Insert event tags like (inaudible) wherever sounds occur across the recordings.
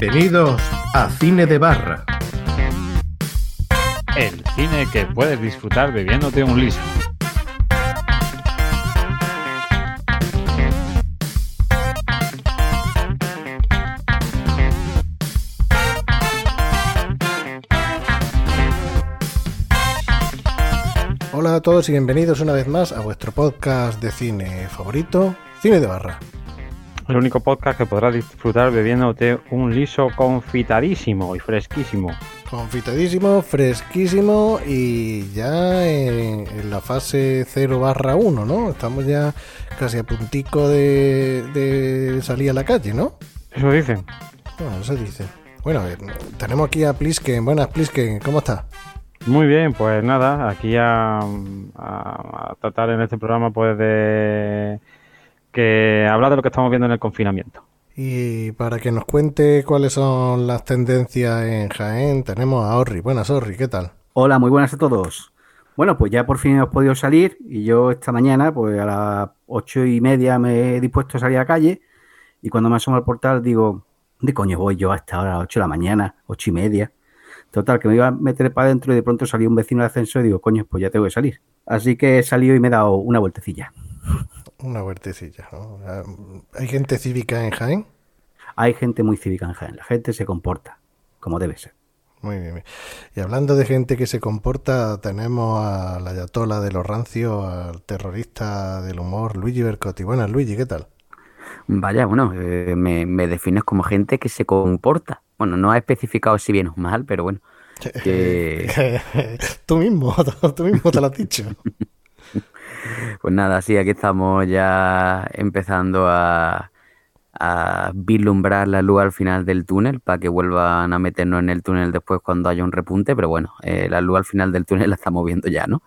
Bienvenidos a Cine de Barra. El cine que puedes disfrutar bebiéndote un liso. Hola a todos y bienvenidos una vez más a vuestro podcast de cine favorito, Cine de Barra. El único podcast que podrás disfrutar bebiéndote un liso confitadísimo y fresquísimo. Confitadísimo, fresquísimo y ya en, en la fase 0 barra 1, ¿no? Estamos ya casi a puntico de, de salir a la calle, ¿no? Eso dicen. Bueno, eso dice. Bueno, eh, tenemos aquí a Plisken. Buenas, Plisken, ¿cómo está? Muy bien, pues nada, aquí a, a- a tratar en este programa pues de que hablar de lo que estamos viendo en el confinamiento. Y para que nos cuente cuáles son las tendencias en Jaén, tenemos a Orri. Buenas, Orri, ¿qué tal? Hola, muy buenas a todos. Bueno, pues ya por fin hemos podido salir y yo esta mañana, pues a las ocho y media me he dispuesto a salir a la calle y cuando me asomo al portal digo, ¿de coño voy yo a esta hora, a las ocho de la mañana, ocho y media? Total, que me iba a meter para adentro y de pronto salió un vecino del ascensor y digo, coño, pues ya tengo que salir. Así que he salido y me he dado una vueltecilla. Una huertecilla. ¿no? ¿Hay gente cívica en Jaén? Hay gente muy cívica en Jaén, la gente se comporta como debe ser. Muy bien. bien. Y hablando de gente que se comporta, tenemos a la ayatola de los rancios, al terrorista del humor, Luigi Bercotti. Buenas, Luigi, ¿qué tal? Vaya, bueno, eh, me, me defines como gente que se comporta. Bueno, no ha especificado si bien o mal, pero bueno. (laughs) Que, (laughs) tú mismo, (laughs) tú mismo te lo has dicho. Pues nada, sí, aquí estamos ya empezando a, vislumbrar la luz al final del túnel para que vuelvan a meternos en el túnel después cuando haya un repunte, pero bueno, eh, la luz al final del túnel (laughs) la estamos viendo ya, ¿no?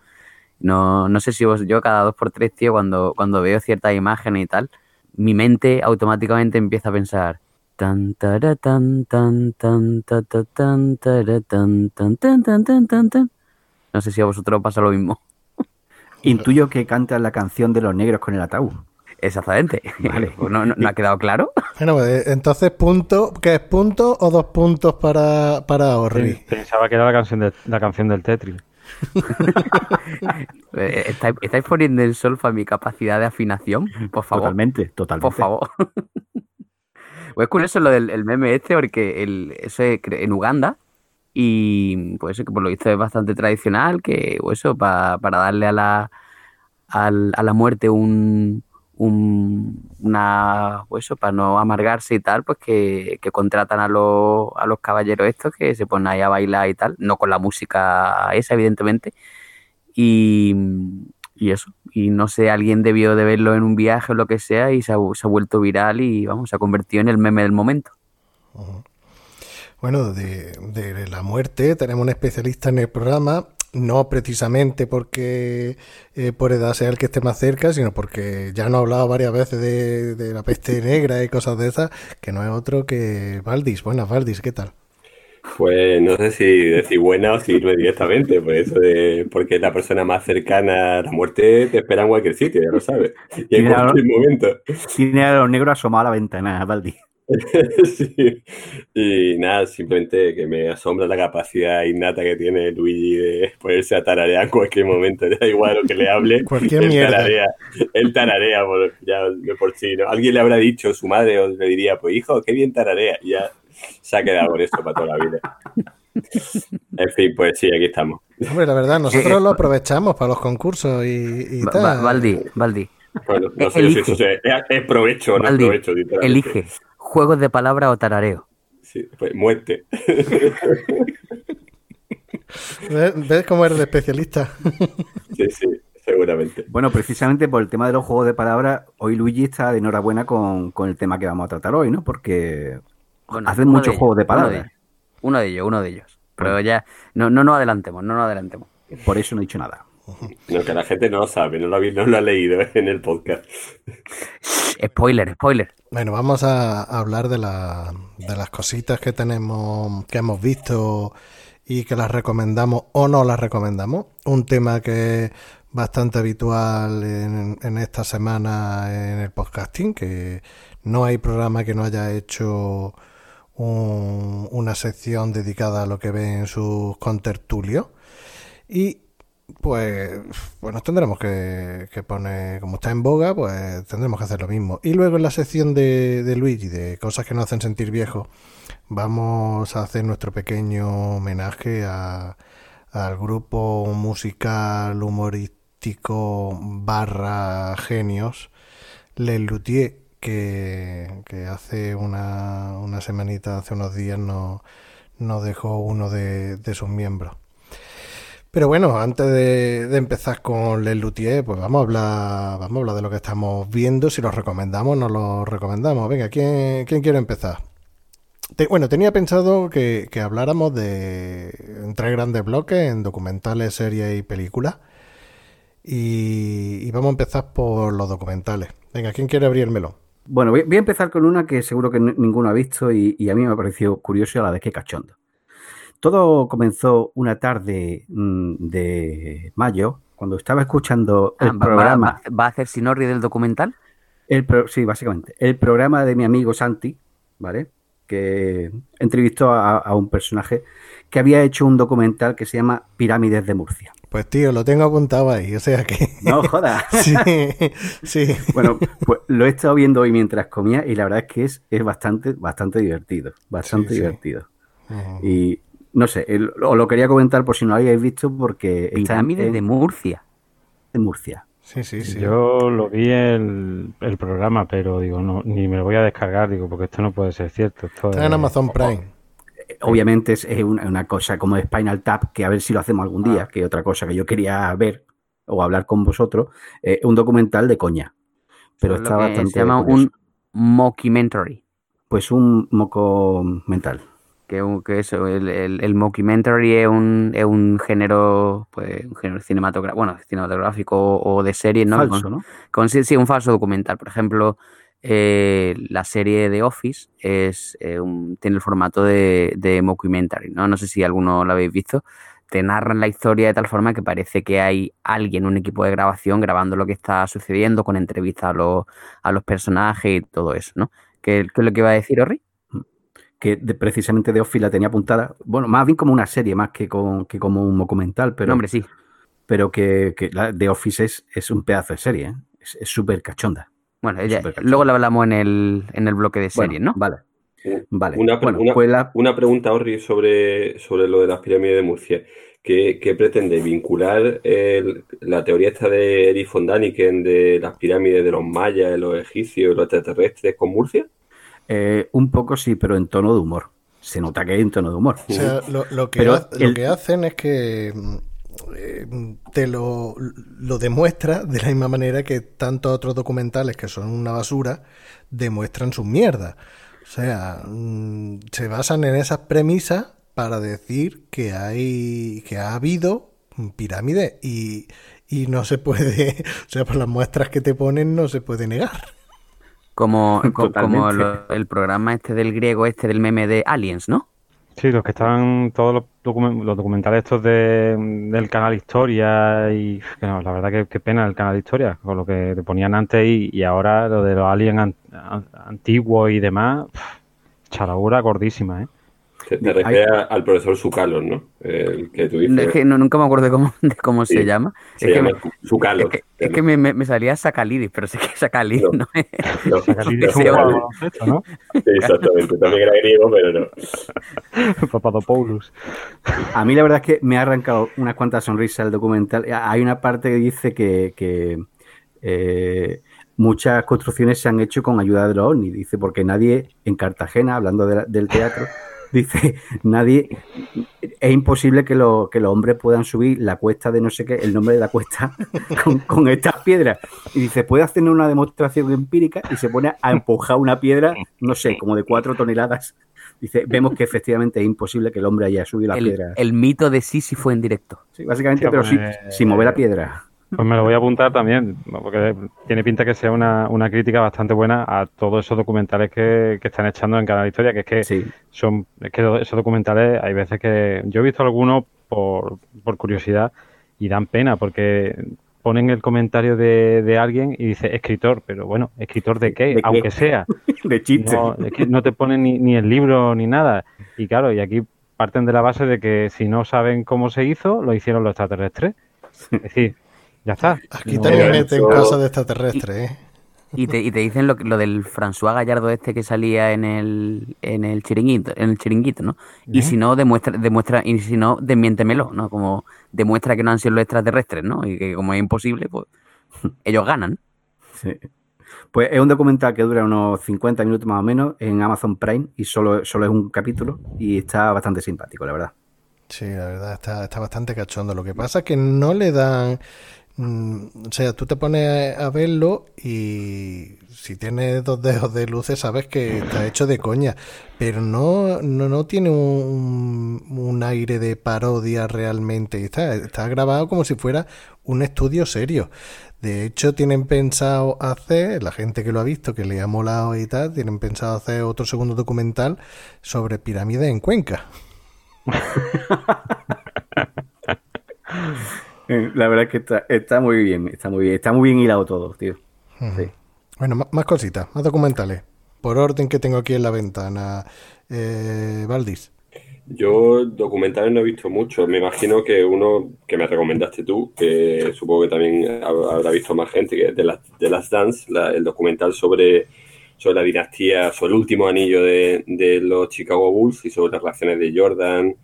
No, no sé si vos, yo cada dos por tres, tío, cuando, cuando veo ciertas imágenes y tal, mi mente automáticamente empieza a pensar. No sé si a vosotros os pasa lo mismo. Intuyo que cantas la canción de los negros con el ataúd. Exactamente. (laughs) Vale, pues no, no, ¿no ha quedado claro? Bueno, pues, entonces, punto, ¿qué es punto o dos puntos para, para Orri? Pensaba que era la canción, de, la canción del Tetris. (laughs) Eh, ¿Estáis, estáis poniendo en solfa mi capacidad de afinación? Por favor. Totalmente, totalmente. Por favor. (laughs) Pues es curioso lo del el meme este, porque el, eso es cre- en Uganda, y pues por lo visto es bastante tradicional, que o eso, pa- para darle a la, a la muerte un, un- una, pues eso, para no amargarse y tal, pues que, que contratan a los, a los caballeros estos que se ponen ahí a bailar y tal, no con la música esa, evidentemente, y, y eso, y no sé, alguien debió de verlo en un viaje o lo que sea y se ha, se ha vuelto viral y vamos, se ha convertido en el meme del momento. Bueno, de, de la muerte tenemos un especialista en el programa, no precisamente porque eh, por edad sea el que esté más cerca, sino porque ya nos ha hablado varias veces de, de la peste (laughs) negra y cosas de esas, que no es otro que Valdis. Buenas, Valdis, ¿qué tal? Pues no sé si decir buena o seguirme directamente, por eso de, porque la persona más cercana a la muerte te espera en cualquier sitio, ya lo sabes. Y en cualquier momento. Tiene a los negros asomados a la ventana, Valdi. (laughs) Sí. Y nada, simplemente que me asombra la capacidad innata que tiene Luigi de ponerse a tararear en cualquier momento, da igual lo que le hable. (laughs) Cualquier él mierda. tararea, él tararea por, ya de por sí, ¿no? Alguien le habrá dicho, su madre o le diría, pues hijo, qué bien tararea, y ya se ha quedado con esto para toda la vida. (laughs) En fin, pues sí, aquí estamos. Hombre, la verdad, nosotros lo aprovechamos para los concursos y, y tal. Va- Valdi, Valdi, Bueno, no sé si Elige. eso es, es provecho o no es Valdi, provecho, elige juegos de palabras o tarareo. Sí, pues muerte. (laughs) ¿Ves, cómo eres de especialista? Sí, sí, seguramente. Bueno, precisamente por el tema de los juegos de palabras, hoy Luigi está de enhorabuena con, con el tema que vamos a tratar hoy, ¿no? Porque Bueno, hacen muchos de juegos de ellos, palabras. Uno de ellos, uno de ellos. Pero ya, no, no nos adelantemos, no nos adelantemos. Por eso no he dicho nada. (laughs) No, que la gente no lo sabe, no lo no lo ha leído (laughs) en el podcast. Spoiler, spoiler. Bueno, vamos a hablar de, la- de las cositas que tenemos, que hemos visto y que las recomendamos o no las recomendamos. Un tema que es bastante habitual en, en esta semana en el podcasting, que no hay programa que no haya hecho un- una sección dedicada a lo que ven sus contertulios. Y pues, pues nos tendremos que, que poner, como está en boga, pues tendremos que hacer lo mismo. Y luego en la sección de, de Luigi, de cosas que nos hacen sentir viejos, vamos a hacer nuestro pequeño homenaje a- al grupo musical humorístico barra genios, Les Luthier, que, que hace una, una semanita, hace unos días, nos, nos dejó uno de, de sus miembros. Pero bueno, antes de, empezar con Les Luthier, pues vamos a hablar, vamos a hablar de lo que estamos viendo, si los recomendamos o no los recomendamos. Venga, ¿quién, quién quiere empezar? Bueno, tenía pensado que, habláramos de tres grandes bloques, en documentales, series y películas. Y, vamos a empezar por los documentales. Venga, ¿quién quiere abrirmelo? Bueno, voy, a empezar con una que seguro que ninguno ha visto y, a mí me ha parecido curioso a la vez que cachondo. Todo comenzó una tarde mm, de mayo, cuando estaba escuchando el Ah, va- programa. va, va a hacer Sinorri del documental? El pro- sí, básicamente. El programa de mi amigo Santi, ¿vale? Que entrevistó a, a un personaje que había hecho un documental que se llama Pirámides de Murcia. Pues tío, lo tengo apuntado ahí, o sea que... No jodas. (laughs) sí, sí. Bueno, pues lo he estado viendo hoy mientras comía y la verdad es que es, es bastante, bastante divertido. Bastante Sí, sí. divertido. Y no sé, el- os lo quería comentar por si no lo habíais visto porque está en- Pirámides en, de Murcia. en Murcia. Sí, sí, sí. Yo lo vi el, el programa, pero digo, no, ni me lo voy a descargar, digo, porque esto no puede ser cierto. Esto Está en Amazon Prime. Obviamente es, es una, una cosa como Spinal Tap, que a ver si lo hacemos algún Ah. día, que otra cosa que yo quería ver o hablar con vosotros, eh, un documental de coña. Pero está bastante Se llama curioso. un mockumentary. Pues un moco mental. Que, que eso, el, el, el mockumentary es un, es un género, pues, un género cinematográfico, bueno, cinematográfico o de serie, ¿no? Falso, Con- ¿no? con- sí, un falso documental. Por ejemplo, eh, la serie de Office es, eh, un- tiene el formato de, de mockumentary, ¿no? No sé si alguno lo habéis visto. Te narran la historia de tal forma que parece que hay alguien, un equipo de grabación, grabando lo que está sucediendo, con entrevistas a los, a los personajes y todo eso, ¿no? ¿Qué, qué es lo que iba a decir, Ori? Que de- precisamente de Office la tenía apuntada. Bueno, más bien como una serie, más que, con- que como un documental, pero, No, hombre, sí. pero que, que la de Office es, es un pedazo de serie, ¿eh? Es súper cachonda. Bueno, ya- luego lo hablamos en el, en el bloque de series, Bueno, ¿no? Vale. Vale. Una, bueno, una- pues la- una pregunta, Orri, sobre, sobre lo de las pirámides de Murcia. ¿Qué, qué pretende? ¿Vincular el- la teoría esta de Erich von Däniken de las pirámides de los mayas, de los egipcios, los extraterrestres con Murcia? Eh, un poco sí, pero en tono de humor. Se nota que hay en tono de humor. O sea, lo, lo que, ha- lo el- que hacen es que mm, eh, te lo, lo demuestra de la misma manera que tantos otros documentales que son una basura demuestran sus mierdas. O sea, mm, se basan en esas premisas para decir que hay que ha habido pirámides y, y no se puede, (laughs) o sea, por las muestras que te ponen no se puede negar. Como, (laughs) co- como lo- el programa este del griego, este del meme de Aliens, ¿no? Sí, los que están, todos los, documen- los documentales estos de, del canal Historia y que no, la verdad que qué pena el canal Historia, con lo que te ponían antes y, y ahora lo de los aliens an- an- antiguos y demás, pff, charagura gordísima, ¿eh? Te, te refieres a- al profesor Zucalos, ¿no? El que tú Es dices. que no- nunca me acuerdo (laughs) de cómo, de cómo Sí, se llama. se es, que llama me, Zucalos. es que- es que me, me- me salía Sacalidis, pero sé que Sacalidis (laughs) No. no, es. No, Sacalidis no, es exactamente. También era griego, pero no. (laughs) Papadopoulos. A mí la verdad es que me ha arrancado unas cuantas sonrisas el documental. Hay una parte que dice que, que, eh, muchas construcciones se han hecho con ayuda de los ovnis. Dice, porque nadie en Cartagena, hablando de la- del teatro, dice, nadie, es imposible que, lo- que los hombres puedan subir la cuesta de no sé qué, el nombre de la cuesta, (laughs) con, con estas piedras. Y dice, puede hacer una demostración empírica y se pone a empujar una piedra, no sé, como de cuatro toneladas. Dice, vemos que efectivamente es imposible que el hombre haya subido la El, piedra. el mito de Sísifo en directo. Sí, básicamente, pero sin, pues, sin mover la piedra. Pues me lo voy a apuntar también, porque tiene pinta que sea una, una crítica bastante buena a todos esos documentales que, que están echando en Canal Historia, que es que Sí. son, es que esos documentales hay veces que yo he visto algunos por, por curiosidad y dan pena porque ponen el comentario de, de alguien y dice escritor, pero bueno, escritor de qué, ¿De qué? aunque sea. (laughs) De chiste. No, es que no te ponen ni, ni el libro ni nada. Y claro, y aquí parten de la base de que si no saben cómo se hizo, lo hicieron los extraterrestres. Es decir, ya está. Aquí No- también meten eso- cosas de extraterrestres, ¿eh? Y te, y te dicen lo, lo del François Gallardo este que salía en el, en el chiringuito, en el chiringuito, ¿no? Y si no, demuestra, demuestra, y si no, desmiéntemelo, ¿no? Como demuestra que no han sido los extraterrestres, ¿no? Y que como es imposible, pues (laughs) ellos ganan. Sí. Pues es un documental que dura unos 50 minutos más o menos en Amazon Prime y solo, solo es un capítulo y está bastante simpático, la verdad. Sí, la verdad, está, está bastante cachondo. Lo que pasa es que no le dan... mm, o sea, tú te pones a verlo y si tienes dos dedos de luces sabes que está hecho de coña, pero no, no, no tiene un, un aire de parodia realmente. Está, está grabado como si fuera un estudio serio. De hecho, tienen pensado hacer, la gente que lo ha visto, que le ha molado y tal, tienen pensado hacer otro segundo documental sobre pirámides en Cuenca. (laughs) Eh, La verdad es que está, está muy bien, está muy bien, está muy bien hilado todo, tío. Sí. Bueno, más cositas, más documentales. Por orden que tengo aquí en la ventana. Eh, Valdis. Yo documentales no he visto mucho. Me imagino que uno que me recomendaste tú, que supongo que también hab- habrá visto más gente, que es de las de las Dance, la- el documental sobre, sobre la dinastía, sobre el último anillo de, de los Chicago Bulls y sobre las relaciones de Jordan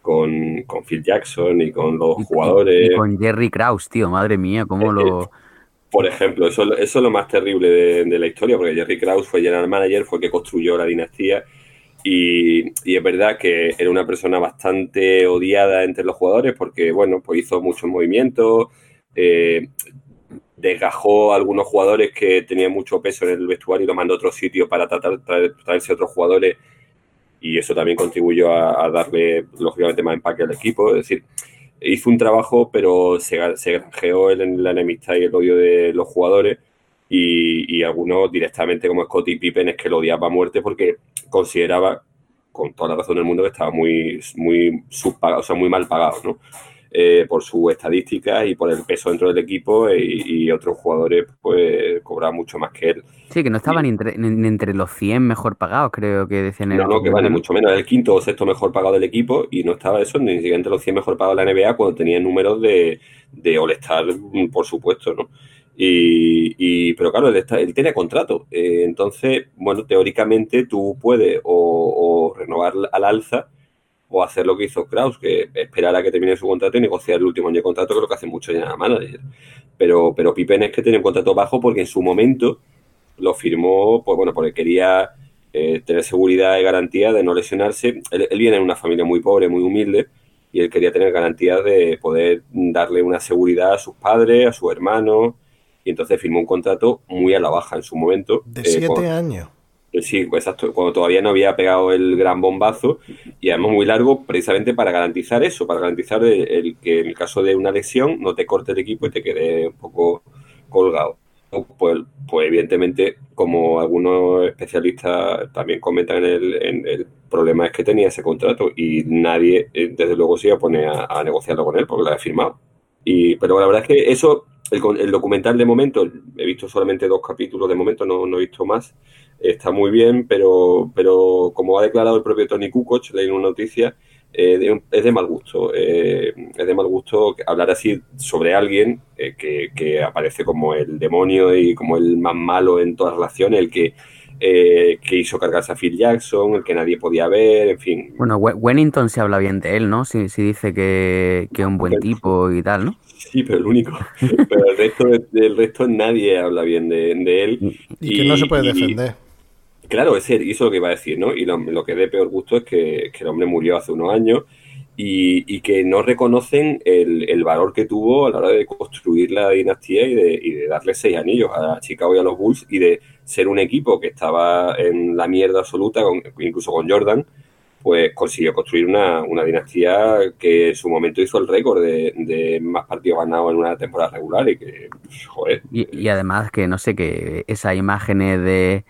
con, con Phil Jackson y con los Y- jugadores. Y con Jerry Krause, tío, madre mía, cómo lo... Por ejemplo, eso, eso es lo más terrible de, de la historia, porque Jerry Krause fue general manager, fue el que construyó la dinastía y, y es verdad que era una persona bastante odiada entre los jugadores porque, bueno, pues hizo muchos movimientos, eh, desgajó a algunos jugadores que tenían mucho peso en el vestuario y lo mandó a otro sitio para tratar traer- traerse otros jugadores y eso también contribuyó a, darle, lógicamente, más empaque al equipo. Es decir, hizo un trabajo, pero se granjeó el- la enemistad y el odio de los jugadores y, y algunos directamente, como Scottie Pippen, es que lo odiaba a muerte porque consideraba, con toda la razón del mundo, que estaba muy, muy subpagado, o sea, muy mal pagado, ¿no? Eh, por su estadística y por el peso dentro del equipo y, y otros jugadores pues cobraban mucho más que él. Sí, que no estaban ni entre, ni- entre los 100 mejor pagados, creo que decían No, no, que vale mucho menos. El quinto o sexto mejor pagado del equipo y no estaba eso ni siquiera entre los 100 mejor pagados de la NBA cuando tenía números de, de All-Star, por supuesto, ¿no? Y, y- pero claro, él, está- él tiene contrato. Eh, entonces, bueno, teóricamente tú puedes o, o renovar al alza o hacer lo que hizo Kraus, que esperar a que termine su contrato y negociar el último año de contrato, que es lo que hace mucho ya manager. Pero, pero Pippen es que tiene un contrato bajo porque en su momento lo firmó, pues bueno, porque quería eh, tener seguridad y garantía de no lesionarse. Él, él viene de una familia muy pobre, muy humilde, y él quería tener garantías de poder darle una seguridad a sus padres, a sus hermanos, y entonces firmó un contrato muy a la baja en su momento. De eh, siete con- años. Sí, exacto, cuando todavía no había pegado el gran bombazo y además muy largo precisamente para garantizar eso, para garantizar el, que en el caso de una lesión no te corte el equipo y te quede un poco colgado. Pues, pues evidentemente, como algunos especialistas también comentan en el, en el problema es que tenía ese contrato y nadie, eh, desde luego, se iba a poner a, negociarlo con él porque lo había firmado. Y, pero la verdad es que eso, el, el documental de momento, he visto solamente dos capítulos de momento, no, no he visto más, está muy bien, pero, pero como ha declarado el propio Tony Kukoc, leí en una noticia, eh, de es de mal gusto. eh, es de mal gusto hablar así sobre alguien eh, que, que aparece como el demonio y como el más malo en todas las relaciones, el que eh, que hizo cargarse a Phil Jackson, el que nadie podía ver, en fin. Bueno, We- Wennington se habla bien de él, ¿no? Sí, sí dice que, que es un buen tipo y tal, ¿no? Sí, pero el único. (laughs) Pero el resto, del resto nadie habla bien de, de él. Y que no se puede y- defender. Claro, ese, eso es lo que iba a decir, ¿no? Y lo, que de peor gusto es que, el hombre murió hace unos años y, que no reconocen el, valor que tuvo a la hora de construir la dinastía y de, darle seis anillos a Chicago y a los Bulls y de ser un equipo que estaba en la mierda absoluta, incluso con Jordan, pues consiguió construir una, dinastía que en su momento hizo el récord de, más partidos ganados en una temporada regular y que, joder, y además que, no sé, que esas imágenes de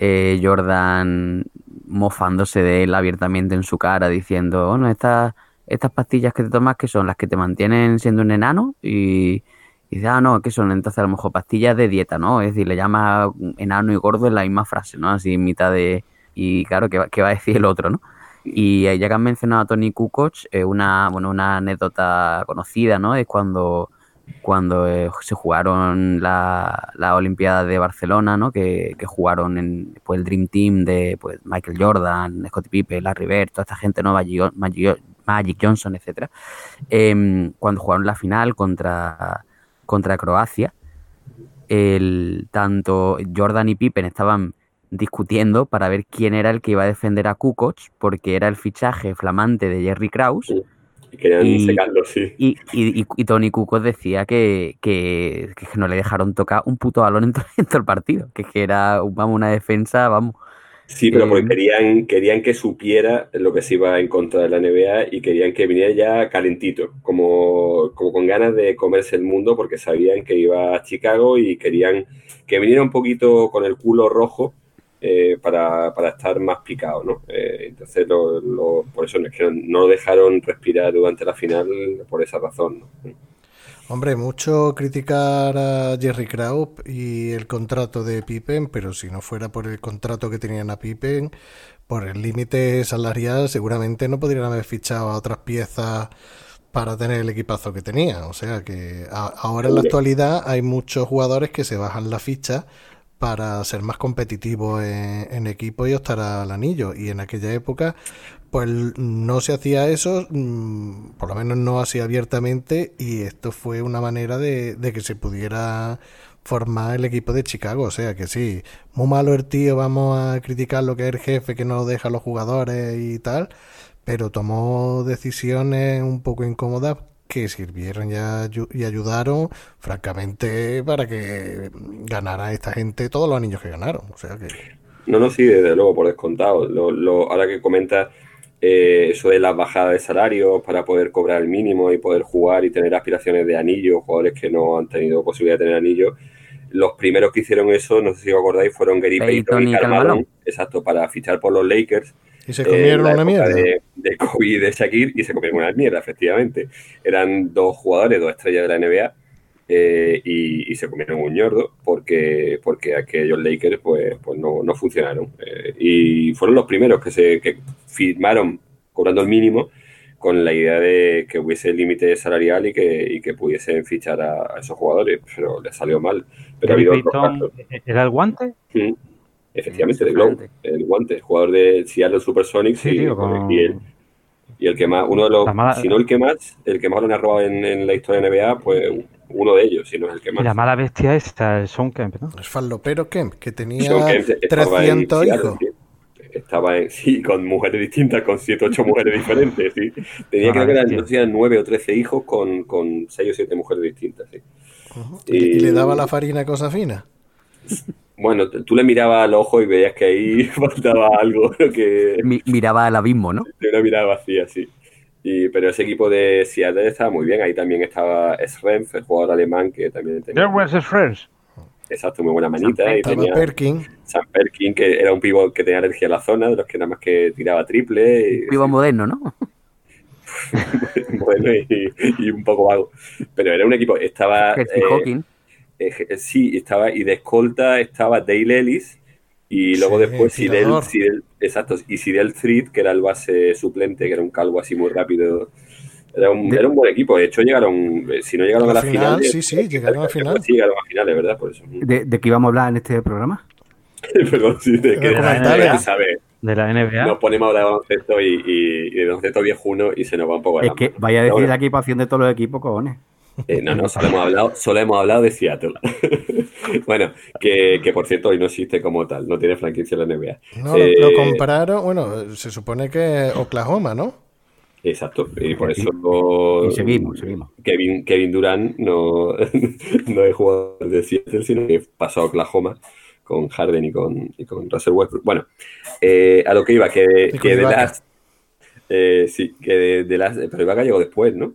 eh, Jordan mofándose de él abiertamente en su cara, diciendo, bueno, estas, estas pastillas que te tomas, que son las que te mantienen siendo un enano? Y, y dice, ah, no, ¿qué son? Entonces a lo mejor pastillas de dieta, ¿no? Es decir, le llama enano y gordo en la misma frase, ¿no? Así en mitad de... Y claro, ¿qué va, qué va a decir el otro, no? Y ya que han mencionado a Tony Kukoc, eh, una, bueno, una anécdota conocida, ¿no? Es cuando cuando eh, se jugaron la, la Olimpiada de Barcelona, ¿no? Que, que jugaron en pues, el Dream Team de pues, Michael Jordan, Scottie Pippen, Larry Bird, toda esta gente, ¿no? Magic, Magic- Johnson, etcétera. Em, cuando jugaron la final contra, contra Croacia, el, tanto Jordan y Pippen estaban discutiendo para ver quién era el que iba a defender a Kukoc, porque era el fichaje flamante de Jerry Krause, querían Y- secarlo, sí. y, y, Tony Kukoc decía que, que, que no le dejaron tocar un puto balón en todo, (laughs) en todo el partido, que, que era vamos, una defensa, vamos. Sí, pero porque Eh, querían, querían que supiera lo que se iba en contra de la NBA y querían que viniera ya calentito, como, como con ganas de comerse el mundo porque sabían que iba a Chicago y querían que viniera un poquito con el culo rojo eh, para, para estar más picado, ¿no? Eh, entonces, lo, lo- por eso es que no lo dejaron respirar durante la final por esa razón, ¿no? Hombre, mucho criticar a Jerry Krause y el contrato de Pippen, pero si no fuera por el contrato que tenían a Pippen, por el límite salarial, seguramente no podrían haber fichado a otras piezas para tener el equipazo que tenía. O sea que a- ahora en la actualidad hay muchos jugadores que se bajan la ficha para ser más competitivos en, en equipo y optar al anillo. Y en aquella época, pues no se hacía eso, mm, por lo menos no así abiertamente, y esto fue una manera de, de que se pudiera formar el equipo de Chicago. O sea que sí, muy malo el tío, vamos a criticar lo que es el jefe que no deja a los jugadores y tal, pero tomó decisiones un poco incómodas que sirvieron y, ayu- y ayudaron, francamente, para que ganara esta gente todos los anillos que ganaron. O sea que... No, no, sí, desde luego, por descontado. Lo, lo- ahora que comentas eh, eso de las bajadas de salarios para poder cobrar el mínimo y poder jugar y tener aspiraciones de anillo, jugadores que no han tenido posibilidad de tener anillo, los primeros que hicieron eso, no sé si os acordáis, fueron Gary Peyton Payton y Malone. exacto, para fichar por los Lakers. Y se eh, comieron una mierda. De, de Kobe y de Shaquille y se comieron una mierda, efectivamente. Eran dos jugadores, dos estrellas de la NBA eh, y, y se comieron un ñordo porque, porque aquellos Lakers pues, pues no, no funcionaron. Eh, y fueron los primeros que, se, que firmaron cobrando el mínimo con la idea de que hubiese límite salarial y que, y que pudiesen fichar a, a esos jugadores, pero les salió mal. Pero ha habido otros Payton, casos. ¿era el guante? Mm. Efectivamente, de Glow, el guante, jugador de Seattle Supersonics Sí, y, tío, con- y el, y el que más, uno de los, mala- si no el que más, el que más lo han robado en, en la historia de NBA, pues uno de ellos, si no es el que Y más. la mala bestia esta, el Son Kemp, ¿no? Es Fallopero Kemp, que tenía Sean Kemp estaba en 300 Seattle, hijos. Estaba en, sí, con mujeres distintas, con 7 o 8 mujeres diferentes, sí. Tenía creo que eran, no sé si eran 9 o 13 hijos con, con 6 o 7 mujeres distintas, sí. Y, y le daba la farina cosa fina. (laughs) Bueno, tú le mirabas al ojo y veías que ahí (laughs) faltaba algo, (laughs) lo que Mi- miraba al abismo, ¿no? de una mirada vacía, sí. Y, pero ese equipo de Seattle estaba muy bien. Ahí también estaba Srenf, el jugador alemán, que también tenía There was friends. exacto, muy buena manita. Y Estaba tenía Perkin. Sam Perkin, que era un pivot que tenía alergia a la zona, de los que nada más que tiraba triple. Y, Vivo moderno, ¿no? (laughs) bueno, y, y un poco vago. Pero era un equipo, estaba... Eh, Hawking. Eh, sí, estaba, y de escolta estaba Dale Ellis, y luego Sí, después Sidel. Sidel- exacto, y Sidel Threed, que era el base suplente, que era un calvo así muy rápido. Era un, De- era un buen equipo, de hecho llegaron, eh, si no llegaron a la Al final, final, sí, sí, llegaron a la final. Sí, llegaron a finales, ¿verdad? Por eso. ¿De, de qué íbamos a hablar en este programa? (laughs) Perdón, sí, de, que de la. NBA. De la NBA. Nos ponemos a hablar de baloncesto y, y, y de baloncesto viejuno y se nos va un poco Es la que vaya a decir la equipación de todos los equipos, cojones. Eh, no, no, solo hemos hablado, solo hemos hablado de Seattle. (laughs) bueno, que, que por cierto hoy no existe como tal, no tiene franquicia en la NBA. No, Eh, lo, lo compraron, bueno, se supone que Oklahoma, ¿no? Exacto, y por eso Y seguimos, seguimos. Kevin, Kevin Durant no, (laughs) no es jugador de Seattle, sino que pasó a Oklahoma con Harden y con, y con Russell Westbrook. Bueno, eh, a lo que iba, que, que de las... eh, sí, que de, de las... Pero Ibaka llegó después, ¿no?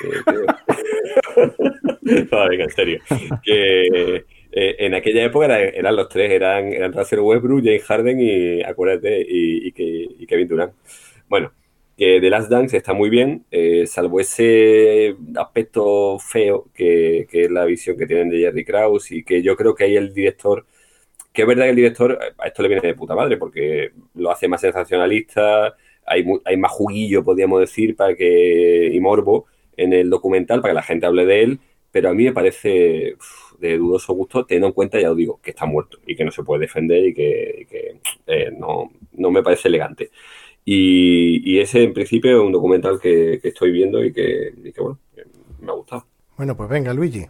(laughs) En serio. Que eh, en aquella época era- eran los tres, eran, eran Russell Westbrook, James Harden y, acuérdate, y, y, Kevin Durant. Bueno, que The Last Dance está muy bien, eh, salvo ese aspecto feo que, que es la visión que tienen de Jerry Krause y que yo creo que ahí el director, que es verdad que el director a esto le viene de puta madre porque lo hace más sensacionalista, hay, hay más juguillo, podríamos decir, para que y morbo en el documental para que la gente hable de él, pero a mí me parece uf, de dudoso gusto, teniendo en cuenta, ya os digo, que está muerto y que no se puede defender y que, y que, eh, no, no me parece elegante. Y, y ese en principio es un documental que, que estoy viendo y que, y que, bueno, me ha gustado. Bueno, pues venga, Luigi.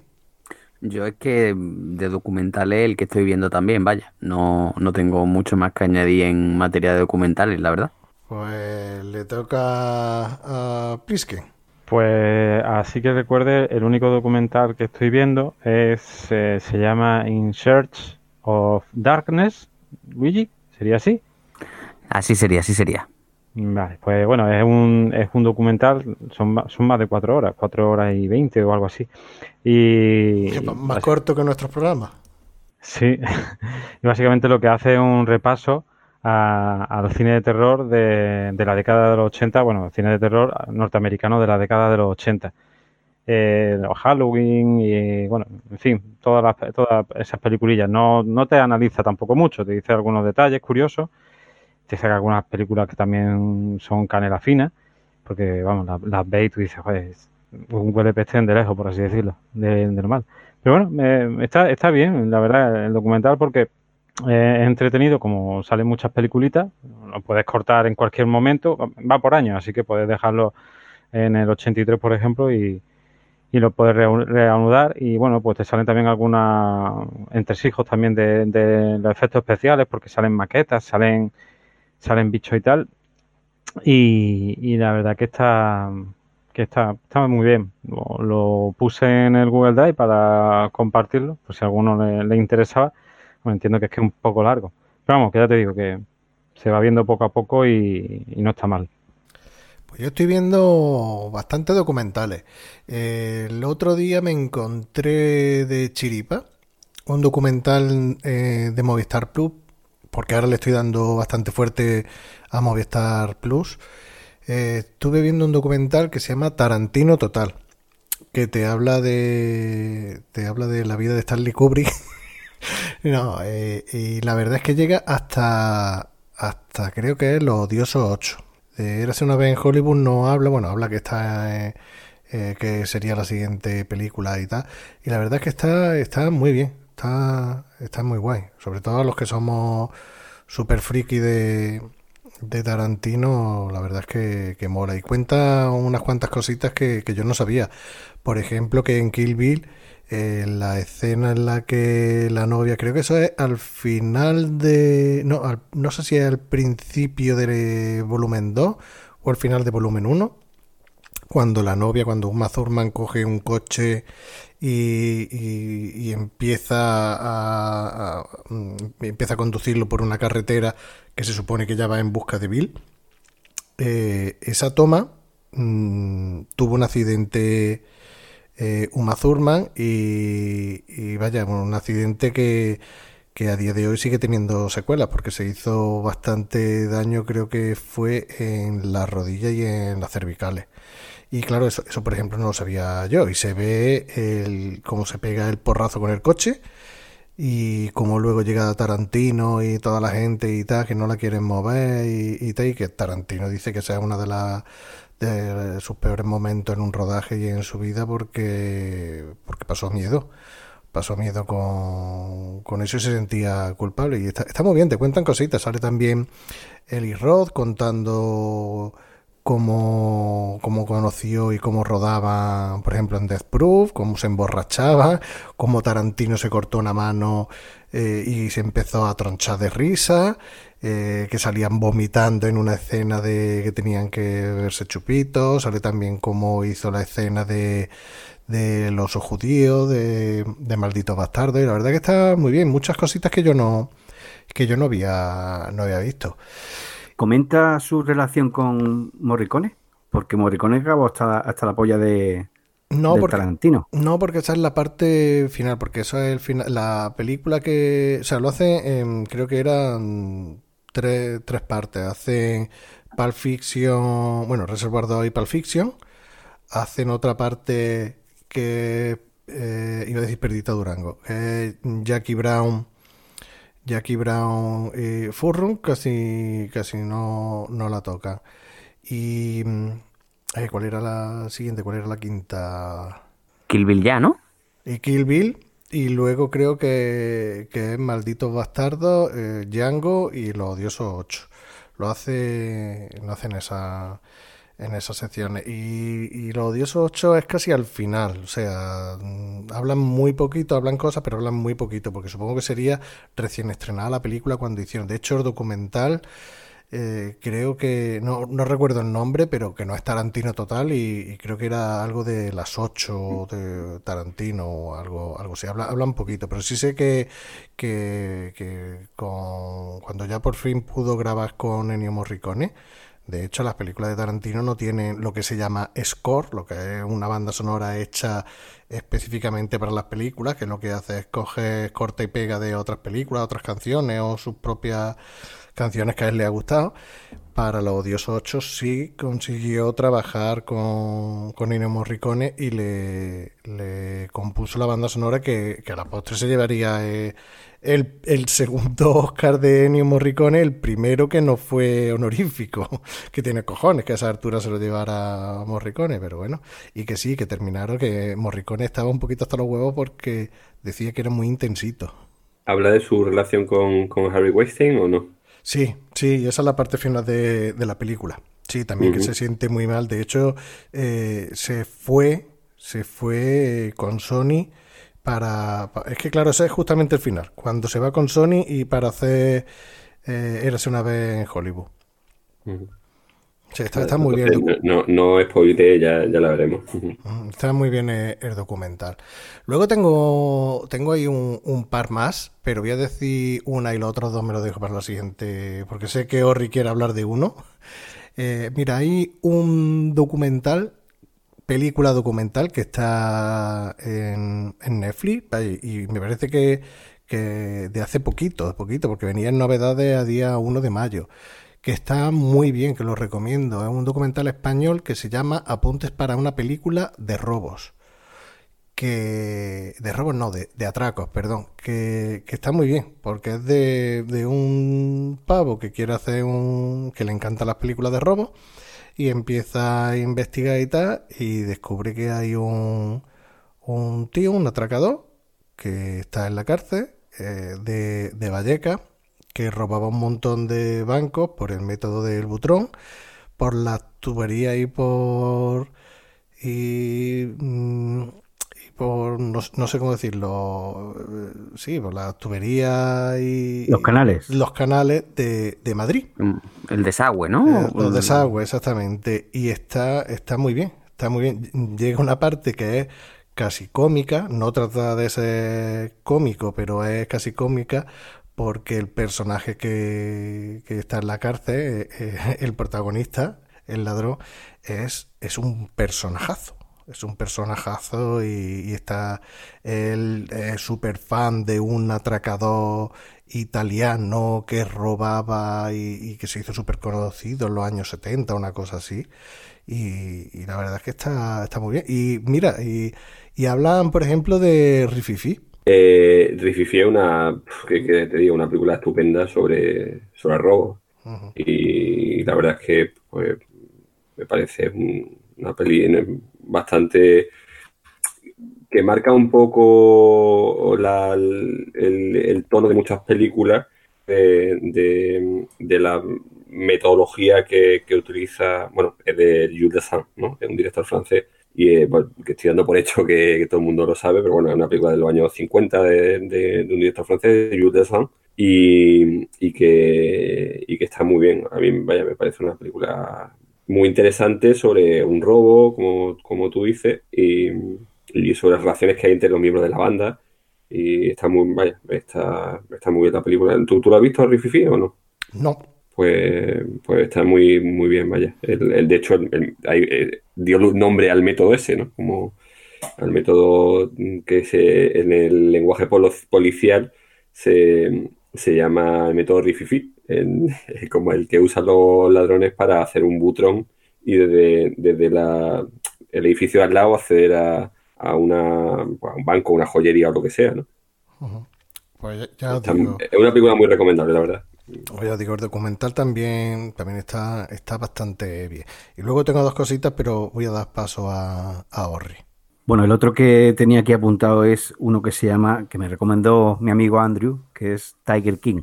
Yo es que de documentales el que estoy viendo también, vaya. No, no tengo mucho más que añadir en materia de documentales, la verdad. Pues le toca a Priske. Pues así que recuerde, el único documental que estoy viendo es eh, se llama In Search of Darkness, Luigi, ¿sería así? Así sería, así sería. Vale, pues bueno, es un, es un documental, son, son más de cuatro horas, cuatro horas y veinte o algo así. Y Más corto que nuestros programas. Sí, (laughs) y básicamente lo que hace es un repaso a- al cine de terror de, la década de los 80, bueno, cine de terror norteamericano de la década de los 80. Eh, los Halloween y, bueno, en fin, todas, las, todas esas peliculillas. No, no te analiza tampoco mucho, te dice algunos detalles curiosos, te saca algunas películas que también son canela fina, porque, vamos, las, las y tú dices, joder, es un huele pestén de lejos, por así decirlo, de, normal. Pero bueno, me- está, está bien, la verdad, el documental, porque eh, entretenido, como salen muchas peliculitas, lo puedes cortar en cualquier momento, va por años, así que puedes dejarlo en el 83, por ejemplo, y, y lo puedes reanudar. Y bueno, pues te salen también algunos entresijos también de, de los efectos especiales, porque salen maquetas, salen, salen bichos y tal. Y, y la verdad que está, que está, está muy bien. Lo, puse en el Google Drive para compartirlo, por si a alguno le interesaba. Entiendo que es que es un poco largo. Pero vamos, que ya te digo que se va viendo poco a poco y, no está mal. Pues yo estoy viendo bastante documentales. Eh, el otro día me encontré de Chiripa un documental eh, de Movistar Plus, porque ahora le estoy dando bastante fuerte a Movistar Plus. Eh, estuve viendo un documental que se llama Tarantino Total, que te habla de te habla de la vida de Stanley Kubrick. (laughs) (laughs) no, eh, y la verdad es que llega hasta hasta creo que es Los Odiosos 8. De Érase una vez en Hollywood no habla, bueno, habla que está eh, eh, que sería la siguiente película y tal. Y la verdad es que está, está muy bien, está, está muy guay. Sobre todo a los que somos super friki de, de Tarantino, la verdad es que, que mola. Y cuenta unas cuantas cositas que, que yo no sabía. Por ejemplo, que en Kill Bill, eh, la escena en la que la novia, creo que eso es al final de... No, al- no sé si es al principio de volumen 2 o al final de volumen 1 cuando la novia, cuando Uma Thurman coge un coche y, y- empieza a, a- mm, empieza a conducirlo por una carretera que se supone que ya va en busca de Bill, eh, esa toma mm, tuvo un accidente eh, Uma Thurman y, vaya, un accidente que, que a día de hoy sigue teniendo secuelas porque se hizo bastante daño, creo que fue en la rodilla y en las cervicales. Y claro, eso, eso por ejemplo no lo sabía yo. Y se ve el, cómo se pega el porrazo con el coche y cómo luego llega Tarantino y toda la gente y tal, que no la quieren mover y, y tal, y que Tarantino dice que es una de las de sus peores momentos en un rodaje y en su vida porque, porque pasó miedo. pasó miedo con, con eso y se sentía culpable. Y está, está muy bien, te cuentan cositas. Sale también Eli Roth contando cómo, cómo conoció y cómo rodaba, por ejemplo, en Death Proof, cómo se emborrachaba, cómo Tarantino se cortó una mano eh, y se empezó a tronchar de risa, eh, que salían vomitando en una escena de que tenían que verse chupitos, sale también cómo hizo la escena de del oso judío, de, de maldito bastardo, y la verdad que está muy bien, muchas cositas que yo no que yo no había no había visto. ¿Comenta su relación con Morricone? Porque Morricone acabó hasta, hasta la polla de, No, porque, Tarantino. no, porque esa es la parte final, porque eso es el final, la película que, o sea, lo hace, en- creo que eran tres, tres partes. Hacen Pulp Fiction, bueno, Reservoir Dogs y Pulp Fiction. Hacen otra parte que eh, iba a decir Perdita Durango. Jackie Brown, Jackie Brown y Furrum casi, casi no, no la tocan. Y mm, eh, ¿cuál era la siguiente? ¿Cuál era la quinta? Kill Bill ya, ¿no? Y Kill Bill. Y luego creo que, que es Malditos Bastardos, eh, Django y Los Odiosos 8. Lo hace, lo hace en esa, en esas secciones. Y, y Los Odiosos 8 es casi al final. O sea, mm, hablan muy poquito, hablan cosas, pero hablan muy poquito, porque supongo que sería recién estrenada la película cuando hicieron. De hecho, el documental eh, creo que, no, no recuerdo el nombre, pero que no es Tarantino total y, y creo que era algo de las 8 de Tarantino o algo, algo así. Habla, habla un poquito, pero sí sé que, que, que con, cuando ya por fin pudo grabar con Ennio Morricone, de hecho las películas de Tarantino no tienen lo que se llama score, lo que es una banda sonora hecha específicamente para las películas, que lo que hace es coger corta y pega de otras películas, otras canciones o sus propias canciones que a él le ha gustado. Para los Odiosos 8 sí consiguió trabajar con, con Ennio Morricone y le, le compuso la banda sonora que, que a la postre se llevaría eh, el, el segundo Oscar de Ennio Morricone, el primero que no fue honorífico, (laughs) que tiene cojones que a esa altura se lo llevara Morricone, pero bueno, y que sí, que terminaron, que Morricone estaba un poquito hasta los huevos porque decía que era muy intensito. ¿Habla de su relación con, con Harry Weinstein o no? Sí, sí, y esa es la parte final de, de la película. Sí, también que se siente muy mal. De hecho, eh, se fue, se fue eh, con Sony para, pa- Es que claro, ese es justamente el final. Cuando se va con Sony y para hacer eh, Érase una vez en Hollywood. Sí, está, está muy bien. No, no, no spoilee, ya, ya la veremos. Está muy bien eh, el documental. Luego tengo, tengo ahí un, un par más, pero voy a decir una y los otros dos me los dejo para la siguiente, porque sé que Orri quiere hablar de uno. Eh, mira, hay un documental, película documental que está en, en Netflix y, y me parece que, que de hace poquito, de poquito, porque venía en novedades a día 1 de mayo que está muy bien, que lo recomiendo. Es un documental español que se llama Apuntes para una película de robos. Que. De robos no, de, de atracos, perdón. Que, que está muy bien, porque es de, de un pavo que quiere hacer un. que le encantan las películas de robos. Y empieza a investigar y tal. Y descubre que hay un. un tío, un atracador, que está en la cárcel eh, de, de Vallecas que robaba un montón de bancos por el método del butrón, por las tuberías y por y, mm, y por no, no sé cómo decirlo, eh, sí, por las tuberías y Los canales. los canales de, de Madrid. Mm, El desagüe, ¿no? Eh, los desagües, exactamente. Y está, está muy bien, está muy bien. Llega una parte que es casi cómica, no trata de ser cómico, pero es casi cómica porque el personaje que, que está en la cárcel, eh, eh, el protagonista, el ladrón, es, es un personajazo. Es un personajazo y, está él es súper fan de un atracador italiano que robaba y, y que se hizo súper conocido en los años 70, una cosa así. Y, y la verdad es que está, está muy bien. Y mira, y, y hablan, por ejemplo, de Rififi. Eh, Rififi es una, que, que te digo, una película estupenda sobre, sobre robo. Ujú. Y la verdad es que pues, me parece un- una peli bastante que marca un poco la- el, el- el tono de muchas películas de, de- de la metodología que, que utiliza, bueno, es de Jules Dessin, ¿no? Es un director francés y eh, bueno, que estoy dando por hecho que, todo el mundo lo sabe, pero bueno, es una película de los años 50 de, un director francés, Jules Dessin, y, y que, y que está muy bien. A mí, vaya, me parece una película muy interesante sobre un robo, como, como tú dices, y, y sobre las relaciones que hay entre los miembros de la banda. Y está muy, vaya, está, está muy bien la película. ¿Tú, tú la has visto, Rififi, o no? No, Pues, pues está muy, muy bien, vaya. El, el- de hecho, el- eh, dio nombre al método ese, ¿no? Como al método que se, en el lenguaje polo- policial se, se llama el método Rififi, en- (laughs) como el que usan los ladrones para hacer un butrón y desde, desde la, el edificio de al lado acceder a, a, una, a un banco, una joyería o lo que sea, ¿no? pues ya, ya os Está- digo. es una película muy recomendable, la verdad. Os digo, el documental también, también está, está bastante bien. Y luego tengo dos cositas, pero voy a dar paso a, a Orri. Bueno, el otro que tenía aquí apuntado es uno que se llama, que me recomendó mi amigo Andrew, que es Tiger King.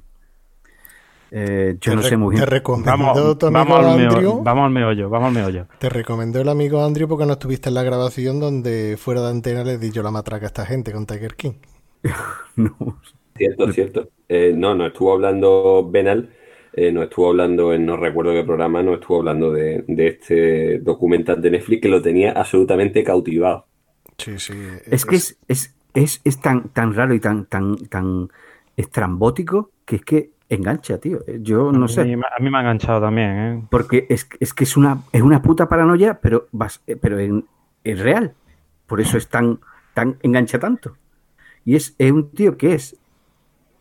Eh, yo Te no sé muy Te bien. recomendó Vamos, tu amigo vamos, al Andrew. meollo, vamos al meollo, vamos al meollo. Te recomendó el amigo Andrew porque no estuviste en la grabación donde fuera de antena le di yo la matraca a esta gente con Tiger King. (laughs) No. Cierto, cierto. Eh, no, no estuvo hablando Benal, eh, no estuvo hablando en no recuerdo qué programa, no estuvo hablando de, de este documental de Netflix que lo tenía absolutamente cautivado. Sí, sí. Es que es, es, es, es tan, tan raro y tan, tan, tan estrambótico que es que engancha, tío. Eh, Yo no a, sé. mí, a mí me ha enganchado también, ¿eh? Porque es, es que es una, es una puta paranoia, pero, vas- eh, pero en, es real. Por eso es tan, tan engancha tanto. Y es, es un tío que es,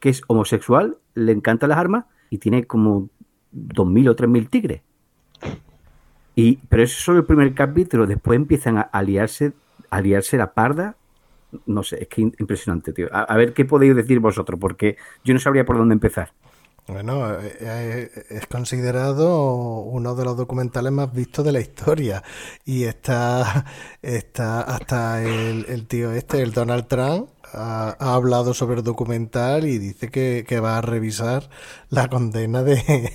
que es homosexual, le encantan las armas y tiene como 2.000 o 3.000 tigres. Y, pero eso es solo el primer capítulo. Después empiezan a, a liarse, a liarse la parda. No sé, es que impresionante, tío. A, a ver qué podéis decir vosotros, porque yo no sabría por dónde empezar. Bueno, eh, eh, es considerado uno de los documentales más vistos de la historia. Y está, está hasta el, el tío este, el Donald Trump, ha, ha hablado sobre el documental y dice que, que va a revisar la condena de,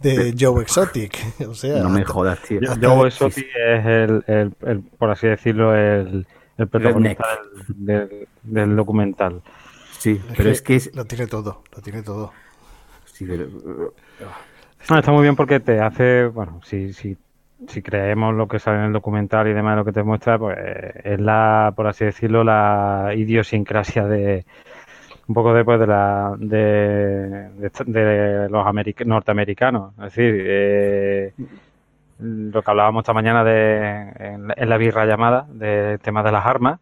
de Joe Exotic. O sea, No me jodas, tío. Joe Exotic es el, el- el, por así decirlo, el, el protagonista del, del- del documental. Sí, pero es que es, Lo tiene todo, lo tiene todo. Sí, pero- No, está muy bien porque te hace, bueno, si, si, si creemos lo que sale en el documental y demás, lo que te muestra, pues es la, por así decirlo, la idiosincrasia de un poco después de la de, los americ- norteamericanos. Es decir, eh, lo que hablábamos esta mañana de, en, la- en birra llamada, del tema de las armas.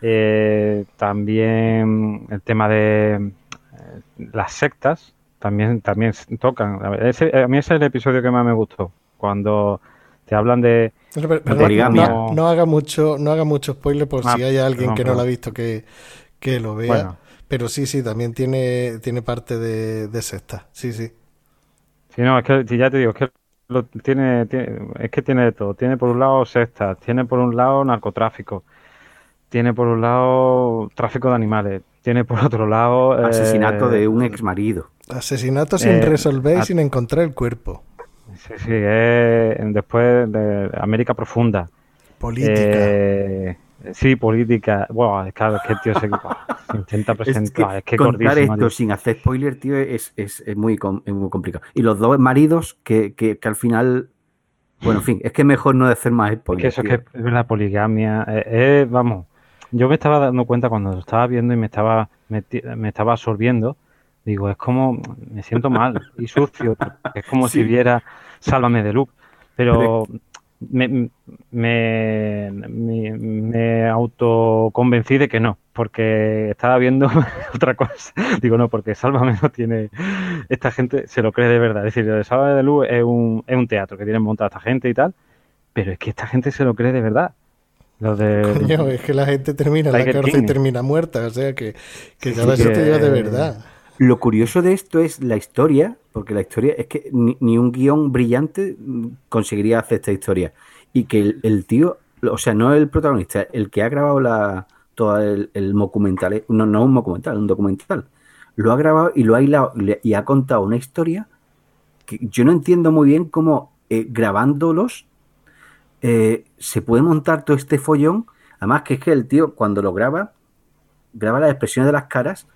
Eh, también el tema de eh, las sectas también también tocan. A mí ese es el episodio que más me gustó. Cuando te hablan de... Pero, pero- pero De no- poligamia. no, no haga mucho, no haga mucho spoiler por Ah, si hay alguien perdón, que no lo ha visto que, que lo vea. Bueno. Pero sí, sí, también tiene, tiene parte de, de sexta. Sí, sí. Si no, es que si ya te digo, es que lo tiene, tiene- es que tiene de todo. Tiene por un lado sectas, tiene por un lado narcotráfico, tiene por un lado tráfico de animales, tiene por otro lado... eh, asesinato de un ex marido. Asesinato sin Eh, resolver y sin encontrar el cuerpo. Sí, sí, es después de América Profunda. Política. Eh, sí, política. Bueno, es claro, es que el tío se, se (laughs) intenta Es que, presentar. Es que, contar esto tío. sin hacer spoiler, tío, es, es, es muy, es muy complicado. Y los dos maridos que, que, que al final... Bueno, en fin, es que mejor no hacer más Es spoiler. que eso es que es la poligamia. eh, eh, vamos, yo me estaba dando cuenta cuando lo estaba viendo y me estaba, meti- me estaba absorbiendo. Digo, es como, me siento mal y sucio. Es como Sí. si viera Sálvame de Luke. Pero me, me, me, me autoconvencí de que no, porque estaba viendo (laughs) otra cosa. Digo, no, porque Sálvame no tiene. Esta gente se lo cree de verdad. Es decir, lo de Sálvame de Luke es un, es un teatro que tienen montado esta gente y tal. Pero es que esta gente se lo cree de verdad. Lo de. (laughs) Coño, es que la gente termina en la cárcel y termina muerta. O sea que, que ya Sí, ves que- te digo de verdad. Lo curioso de esto es la historia, porque la historia es que ni, un guion brillante conseguiría hacer esta historia. Y que el, tío, o sea, no el protagonista, el que ha grabado la, todo el, el documental, no, no un documental, un documental. Lo ha grabado y lo ha hilado y ha contado una historia que yo no entiendo muy bien cómo eh, grabándolos eh, se puede montar todo este follón. Además, que es que el tío, cuando lo graba, graba las expresiones de las caras,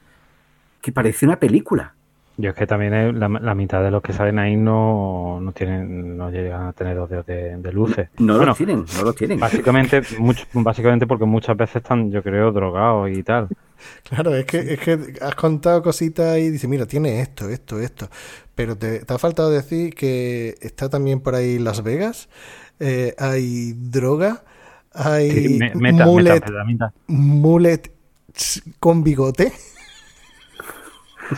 que parece una película. Yo es que también la, mitad de los que salen ahí no, no tienen, no llegan a tener dos dedos de, luces. No lo tienen, no lo tienen. Básicamente, mucho, básicamente porque muchas veces están, yo creo, drogados y tal. (laughs) Claro, es que, es que has contado cositas y dices, mira, tiene esto, esto, esto. Pero te, ha faltado decir que está también por ahí Las Vegas, eh, hay droga, hay mulet, con bigote.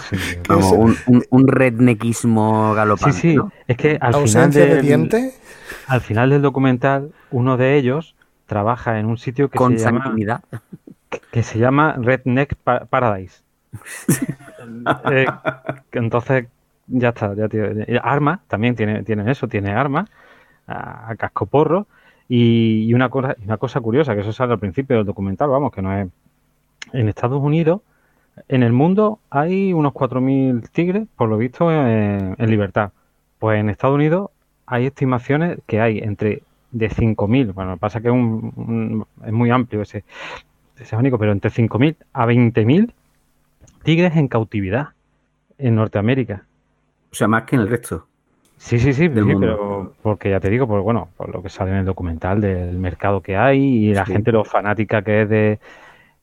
(laughs) Como un, un, rednequismo galopante. Sí, sí, es que al final, del, al final del documental, uno de ellos trabaja en un sitio que Con se llama que se llama Redneck Paradise. (laughs) Eh, entonces, ya está, ya. Armas, también tiene, tiene eso, tiene armas, a, casco porro. Y, una, cosa, una cosa curiosa, que eso sale al principio del documental, vamos, que no es. En Estados Unidos, en el mundo hay unos 4.000 tigres, por lo visto, en, libertad. Pues en Estados Unidos hay estimaciones que hay entre de 5.000, bueno, pasa que es muy amplio ese, ese abanico, pero entre 5.000 a 20.000 tigres en cautividad en Norteamérica. O sea, más que en el resto. Sí, sí, sí, pero porque ya te digo, por bueno, por lo que sale en el documental del mercado que hay y la gente lo fanática que es de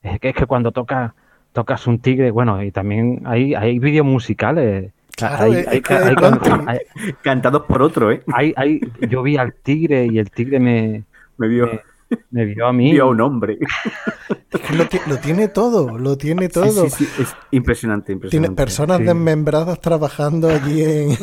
es que es que cuando toca tocas un tigre, bueno, y también hay hay vídeos musicales hay, (laughs) cantados por otro, ¿eh? Hay, hay, yo vi al tigre y el tigre me, me vio. Me vio a mí. Vio a un hombre. Es que lo, tiene todo, lo tiene todo. Sí, sí, es impresionante, impresionante. Tiene personas desmembradas trabajando allí en,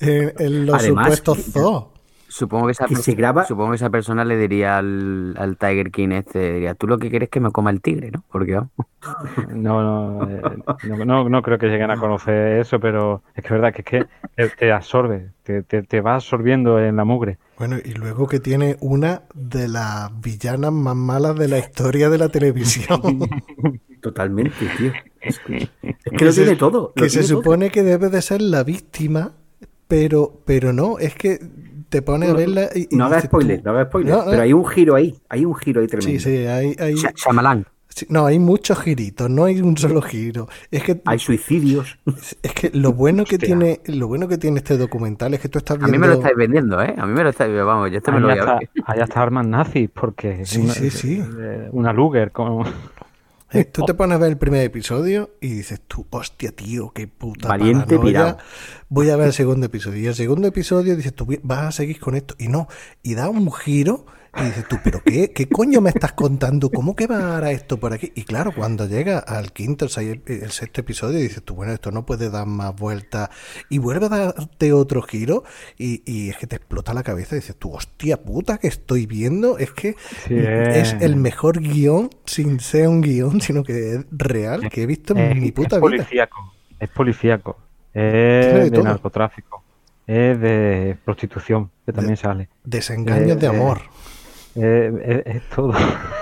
en, los supuestos zoos. Supongo que, esa, graba... supongo que esa persona le diría al, Tiger King este, diría, tú lo que quieres es que me coma el tigre, ¿no? Porque (laughs) no, eh, no, no, no, creo que lleguen a conocer eso, pero es que es verdad que es que te, absorbe, te, te, va absorbiendo en la mugre. Bueno, y luego que tiene una de las villanas más malas de la historia de la televisión. (laughs) Totalmente, tío. Es que, lo tiene todo. que se supone que debe de ser la víctima, pero, pero no, es que te pone a verla y, no hagas spoiler, no hagas spoiler, pero hay un giro ahí, hay un giro ahí tremendo. Sí, sí, hay, hay... no, hay muchos giritos, no hay un solo giro. Es que hay suicidios. Es que lo bueno que tiene, lo bueno que tiene este documental es que tú estás viendo. A mí me lo estáis vendiendo, ¿eh? A mí me lo estáis, vamos, yo este me lo voy a ver. Allá está armas nazis porque sí, sí, sí. una Luger como eh, tú te pones a ver el primer episodio y dices tú, hostia, tío, qué puta Valiente pirado. Voy a ver el segundo episodio. Y el segundo episodio dices tú, vas a seguir con esto. Y no, y da un giro y dices tú, ¿pero qué, qué coño me estás contando? ¿Cómo que va a esto por aquí? Y claro, cuando llega al quinto, el, el, sexto episodio, dices tú, bueno, esto no puede dar más vueltas. Y vuelve a darte otro giro y, y, es que te explota la cabeza y dices tú, hostia puta, que estoy viendo. Es que es el mejor guion, sin ser un guion, sino que es real, que he visto en mi puta es vida. Policíaco, es policíaco, es de, narcotráfico, es de prostitución, que también sale. Desengaños de amor. Eh, es, todo.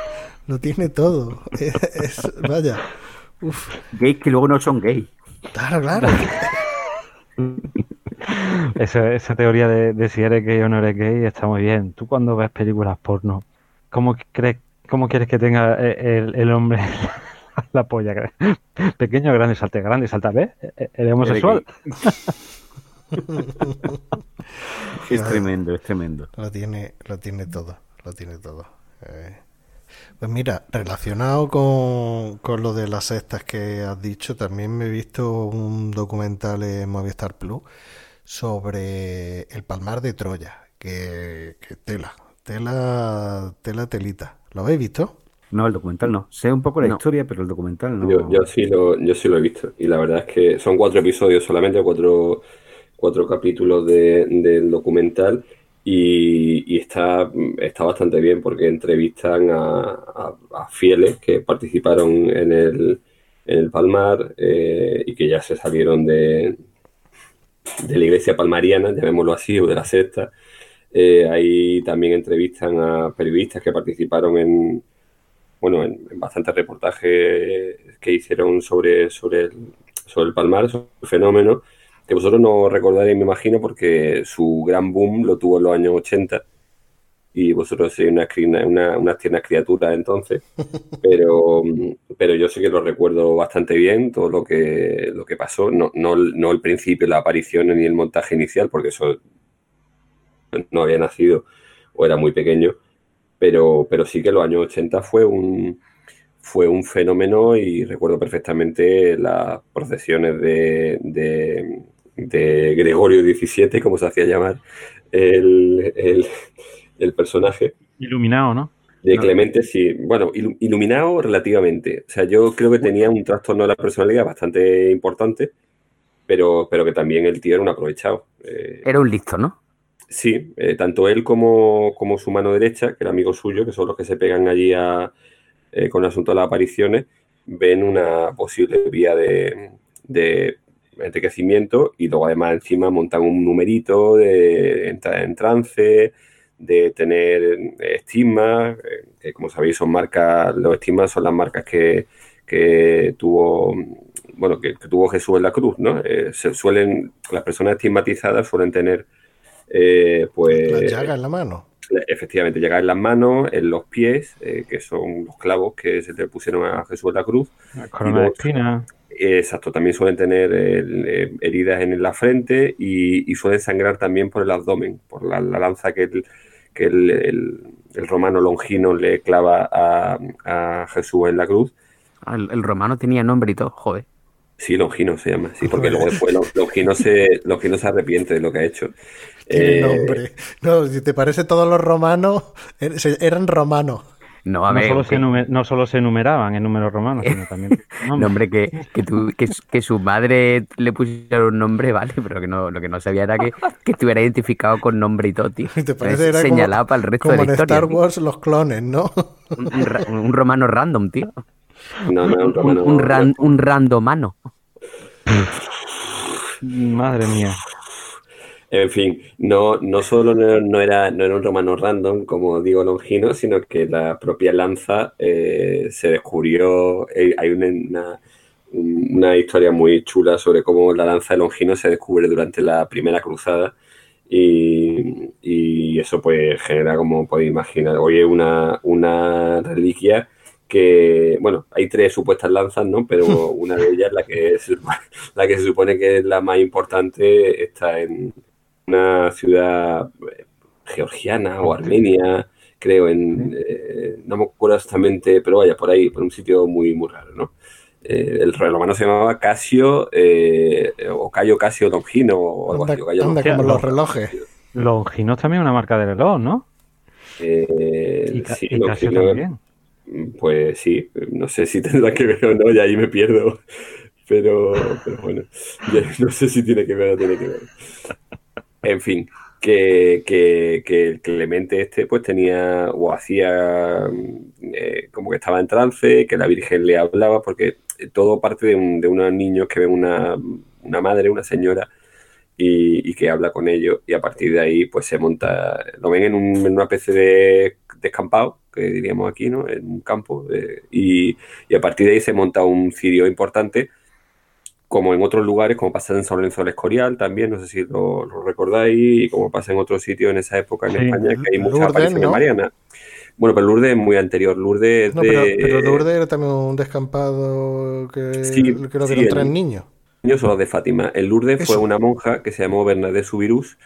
(laughs) Lo tiene todo. (laughs) vaya. Gays que luego no son gay. Claro, claro. (laughs) esa, esa, teoría de, si eres gay o no eres gay está muy bien. Tú cuando ves películas porno, ¿cómo crees, cómo quieres que tenga eh, el, hombre la polla? Pequeño, grande, salta, grande, salta, ¿ves? ¿Eres homosexual? es tremendo, es tremendo. Lo tiene, lo tiene todo lo tiene todo. Eh, pues mira, relacionado con, con, lo de las cestas que has dicho, también me he visto un documental en Movistar Plus sobre el palmar de Troya, que, tela, tela, tela, telita. ¿Lo habéis visto? No, el documental no. Sé un poco la historia, pero el documental no. Yo, yo, sí lo, yo sí lo he visto. Y la verdad es que son cuatro episodios solamente, cuatro, cuatro capítulos de, del documental. Y, está, está bastante bien porque entrevistan a, fieles que participaron en el, en el Palmar eh, y que ya se salieron de, de la iglesia palmariana, llamémoslo así, o de la secta. Eh, ahí también entrevistan a periodistas que participaron en, bueno, en, bastantes reportajes que hicieron sobre, sobre, el, sobre el Palmar, sobre el fenómeno, que vosotros no recordaréis, me imagino, porque su gran boom lo tuvo en los años 80 y vosotros sois una, una, unas tiernas criaturas entonces, (laughs) pero, pero yo sé que lo recuerdo bastante bien, todo lo que, lo que pasó, no, no, no el principio, la aparición ni el montaje inicial, porque eso no había nacido o era muy pequeño, pero, pero sí que los años 80 fue un, fue un fenómeno y recuerdo perfectamente las procesiones de, de, de Gregorio XVII, como se hacía llamar el, el el personaje. Iluminado, ¿no? De Clemente, sí. Bueno, iluminado relativamente. O sea, yo creo que tenía un trastorno de la personalidad bastante importante, pero, pero que también el tío era un aprovechado. Eh, era un listo, ¿no? Sí, eh, tanto él como, como, su mano derecha, que era amigo suyo, que son los que se pegan allí a, eh, con el asunto de las apariciones, ven una posible vía de, de enriquecimiento y luego además encima montan un numerito de entrar en trance, de tener eh, estigmas, eh, que como sabéis son marcas, los estigmas son las marcas que, tuvo, bueno, que, tuvo Jesús en la cruz, ¿no? Eh, se suelen, las personas estigmatizadas suelen tener, pues... La llaga en la mano. Efectivamente, llagas en las manos, en los pies, que son los clavos que se le pusieron a Jesús en la cruz. La corona de espina. Exacto, también suelen tener heridas en la frente y, suelen sangrar también por el abdomen, por la, la lanza que, el, que el, romano Longino le clava a, Jesús en la cruz. Ah, el, romano tenía nombre y todo, joder. Sí, Longino se llama, sí, porque luego después Longino se, Longino se arrepiente de lo que ha hecho. Tiene eh, nombre. No, si te parece todos los romanos, er, eran romanos. No, a ver, solo se no solo se enumeraban en números romanos, sino también. (laughs) nombre que, que, que, su madre le pusiera un nombre, vale, pero que no, lo que no sabía era que, que estuviera identificado con nombre y todo, tío. (laughs) ¿Te parece era señalado para el resto de la historia. Star Wars los clones, ¿no? Un, romano random, tío. No, no, un romano. Un, ran, un randomano. Madre mía. En fin, no, no solo no, era, no era un romano random, como digo Longino, sino que la propia lanza eh, se descubrió, eh, hay una, una, historia muy chula sobre cómo la lanza de Longino se descubre durante la primera cruzada y, eso pues genera, como podéis imaginar, hoy es una, una reliquia que, bueno, hay tres supuestas lanzas, ¿no? Pero (laughs) una de ellas, la que, la que se supone que es la más importante, está en, una ciudad eh, georgiana o armenia, creo, en, eh, no me acuerdo exactamente, pero vaya, por ahí, por un sitio muy, muy raro, ¿no? Eh, el romano se llamaba Casio, o Cayo Casio Longino, o algo así. como los relojes. Longino es también una marca de reloj, ¿no? y, sí, Casio también. Pues sí, no sé si (laughs) tendrá que ver o no, y ahí me pierdo. (laughs) Pero, pero bueno, (laughs) no sé si tiene que ver o no tiene que ver. En fin, que, que, que, el Clemente este pues tenía o hacía eh, como que estaba en trance, que la Virgen le hablaba, porque todo parte de, un, de unos niños que ven una, una madre, una señora, y, que habla con ellos, y a partir de ahí pues se monta, lo ven en, un, en una especie de descampado, que diríamos aquí, ¿no? En un campo, eh, y, y a partir de ahí se monta un cirio importante como en otros lugares, como pasa en San Lorenzo del Escorial también, no sé si lo, recordáis, y como pasa en otros sitios en esa época en España, que hay muchas apariciones marianas. Bueno, pero Lourdes es muy anterior. Lourdes no, pero, Lourdes era también un descampado que creo que eran tres niños. Niños son los de Fátima. El Lourdes fue una monja que se llamó Bernadette Subirús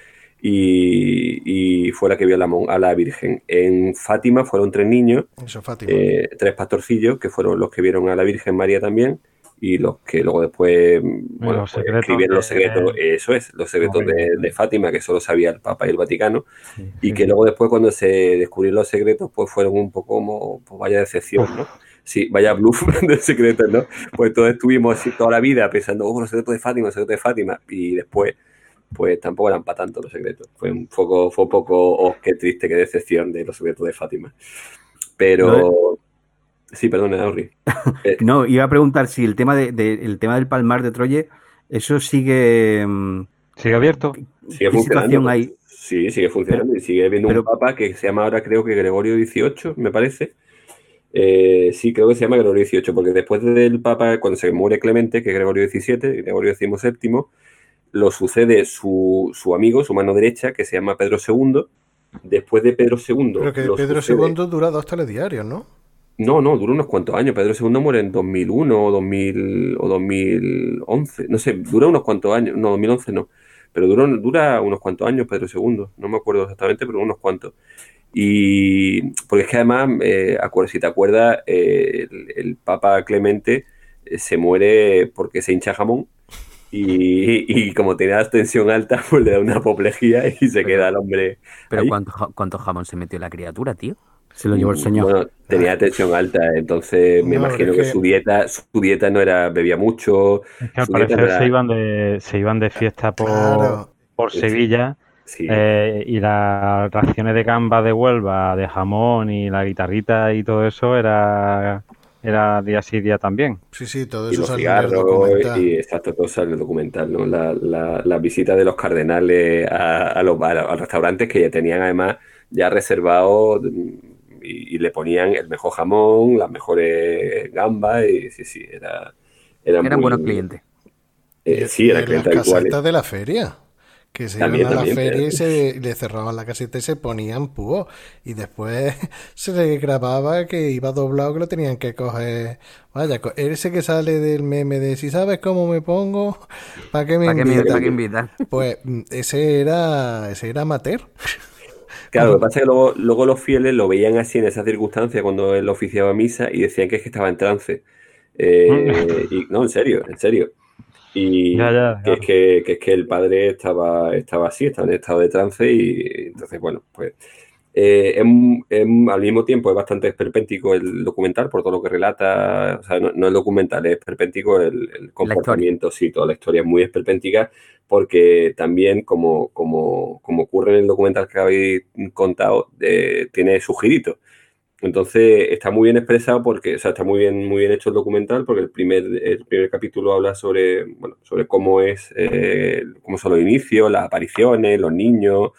y, fue la que vio a la, a la Virgen. En Fátima fueron tres niños, eh, tres pastorcillos, que fueron los que vieron a la Virgen María también y los que luego después bueno, pues escribieron los secretos, eso es, los secretos de, Fátima, que solo sabía el Papa y el Vaticano, y que luego después cuando se descubrieron los secretos, pues fueron un poco como, pues vaya decepción, ¿no? Sí, vaya bluff (laughs) de secretos, ¿no? Pues todos estuvimos así toda la vida pensando, oh, los secretos de Fátima, los secretos de Fátima, y después, pues tampoco eran para tanto los secretos. Fue un poco, fue un poco, oh, qué triste, qué decepción de los secretos de Fátima. Pero... Sí, perdón, Henry. Eh, (laughs) no, iba a preguntar si el tema, de, el tema del Palmar de Troye, eso sigue... Mm, ¿Sigue abierto? Sigue funcionando. Sí, sigue funcionando y sigue habiendo un papa que se llama ahora creo que Gregorio XVIII, me parece, Eh, sí, creo que se llama Gregorio XVIII, porque después del Papa, cuando se muere Clemente, que es Gregorio XVII, Gregorio XVII, lo sucede su, su amigo, su mano derecha, que se llama Pedro II. Después de Pedro II. Pero que Pedro sucede- II dura dos telediarios, ¿no? No, no, duró unos cuantos años. Pedro II muere en 2001 o, 2000, o 2011. No sé, dura unos cuantos años. No, 2011 no. Pero duró, dura unos cuantos años Pedro II. No me acuerdo exactamente, pero unos cuantos. Y porque es que además, eh, si te acuerdas, eh, el, el Papa Clemente eh, se muere porque se hincha jamón. Y, (laughs) y como tenía la tensión alta, (laughs) pues le da una apoplejía y se queda el hombre Pero. ¿cuánto, ¿cuánto jamón se metió la criatura, tío? Se lo llevó el señor. Bueno, tenía tensión alta, entonces me No, imagino es que, que- su dieta, su dieta no era, bebía mucho, Es que al parecer era- se iban de, se iban de fiesta por, Claro. por. Sevilla sí, eh, y las raciones de gamba de Huelva, de jamón y la guitarrita y todo eso era, era día sí día también. Sí, sí, todo y eso los en el cigarros, documental. y exacto, todo sale en el documental, ¿no? La, la, la visita de los cardenales a, a los, a, a los restaurantes que ya tenían además ya reservado y, y le ponían el mejor jamón, las mejores gambas, y sí, sí, era, era Eran muy- buenos clientes. eh, sí, eran en las casetas de la feria. Que se También, iban a la también, feria y pero- se le cerraban la caseta y se ponían púas. Y después (laughs) se le grababa que iba doblado que lo tenían que coger. Vaya, ese que sale del meme de si sabes cómo me pongo, (laughs) ¿para qué me ¿Para qué me invitan? para qué invitan? Pues mm, ese era, ese era amateur. (laughs) Claro, lo que pasa es que luego, luego los fieles lo veían así en esa circunstancia cuando él oficiaba misa y decían que es que estaba en trance. Eh, y, no, en serio, en serio. Y Ya, ya, que, es que, que es que el padre estaba, estaba así, estaba en estado de trance y entonces, bueno, pues eh, al mismo tiempo es bastante esperpéntico el documental por todo lo que relata, o sea, no, no el documental, es esperpéntico el, el comportamiento, sí, toda la historia es muy esperpéntica porque también, como, como, como ocurre en el documental que habéis contado, eh, tiene sus giritos. Entonces está muy bien expresado porque, o sea, está muy bien, muy bien hecho el documental porque el primer, el primer capítulo habla sobre, bueno, sobre cómo es, eh, cómo son los inicios, las apariciones, los niños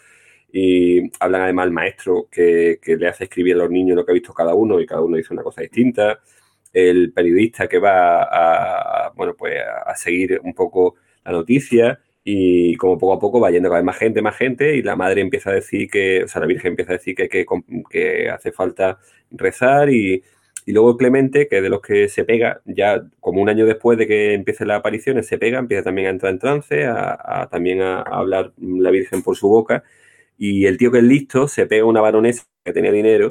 y hablan además al maestro que, que le hace escribir a los niños lo que ha visto cada uno y cada uno dice una cosa distinta. El periodista que va a, bueno, pues a, seguir un poco la noticia y como poco a poco va yendo cada vez más gente, más gente, y la madre empieza a decir que, o sea, la Virgen empieza a decir que, que, que hace falta rezar, y, y, luego Clemente, que de los que se pega, ya como un año después de que empiece las apariciones, se pega, empieza también a entrar en trance, a, también a, hablar la Virgen por su boca, y el tío que es listo se pega a una baronesa que tenía dinero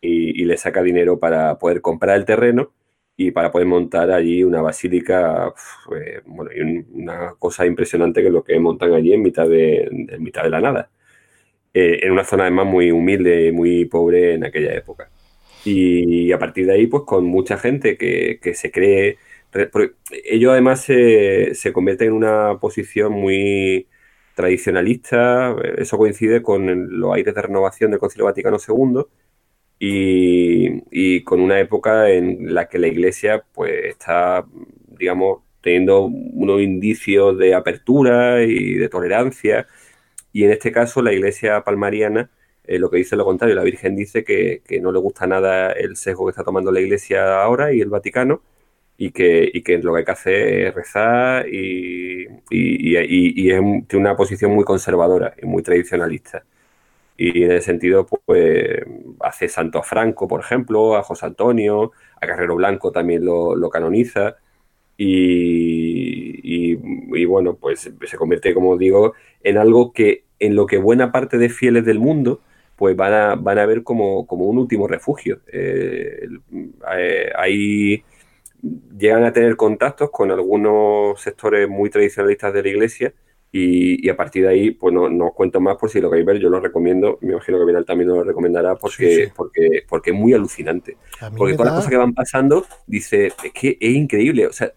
y, y le saca dinero para poder comprar el terreno y para poder montar allí una basílica, eh, bueno, y un, una cosa impresionante que es lo que montan allí en mitad de, en mitad de la nada, eh, en una zona además muy humilde, muy pobre en aquella época. Y a partir de ahí, pues con mucha gente que, que se cree, ellos además se, se convierten en una posición muy tradicionalista, eso coincide con los aires de renovación del Concilio Vaticano II, y, y, con una época en la que la iglesia pues está, digamos, teniendo unos indicios de apertura y de tolerancia. Y en este caso la iglesia palmariana eh, lo que dice lo contrario. La Virgen dice que, que, no le gusta nada el sesgo que está tomando la iglesia ahora y el Vaticano y que, y que lo que hay que hacer es rezar y, y, y es, tiene una posición muy conservadora y muy tradicionalista. Y en ese sentido pues hace santo a Franco por ejemplo a José Antonio a Carrero Blanco también lo, canoniza y, y, bueno pues se convierte como digo en algo que en lo que buena parte de fieles del mundo pues van a, van a ver como, como un último refugio. Eh, eh, ahí llegan a tener contactos con algunos sectores muy tradicionalistas de la iglesia y, y, a partir de ahí, pues no, no os cuento más por si lo queréis ver, yo lo recomiendo. Me imagino que Vinal también lo recomendará porque, sí, sí. porque, porque es muy alucinante. Porque todas da... las cosas que van pasando, dice, es que es increíble. O sea,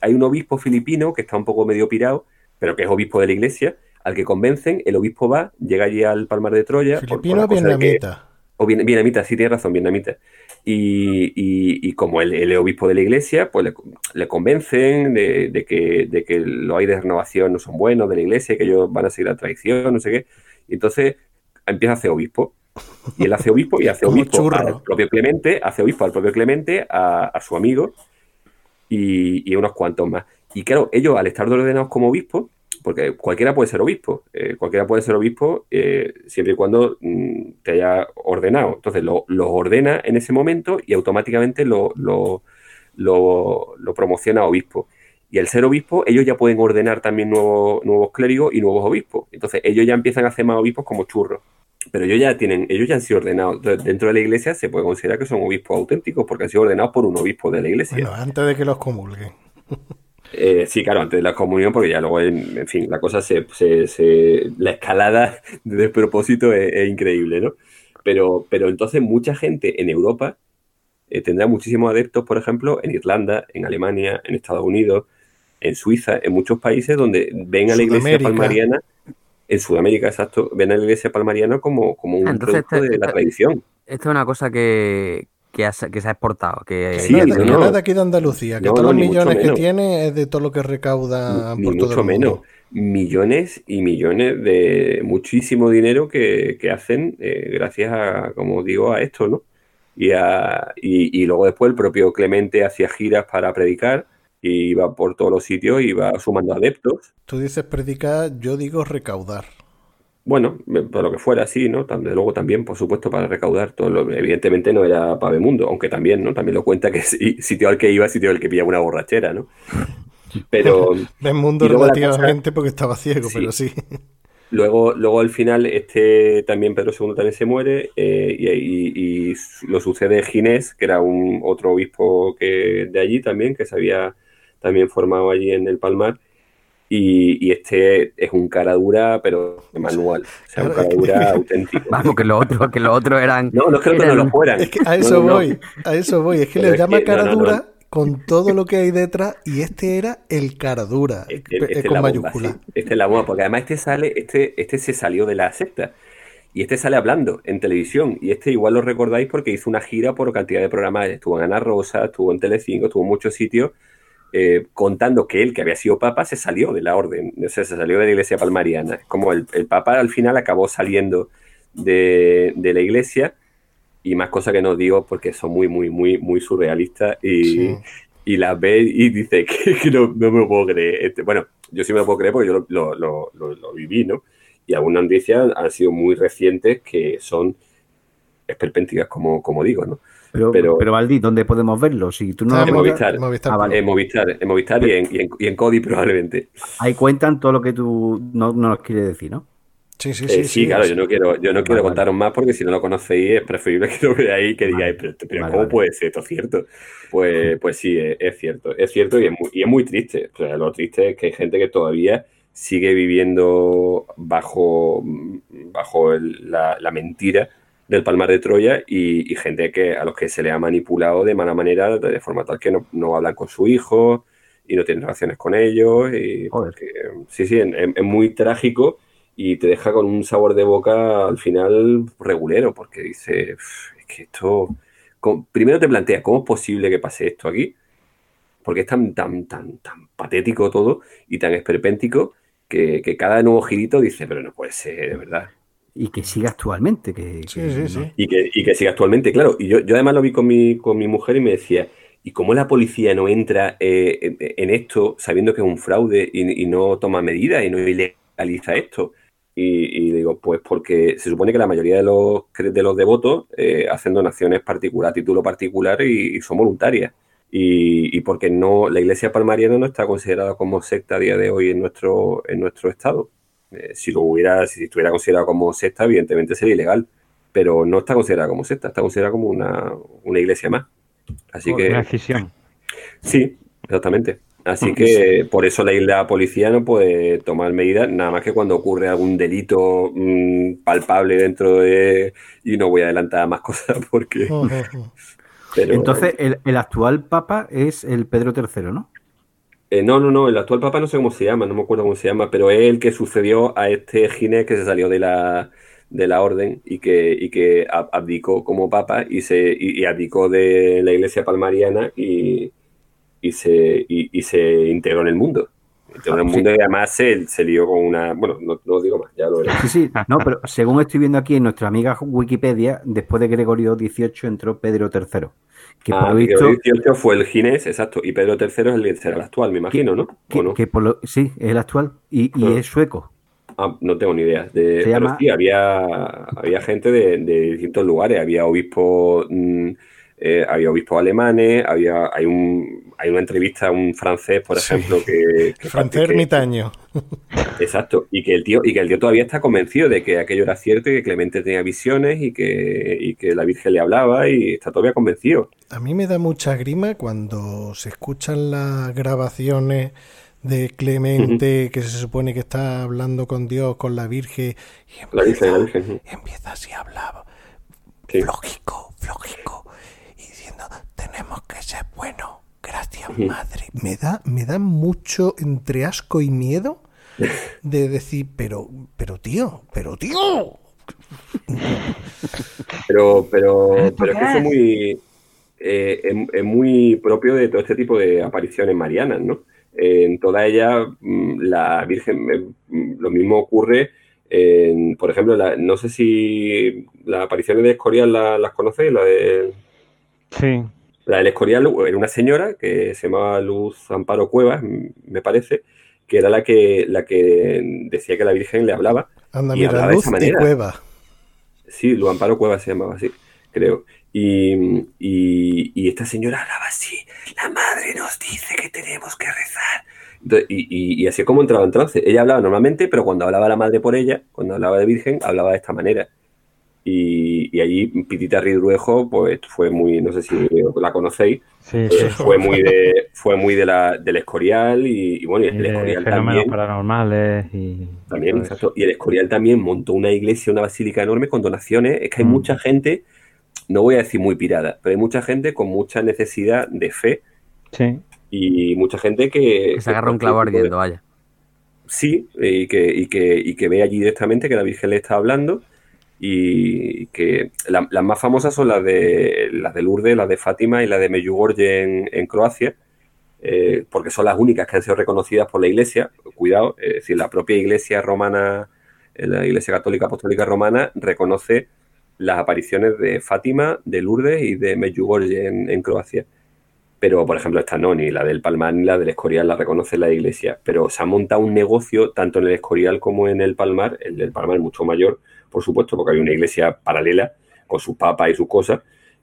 hay un obispo filipino que está un poco medio pirado, pero que es obispo de la iglesia, al que convencen, el obispo va, llega allí al Palmar de Troya. ¿Filipino o vietnamita? O bien, vietnamita, sí, tienes razón, vietnamita. Y, y, y, como él, él, es obispo de la iglesia, pues le, le convencen de, de, que, de que los aires de renovación no son buenos de la iglesia, que ellos van a seguir la tradición, no sé qué. Y entonces empieza a ser obispo. Y él hace obispo y hace obispo al propio Clemente, hace obispo al propio Clemente, a, a su amigo y, y unos cuantos más. Y claro, ellos al estar ordenados como obispos, porque cualquiera puede ser obispo, eh, cualquiera puede ser obispo eh, siempre y cuando mm, te haya ordenado. Entonces lo, lo ordena en ese momento y automáticamente lo, lo, lo, promociona a obispo. Y al ser obispo, ellos ya pueden ordenar también nuevos, nuevos clérigos y nuevos obispos. Entonces ellos ya empiezan a hacer más obispos como churros. Pero ellos ya tienen, ellos ya han sido ordenados. Dentro de la iglesia se puede considerar que son obispos auténticos porque han sido ordenados por un obispo de la iglesia. Bueno, antes de que los comulguen. (laughs) Eh, sí, claro, antes de la comunión, porque ya luego, en, en fin, la cosa se, se- se- la escalada (laughs) de despropósito es, es increíble, ¿no? Pero, pero entonces mucha gente en Europa eh, tendrá muchísimos adeptos, por ejemplo, en Irlanda, en Alemania, en Estados Unidos, en Suiza, en muchos países donde ven a la iglesia palmariana, en Sudamérica, exacto, ven a la iglesia palmariana como, como un Ah, entonces producto este- de la tradición. Esto es una cosa que, que, ha- que se ha exportado. Que, Sí, no, es no, de, no. no es de aquí de Andalucía, que No, todos no, los millones que menos. tiene es de todo lo que recauda ni por todo mucho el mundo. menos. Millones y millones de muchísimo dinero que, que hacen eh, gracias a, como digo, a esto, ¿no? Y, a, y, y luego después el propio Clemente hacía giras para predicar y iba por todos los sitios y iba sumando adeptos. Tú dices predicar, yo digo recaudar. Bueno, para lo que fuera, sí, ¿no? Tam- Luego también, por supuesto, para recaudar todo lo, evidentemente no era para mundo, aunque también, ¿no? También lo cuenta que (laughs) sí, sitio al que iba, sitio al que pillaba una borrachera, ¿no? (laughs) Pero Ves mundo Y luego la cosa- relativamente porque estaba ciego, Sí. pero sí. Luego, luego al final, este también Pedro II también se muere eh, y, y- y lo sucede Ginés, que era un otro obispo que de allí también, que se había también formado allí en el Palmar. Y, y este es un cara dura, pero de manual. O sea, un cara es que- dura (laughs) auténtico. Vamos, que los otros, que los otros eran. No, no es que los otros no eran- lo fueran. Es que a eso no, no. voy, a eso voy. Es que Pero le es llama que- cara no, no. dura con todo lo que hay detrás y este era el cara dura, Este, es con la bomba, mayúscula. sí. Este es la bomba, porque además este sale, este, este se salió de la secta. Y este sale hablando en televisión. Y este igual lo recordáis porque hizo una gira por cantidad de programas. Estuvo en Ana Rosa, estuvo en Telecinco, estuvo en muchos sitios, eh, contando que él, que había sido papa, se salió de la orden. O sea, se salió de la iglesia palmariana. Como el, el papa al final acabó saliendo de, de la iglesia. Y más cosas que no digo porque son muy, muy, muy, muy surrealistas. Y, Sí. y las ve y dice que, (laughs) que no, no me lo puedo creer. Este, bueno, yo sí me lo puedo creer porque yo lo, lo- lo- lo- lo viví, ¿no? Y algunas noticias han sido muy recientes que son esperpénticas, como, como digo, ¿no? Pero, Pero- pero, Valdi, ¿dónde podemos verlo? Si tú no en lo- Movistar. Movistar Ah, vale. En Movistar, en Movistar y en, y en, y en Cody probablemente. ahí cuentan todo lo que tú no, no nos quieres decir, ¿no? Sí, sí, Eh, sí. sí, claro, sí. yo no quiero, yo no quiero Vale, vale. contaros más porque si no lo conocéis es preferible (laughs) que lo veáis y que Vale. digáis, pero, pero Vale, ¿cómo vale. puede ser esto cierto? Pues, (laughs) pues sí, es, es cierto, es cierto y es muy, y es muy triste. O sea, lo triste es que hay gente que todavía sigue viviendo bajo, bajo el- la, la mentira del Palmar de Troya y, y gente que a los que se le ha manipulado de mala manera, de forma tal que no, no hablan con su hijo y no tienen relaciones con ellos. Y porque, sí, sí, es, es muy trágico y te deja con un sabor de boca al final regulero, porque dice, "Uf, es que esto, primero te plantea, ¿cómo es posible que pase esto aquí? Porque es tan, tan, tan, tan patético todo y tan esperpéntico que, que cada nuevo girito dice, pero no puede ser, de verdad. Y que siga actualmente. Que, Sí, que- sí, sí. Y que, y que siga actualmente, claro. Y yo, yo además lo vi con mi, con mi mujer y me decía, ¿y cómo la policía no entra eh, en, en esto sabiendo que es un fraude y, y no toma medidas y no ilegaliza esto? Y, y digo, pues porque se supone que la mayoría de los, de los devotos eh, hacen donaciones particular, a título particular y, y son voluntarias. Y, y porque no, la iglesia palmariana no está considerada como secta a día de hoy en nuestro, en nuestro estado. Eh, si lo hubiera, si estuviera considerada como secta, evidentemente sería ilegal pero no está considerada como secta, está considerada como una, una iglesia más. Así Una que decisión. sí, exactamente. Así que por eso la isla policía no puede tomar medidas, nada más que cuando ocurre algún delito mm, palpable dentro de... Y no voy a adelantar más (laughs) cosas porque... Ujú, ujú. pero- Entonces, el, el actual papa es el Pedro III, ¿no? Eh, no, no, no, el actual papa no sé cómo se llama, no me acuerdo cómo se llama, pero es el que sucedió a este Ginés que se salió de la, de la orden y que, y que ab- abdicó como papa y se y, y abdicó de la iglesia palmariana y, y se, y, y se integró en el mundo. todo el mundo y además se, se lió con una. Bueno, no, no digo más, ya lo veré. Sí, sí, no, pero según estoy viendo aquí en nuestra amiga Wikipedia, después de Gregorio XVIII entró Pedro III. Que por Ah, lo visto. XVIII fue el Ginés, exacto, y Pedro III es el será el actual, me imagino, ¿no? que- ¿O no? que por lo- sí, es el actual y, y Ah. es sueco. Ah, no tengo ni idea. De, Se pero llama- sí, había, había gente de, de distintos lugares. Había obispos, mm, eh, había obispos alemanes, había, hay un, hay una entrevista a un francés, por Sí. ejemplo, que, que (laughs) Francés ermitaño. Exacto, y que el tío, y que el tío todavía está convencido de que aquello era cierto y que Clemente tenía visiones y que, y que la Virgen le hablaba y está todavía convencido. A mí me da mucha grima cuando se escuchan las grabaciones de Clemente que se supone que está hablando con Dios, con la Virgen, y La Virgen, la empieza, Virgen. empieza así a hablar, Sí. y diciendo, tenemos que ser buenos, gracias madre. Me da, me da mucho entre asco y miedo de decir, pero, pero tío, pero tío. Pero, pero, ¿Esto pero es que eso es es? muy, eh, es, es muy propio de todo este tipo de apariciones marianas, ¿no? Eh, en toda ella, mm, la Virgen, eh, mm, lo mismo ocurre, en, por ejemplo, la- no sé si las apariciones de Escorial la- las conocéis, la de Sí, la del Escorial era una señora que se llamaba Luz Amparo Cuevas, me parece, que era la que, la que decía que la Virgen le hablaba. Anda, Y mira, hablaba de luz esa y cueva. Sí, Luz Amparo Cuevas se llamaba así, creo. Y, y- y esta señora hablaba así, la madre nos dice que tenemos que rezar. Y, y- y así es como entraba en trance. Ella hablaba normalmente, pero cuando hablaba la madre por ella, cuando hablaba de Virgen, hablaba de esta manera. Y, y allí Pitita Ridruejo, pues fue muy, no sé si la conocéis, sí, sí. eh, fue muy de, fue muy de la, del Escorial y, y bueno, y el Escorial fenómenos también. paranormales y También, exacto. Y el Escorial también montó una iglesia, una basílica enorme con donaciones. Es que hay Mm. mucha gente, no voy a decir muy pirada, pero hay mucha gente con mucha necesidad de fe Sí, y mucha gente que... Que se agarra un clavo ardiendo, vaya. Sí, y que, y, que, y que ve allí directamente que la Virgen le está hablando y que la- las más famosas son las de, las de Lourdes, las de Fátima y las de Medjugorje en, Croacia, eh, porque son las únicas que han sido reconocidas por la Iglesia. Cuidado, es decir, la propia Iglesia romana, eh, la Iglesia Católica Apostólica Romana, reconoce las apariciones de Fátima, de Lourdes y de Medjugorje en, en Croacia. Pero, por ejemplo, esta no, ni la del Palmar ni la del Escorial la reconoce la iglesia. Pero se ha montado un negocio tanto en el Escorial como en el Palmar. El del Palmar es mucho mayor, por supuesto, porque hay una iglesia paralela con sus papas y sus cosas.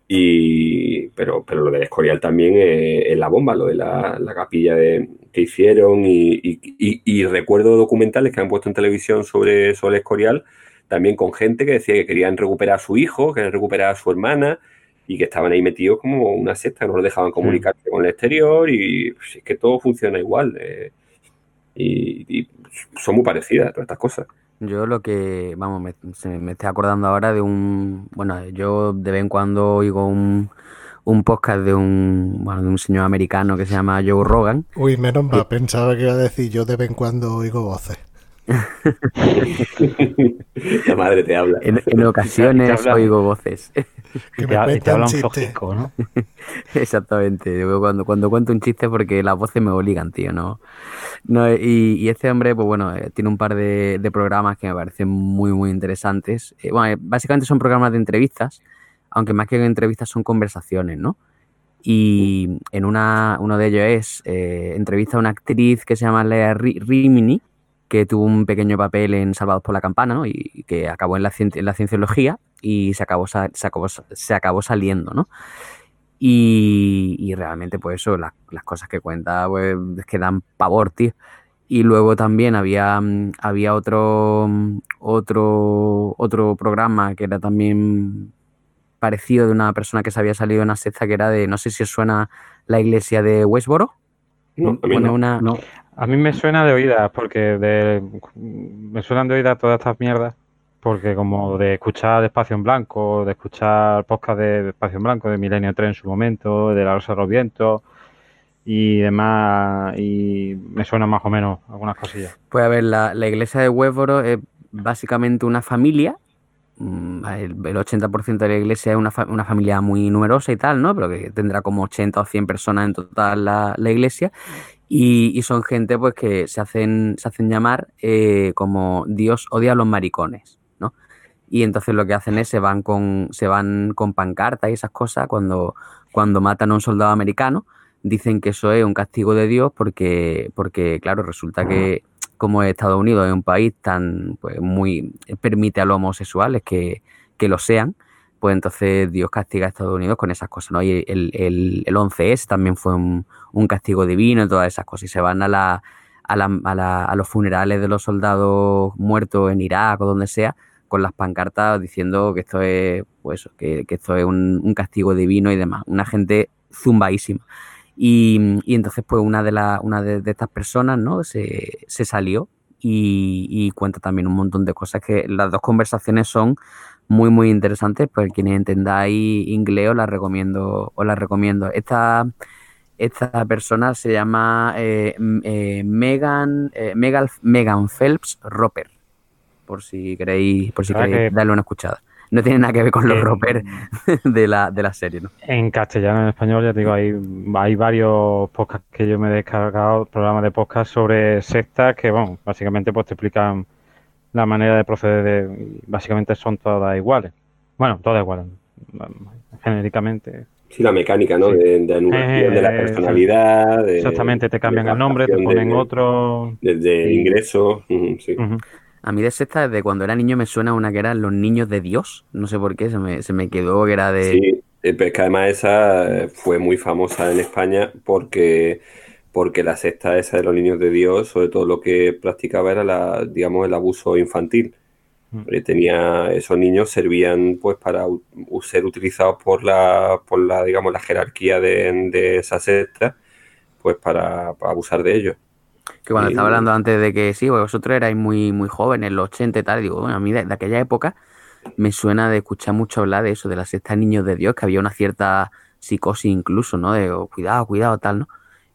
Y, pero, pero lo del Escorial también es, es la bomba, lo de la, la capilla de- que hicieron. Y, y- y- recuerdo documentales que han puesto en televisión sobre, sobre el Escorial, también con gente que decía que querían recuperar a su hijo, querían recuperar a su hermana y que estaban ahí metidos como una secta, no los dejaban comunicarse con el exterior y pues, es que todo funciona igual. eh, y, y son muy parecidas todas estas cosas. Yo lo que, vamos, me, se me estoy acordando ahora de un, bueno, yo de vez en cuando oigo un, un podcast de un, bueno, de un señor americano que se llama Joe Rogan. Uy, menos mal, pensaba que iba a decir yo de vez en cuando oigo voces. (laughs) La madre te habla. En, en ocasiones (laughs) oigo voces. (laughs) Que me te, te hablan flojico, ¿no? Exactamente. Yo cuando, cuando cuento un chiste porque las voces me obligan, tío, ¿no? no y, y este hombre, pues bueno, eh, tiene un par de, de programas que me parecen muy, muy interesantes. Eh, bueno, eh, básicamente son programas de entrevistas, aunque más que entrevistas son conversaciones, ¿no? Y en una, uno de ellos es eh, entrevista a una actriz que se llama Lea Ri- Rimini, que tuvo un pequeño papel en Salvados por la Campana, ¿no? Y, que acabó en la, cien- en la cienciología y se acabó, sa- se acabó, se acabó saliendo, ¿no? Y, y realmente, pues eso, las, las cosas que cuenta, pues es que dan pavor, tío. Y luego también había, había otro, otro, otro programa que era también parecido de una persona que se había salido en una secta que era de, no sé si os suena la iglesia de Westboro. No, no. una, No, A mí me suena de oídas, porque de, me suenan de oídas todas estas mierdas, porque como de escuchar Espacio en Blanco, de escuchar podcast de Espacio en Blanco, de Milenio 3 en su momento, de La Rosa de los Vientos y demás, y me suenan más o menos algunas cosillas. Pues a ver, la, la iglesia de Westboro es básicamente una familia. mm, El, el 80% de la iglesia es una, una familia muy numerosa y tal, ¿no? Pero que tendrá como 80 o 100 personas en total la, la iglesia. Y, y son gente pues que se hacen, se hacen llamar eh, como Dios odia a los maricones, ¿no? Y entonces lo que hacen es se van con, se van con pancartas y esas cosas cuando, cuando matan a un soldado americano. Dicen que eso es un castigo de Dios porque, porque claro, resulta que como Estados Unidos es un país tan, pues muy, permite a los homosexuales que, que lo sean, pues entonces Dios castiga a Estados Unidos con esas cosas, ¿no? Y el, el, el 11S también fue un, un, castigo divino y todas esas cosas. Y se van a, la, a, la, a, los funerales de los soldados muertos en Irak o donde sea, con las pancartas diciendo que esto es, pues, que, que esto es un, un, castigo divino y demás. Una gente zumbaísima. Y, y entonces, pues, una de, la, una de, de estas personas, ¿no? Se, se salió y, y, cuenta también un montón de cosas que las dos conversaciones son muy muy interesantes pues quienes entendáis inglés os la recomiendo os la recomiendo esta esta persona se llama eh, eh, Megan eh, Megan Megan Phelps Roper por si queréis por si queréis que... darle una escuchada no tiene nada que ver con los Roper (laughs) de la, de la serie, ¿no? En castellano, en español, ya te digo, hay, hay varios podcasts que yo me he descargado, programas de podcast sobre sectas que, bueno, básicamente pues te explican la manera de proceder de, básicamente son todas iguales. Bueno, todas iguales, genéricamente. Sí, la mecánica, ¿no? Sí. De, de, anulación eh, de la personalidad. De, exactamente, te cambian el nombre, te ponen de, otro. Desde sí. ingreso, sí. Uh -huh. A mí de sexta, desde cuando era niño, me suena una que era Los Niños de Dios. No sé por qué, se me, se me quedó que era de. Sí, pero es que además esa fue muy famosa en España porque porque la secta esa de los niños de Dios, sobre todo lo que practicaba era la, digamos, el abuso infantil. Mm. Tenía, esos niños servían pues para ser utilizados por la, por la digamos, la jerarquía de, de esa secta, pues para, para, abusar de ellos. Que cuando y, estaba hablando antes de que sí, vosotros erais muy, muy jóvenes, los 80 y tal, digo, bueno, a mí de, de aquella época me suena de escuchar mucho hablar de eso, de la secta niños de Dios, que había una cierta psicosis incluso, ¿no? De oh, cuidado, cuidado, tal, ¿no?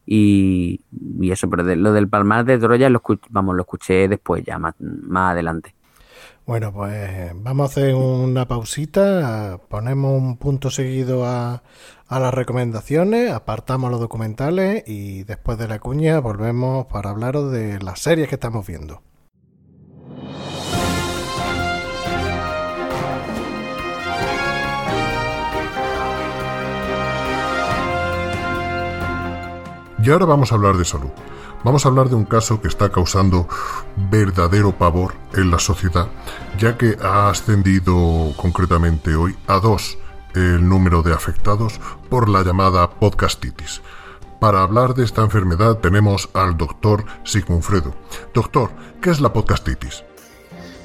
Y, eso, pero de, lo del Palmar de Troya lo, vamos, lo escuché después, ya más, más, adelante. Bueno, pues vamos a hacer una pausita, ponemos un punto seguido a, a las recomendaciones, apartamos los documentales y después de la cuña volvemos para hablaros de las series que estamos viendo. Y ahora vamos a hablar de salud. Vamos a hablar de un caso que está causando verdadero pavor en la sociedad, ya que ha ascendido concretamente hoy a dos el número de afectados por la llamada podcastitis. Para hablar de esta enfermedad tenemos al doctor Sigmunfredo. Doctor, ¿qué es la podcastitis?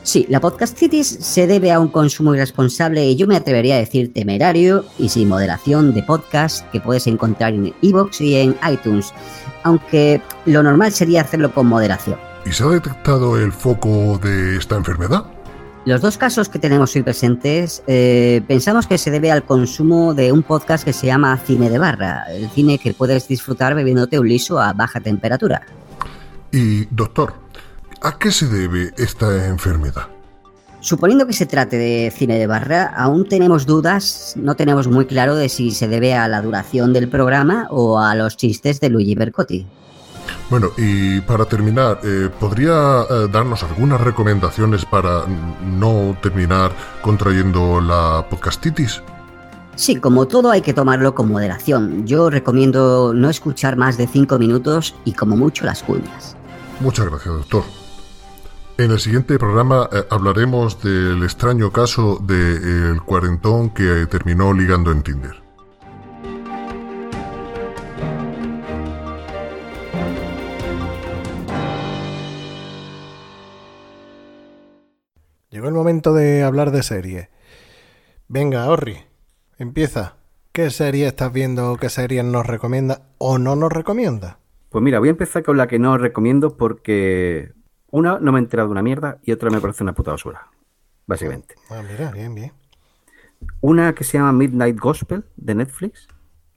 Sí, la podcastitis se debe a un consumo irresponsable y yo me atrevería a decir temerario y sin moderación de podcast que puedes encontrar en iVoox y en iTunes, aunque lo normal sería hacerlo con moderación. ¿Y se ha detectado el foco de esta enfermedad? Los dos casos que tenemos hoy presentes eh, pensamos que se debe al consumo de un podcast que se llama Cine de Barra, el cine que puedes disfrutar bebiéndote un liso a baja temperatura. Y, doctor, ¿A qué se debe esta enfermedad? Suponiendo que se trate de cine de barra, aún tenemos dudas, no tenemos muy claro de si se debe a la duración del programa o a los chistes de Luigi Bercotti. Bueno, y para terminar, eh, ¿podría eh, darnos algunas recomendaciones para no terminar contrayendo la podcastitis? Sí, como todo hay que tomarlo con moderación. Yo recomiendo no escuchar más de 5 minutos y como mucho las cuñas. Muchas gracias, doctor. En el siguiente programa eh, hablaremos del extraño caso del de, cuarentón que terminó ligando en Tinder. Llegó el momento de hablar de serie. Venga, Orri, empieza. ¿Qué serie estás viendo? ¿Qué serie nos recomienda o no nos recomienda? Pues mira, voy a empezar con la que no recomiendo porque una, no me he enterado de una mierda y otra me parece una puta basura. Básicamente. Ah, mira, bien, bien. Una que se llama Midnight Gospel de Netflix.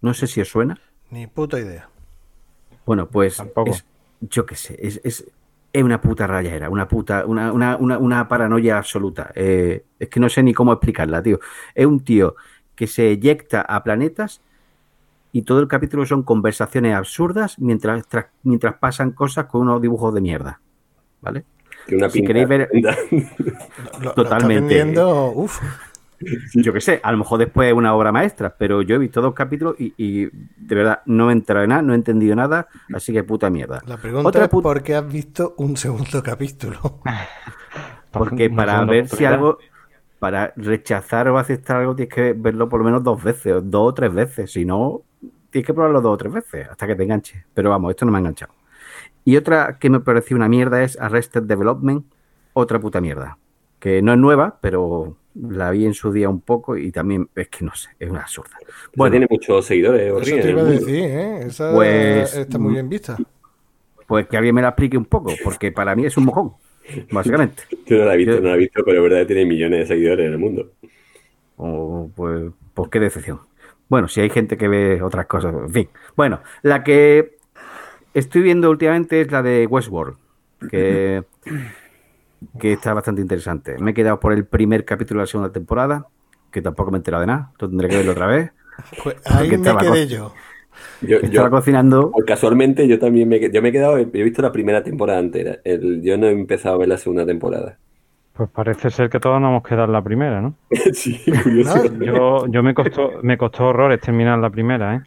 No sé si os suena. Ni puta idea. Bueno, pues es, yo qué sé, es, es, es, una puta rayera, una puta, una, una, una, una paranoia absoluta. Eh, es que no sé ni cómo explicarla, tío. Es un tío que se eyecta a planetas y todo el capítulo son conversaciones absurdas mientras, tras- mientras pasan cosas con unos dibujos de mierda. ¿Vale? Que una Si pinta queréis ver-. Lo- Totalmente. uf. Yo qué sé, a lo mejor después es una obra maestra, pero yo he visto dos capítulos y, y de verdad no me he enterado de nada, no he entendido nada, así que puta mierda. La pregunta Otra es put- por qué has visto un segundo capítulo. (laughs) Porque para ver si algo, para rechazar o aceptar algo, tienes que verlo por lo menos dos veces, o dos o tres veces. Si no, tienes que probarlo dos o tres veces hasta que te enganche. Pero vamos, esto no me ha enganchado. Y otra que me pareció una mierda es Arrested Development, otra puta mierda. Que no es nueva, pero la vi en su día un poco y también es que no sé, es una absurda. Bueno, tiene muchos seguidores. Eso te iba a decir, ¿eh? Esa Pues- está muy bien vista. pues que alguien me la explique un poco, porque para mí es un mojón, básicamente. (laughs) Yo no la he visto, Yo- no la he visto, pero es verdad que tiene millones de seguidores en el mundo. O, pues, pues qué decepción. Bueno, si hay gente que ve otras cosas, en fin. Bueno, la que estoy viendo últimamente es la de Westworld, que, que está bastante interesante. Me he quedado por el primer capítulo de la segunda temporada, que tampoco me he enterado de nada, lo tendré que verlo otra vez. (laughs) Pues ahí Porque me estaba quedé co- yo. Yo, yo- Estaba cocinando. casualmente, yo también me, he- yo me he quedado, he visto la primera temporada entera. El- yo no he empezado a ver la segunda temporada. Pues parece ser que todos nos hemos quedado en la primera, ¿no? (laughs) sí, curioso. No, (laughs) Yo, yo me costó, me costó horrores terminar la primera, ¿eh?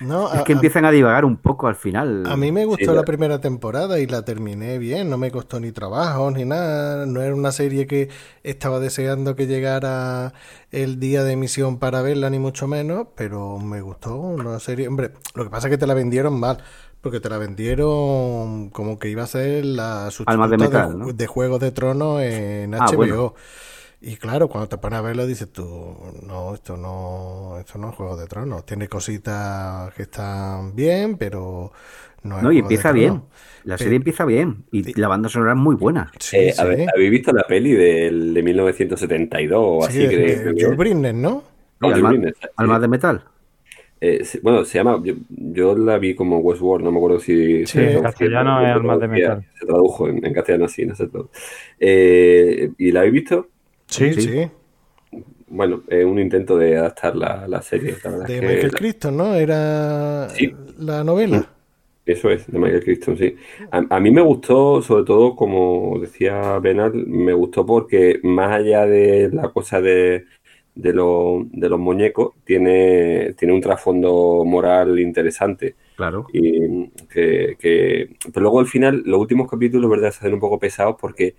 No, Es a- que empiezan a divagar un poco al final. A mí me gustó Sí, la- primera temporada y la terminé bien, no me costó ni trabajo ni nada, no era una serie que estaba deseando que llegara el día de emisión para verla ni mucho menos, pero me gustó una serie, hombre, lo que pasa es que te la vendieron mal, porque te la vendieron como que iba a ser la Almas de sustituta metal, de, ¿no? de Juegos de Tronos en Ah, HBO. bueno. Y claro, cuando te pones a verlo dices tú, no, esto no, esto no es Juego de Tronos. Tiene cositas que están bien, pero no es No, y Juego de empieza Tronos. bien. La Pero- serie empieza bien. Y la banda sonora es muy buena. Sí, Eh, sí. ¿Habéis visto la peli del- de 1972 o Sí, así? de- que, de que- Jules Briner, ¿no? No, Alma- Briner, sí. Almas de metal. Eh, bueno, se llama. Yo, yo la vi como Westworld, no me acuerdo si. Sí, se en tradujo, castellano es Almas de Metal. Se tradujo en, en castellano así, no sé todo. Eh, ¿Y la habéis visto? Sí, Sí. sí. Bueno, es un intento de adaptar la, la serie. La De que Michael la- Crichton, ¿no? Era Sí. la novela. Eso es, de Michael Crichton, sí. A, a mí me gustó, sobre todo, como decía Benal, me gustó porque más allá de la cosa de, de, lo- de los muñecos, tiene, tiene un trasfondo moral interesante. Claro. Y que, que- pero luego al final, los últimos capítulos, ¿verdad? Se hacen un poco pesados porque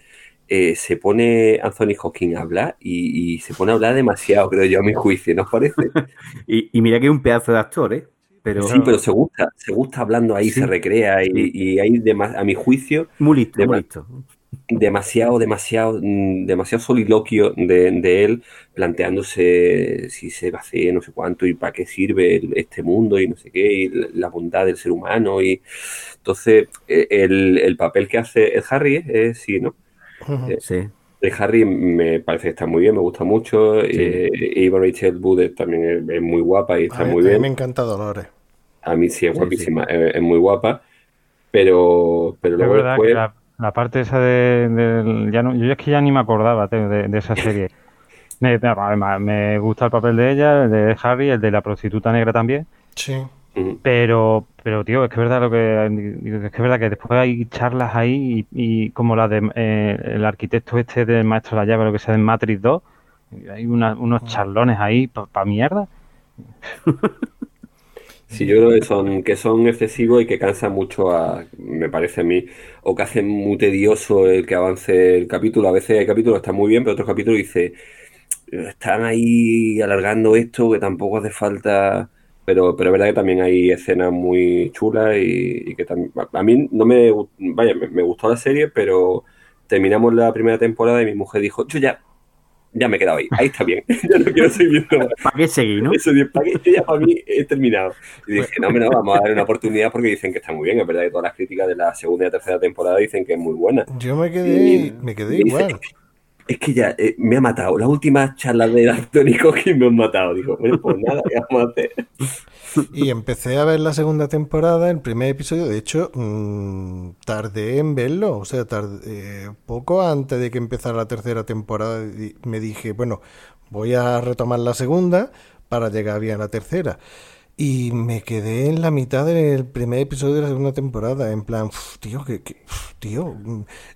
eh, se pone Anthony Hawking a hablar y, y se pone a hablar demasiado, creo yo, a mi juicio, ¿no os parece? (laughs) Y, y mira que es un pedazo de actor, ¿eh? Pero Sí, pero se gusta, se gusta hablando ahí, Sí. se recrea y, y hay, dema- a mi juicio, muy listo, muy listo. demasiado, demasiado, mm, demasiado soliloquio de, de él planteándose si se va a hacer no sé cuánto y para qué sirve este mundo y no sé qué, y la- bondad del ser humano. y Entonces, eh, el, el papel que hace el Harry es, es sí, ¿no? Eh, Sí. El Harry me parece que está muy bien, me gusta mucho. Sí. Eh, Rachel Wood también es, es muy guapa y está A mí, muy a mí bien. me encanta Dolores. A mí sí es Sí, guapísima, Es, es muy guapa, pero, pero Es luego verdad después... que la, la parte esa de, ya no, yo es que ya ni me acordaba de, de esa serie. (laughs) Me, me gusta el papel de ella, el de Harry, el de la prostituta negra también. Sí. Pero, pero tío, es que es verdad lo que digo, es que es verdad que después hay charlas ahí y, y como la de eh, el arquitecto este del maestro de la llave, lo que sea de Matrix 2, hay una- unos charlones ahí para mierda. (laughs) Sí, yo creo que son, que son excesivos y que cansan mucho a, me parece a mí, o que hacen muy tedioso el que avance el capítulo. A veces hay capítulos que están muy bien, pero otros capítulos dice, están ahí alargando esto que tampoco hace falta. Pero, pero es verdad que también hay escenas muy chulas y, y que también, a mí no me, vaya, me, me gustó la serie, pero terminamos la primera temporada y mi mujer dijo, yo ya, ya me he quedado ahí, ahí está bien, (laughs) yo no quiero seguir viendo más. ¿Para qué seguir, no? Eso, ¿para qué? Yo ya para mí he terminado. Y dije, no, hombre, no, vamos a darle una oportunidad porque dicen que está muy bien. Es verdad que todas las críticas de la segunda y tercera temporada dicen que es muy buena. Yo me quedé, Y- me quedé igual. (laughs) Es que ya eh, me ha matado. Las últimas charlas de Anthony Hawking me han matado. Digo, bueno, pues (laughs) nada, ¿qué vamos a hacer? Y empecé a ver la segunda temporada, el primer episodio. De hecho, mm, tardé en verlo. O sea, tardé, eh, poco antes de que empezara la tercera temporada, me dije, bueno, voy a retomar la segunda para llegar bien a la tercera. Y me quedé en la mitad del primer episodio de la segunda temporada, en plan, tío, que, tío,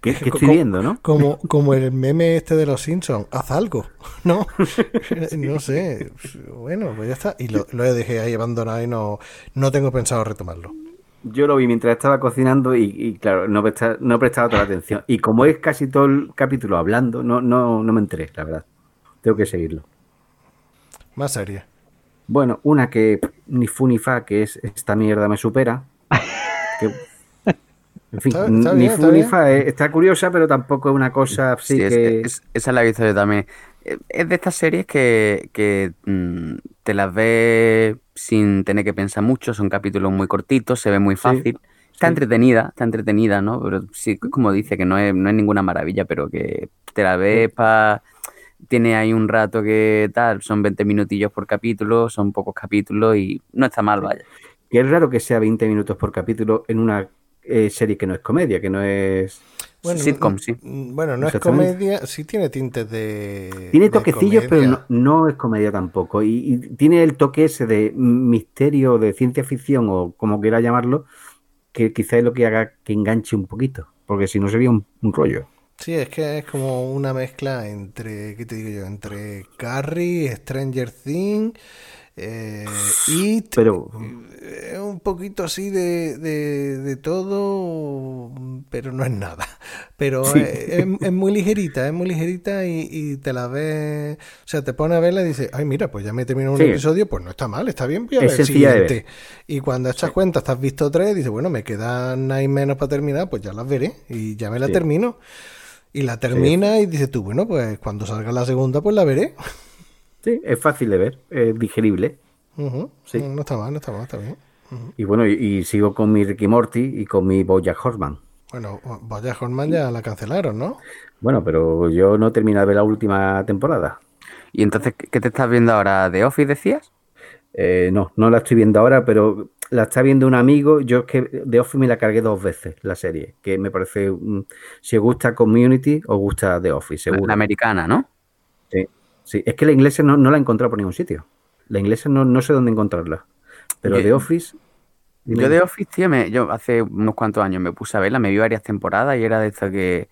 ¿qué, estoy viendo, no? Como, (laughs) como el meme este de los Simpsons, haz algo, (laughs) ¿no? (laughs) no sé, bueno, pues ya está. Y lo, lo dejé ahí abandonado y no, no tengo pensado retomarlo. Yo lo vi mientras estaba cocinando y, claro, no, prestaba, no prestaba toda la atención. Y como es casi todo el capítulo hablando, no, no, no me enteré, la verdad. Tengo que seguirlo. Más serie. Bueno, una que ni fu ni fa, que es esta mierda me supera. (laughs) en fin, ni fu ni fa, eh, está curiosa, pero tampoco es una cosa así que... esa la he visto yo también. Eh, es de estas series que, que mm, te las ves sin tener que pensar mucho, son capítulos muy cortitos, se ve muy fácil. está entretenida, está entretenida, ¿no? Pero sí, como dice, que no es, no es ninguna maravilla, pero que te la ves para... Tiene ahí un rato que tal, son 20 minutillos por capítulo, son pocos capítulos y no está mal, vaya. Que es raro que sea 20 minutos por capítulo en una eh, serie que no es comedia, que no es... Bueno, sitcom, sí. Bueno, no es comedia, sí tiene tintes de. Tiene toquecillos, pero no, es comedia tampoco. Y, tiene el toque ese de misterio, de ciencia ficción, o como quiera llamarlo, que quizás es lo que haga que enganche un poquito. Porque si no sería un, rollo. Sí, es que es como una mezcla entre, ¿qué te digo yo? Entre Carrie, Stranger Things eh, y pero es un poquito así de, de, todo, pero no es nada. Pero es, muy ligerita, es muy ligerita y, te la ves, o sea, te pone a verla y dices, ay, mira, pues ya me terminado un episodio, pues no está mal, está bien, voy a ver el siguiente. Y cuando echas cuenta, estás visto tres, dices, bueno, me quedan nada menos para terminar, pues ya las veré y ya me la termino. Y la termina y dices tú, bueno, pues cuando salga la segunda, pues la veré. Sí, es fácil de ver, es digerible. sí. No está mal, no está mal, está bien. Y bueno, y, sigo con mi Ricky Morty y con mi Bojack Horseman. Bueno, Bojack Horseman ya la cancelaron, ¿no? Bueno, pero yo no terminé de ver la última temporada. ¿Y entonces qué te estás viendo ahora? ¿De Office decías? Eh, no, no la estoy viendo ahora, pero la está viendo un amigo. Yo es que de Office me la cargué dos veces, la serie, que me parece, si os gusta Community, os gusta The Office, seguro. La americana, ¿no? Sí. Sí, es que la inglesa no, la he encontrado por ningún sitio. La inglesa no, sé dónde encontrarla. Pero de Office. Yo de Office, tío, yo hace unos cuantos años me puse a verla, me vi varias temporadas y era de esta que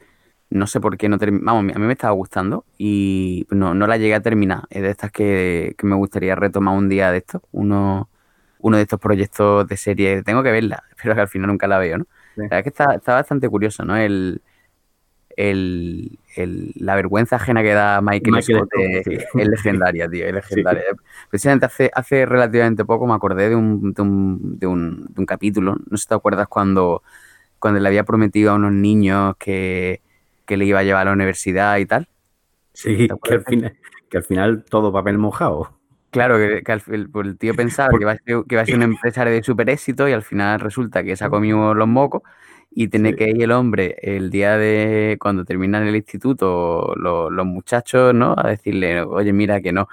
no sé por qué no Vamos, a mí me estaba gustando y no, no la llegué a terminar. Es de estas que, me gustaría retomar un día de esto, uno, uno de estos proyectos de serie. Tengo que verla, (laughs) pero que al final nunca la veo, ¿no? La verdad es que está, está bastante curioso, ¿no? El, el, la vergüenza ajena que da Michael, Scott, es, legendaria, tío, es (laughs) legendaria. Precisamente hace, hace relativamente poco me acordé de un, de un, de un, de un capítulo, no sé si te acuerdas cuando, cuando le había prometido a unos niños que, que le iba a llevar a la universidad y tal. Sí, que al, final, que al final todo papel mojado. Claro, que, el, tío pensaba que iba, a ser, que iba a ser un empresario de super éxito y al final resulta que se ha comido los mocos y tiene que ir el hombre el día de cuando terminan el instituto los, muchachos, ¿no? A decirle, oye, mira que no.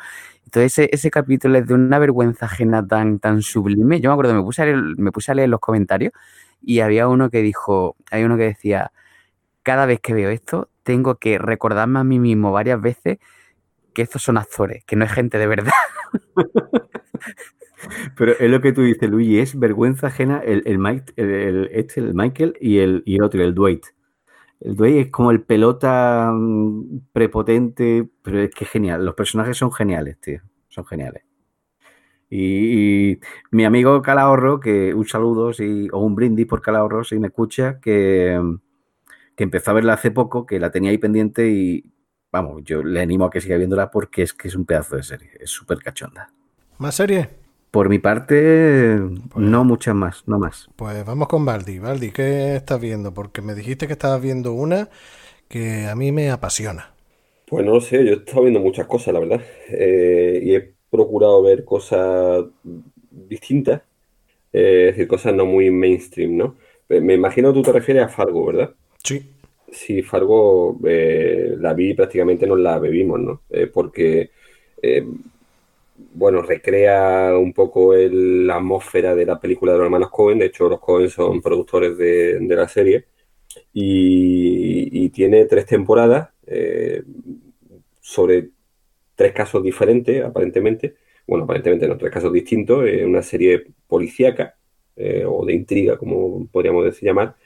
Entonces ese, ese, capítulo es de una vergüenza ajena tan, tan sublime. Yo me acuerdo, me puse, a leer, me puse a leer los comentarios y había uno que dijo, hay uno que decía, cada vez que veo esto, tengo que recordarme a mí mismo varias veces que estos son actores, que no es gente de verdad. (laughs) Pero es lo que tú dices, Luigi, es vergüenza ajena el, el, este, el Michael y el, y el otro, el Dwight. El Dwight es como el pelota mm, prepotente, pero es que genial. Los personajes son geniales, tío. Son geniales. Y, mi amigo Calahorro, que un saludo o un brindis por Calahorro, si me escucha, que, que empezó a verla hace poco, que la tenía ahí pendiente y vamos, yo le animo a que siga viéndola porque es que es un pedazo de serie, es súper cachonda. ¿Más serie? Por mi parte, pues no muchas más, no más. Pues vamos con Baldi. Baldi, ¿qué estás viendo? Porque me dijiste que estabas viendo una que a mí me apasiona. Pues no lo sé, yo he estado viendo muchas cosas, la verdad. Eh, y he procurado ver cosas distintas, eh, es decir, cosas no muy mainstream, ¿no? Me imagino que tú te refieres a Fargo, ¿verdad? Sí. Sí, Fargo la vi prácticamente nos la bebimos, ¿no? porque bueno, recrea un poco la atmósfera de la película de los hermanos Cohen. De hecho, los Cohen son productores de, la serie. Y, tiene tres temporadas eh, sobre tres casos diferentes, aparentemente. bueno, aparentemente no, tres casos distintos, una serie policíaca eh, o de intriga, como podríamos decir llamar,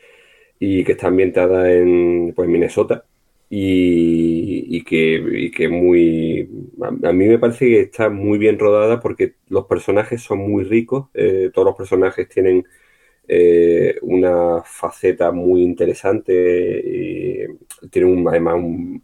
y que está ambientada en pues, Minnesota. Y, que, y que muy... A, mí me parece que está muy bien rodada porque los personajes son muy ricos, eh, todos los personajes tienen eh, una faceta muy interesante y tienen un, además un,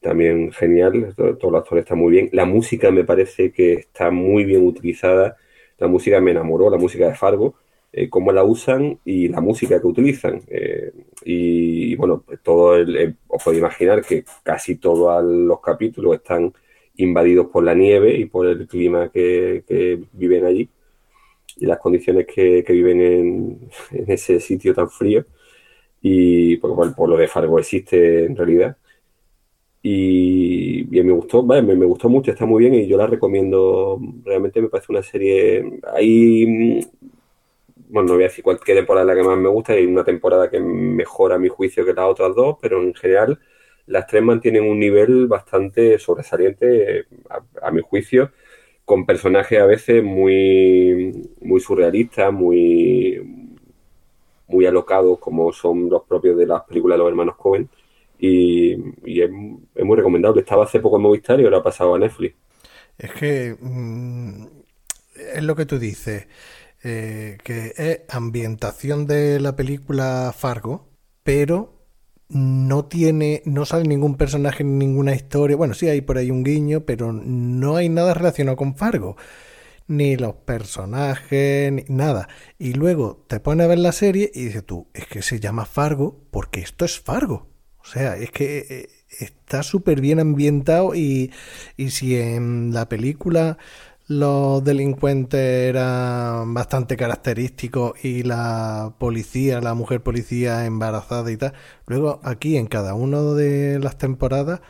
también genial, todos los actores están muy bien, la música me parece que está muy bien utilizada, la música me enamoró, la música de Fargo, eh, cómo la usan y la música que utilizan. Eh, y, bueno, pues todo el, eh, os podéis imaginar que casi todos los capítulos están invadidos por la nieve y por el clima que, viven allí y las condiciones que, viven (laughs) en, ese sitio tan frío. Y porque por lo de Fargo existe en realidad. Y, me gustó, me, me, gustó mucho, está muy bien y yo la recomiendo. Realmente me parece una serie. Hay bueno, no voy a decir cualquier temporada la que más me gusta, hay una temporada que mejora a mi juicio que las otras dos, pero en general las tres mantienen un nivel bastante sobresaliente, a, mi juicio, con personajes a veces muy, muy surrealistas, muy, muy alocados, como son los propios de las películas de los hermanos Cohen. Y, es, muy recomendable. Estaba hace poco en Movistar y ahora ha pasado a Netflix. Es que mm, es lo que tú dices. Eh, que es ambientación de la película Fargo, pero no tiene, no sale ningún personaje ni ninguna historia. Bueno, sí hay por ahí un guiño, pero no hay nada relacionado con Fargo. Ni los personajes, ni nada. Y luego te pones a ver la serie y dices tú, es que se llama Fargo porque esto es Fargo. O sea, es que eh, está súper bien ambientado y, y si en la película los delincuentes eran bastante característicos y la policía, la mujer policía embarazada y tal. Luego aquí en cada una de las temporadas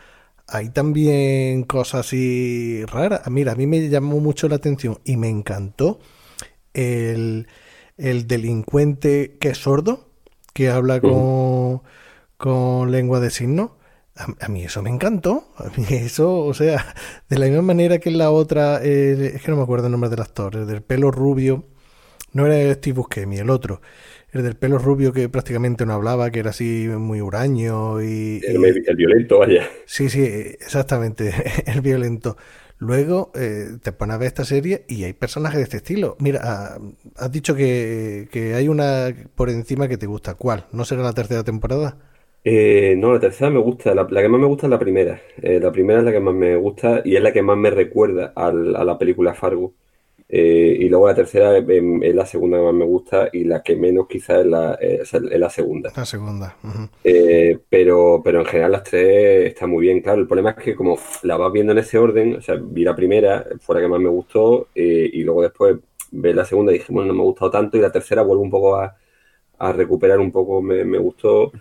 hay también cosas así raras. Mira, a mí me llamó mucho la atención y me encantó el, el delincuente que es sordo, que habla con, con lengua de signos a, mí eso me encantó. A mí eso, o sea, de la misma manera que la otra, eh, es que no me acuerdo el nombre del actor, el del pelo rubio, no era Steve Buscemi, el otro, el del pelo rubio que prácticamente no hablaba, que era así muy huraño y... El, violento, vaya. Sí, sí, exactamente, (laughs) el violento. Luego eh, te pones a ver esta serie y hay personajes de este estilo. Mira, ah, has dicho que, que hay una por encima que te gusta. ¿Cuál? ¿No será la tercera temporada? Eh, no, la tercera me gusta, la, que más me gusta es la primera. Eh, la primera es la que más me gusta y es la que más me recuerda a la película Fargo. Eh, y luego la tercera es, la segunda que más me gusta y la que menos quizás es la, es la segunda. La segunda. pero, pero en general las tres están muy bien, claro. El problema es que como la vas viendo en ese orden, o sea, vi la primera, fue la que más me gustó y luego después ve la segunda y dije, bueno, no me ha gustado tanto y la tercera vuelvo un poco a, recuperar un poco, me, me gustó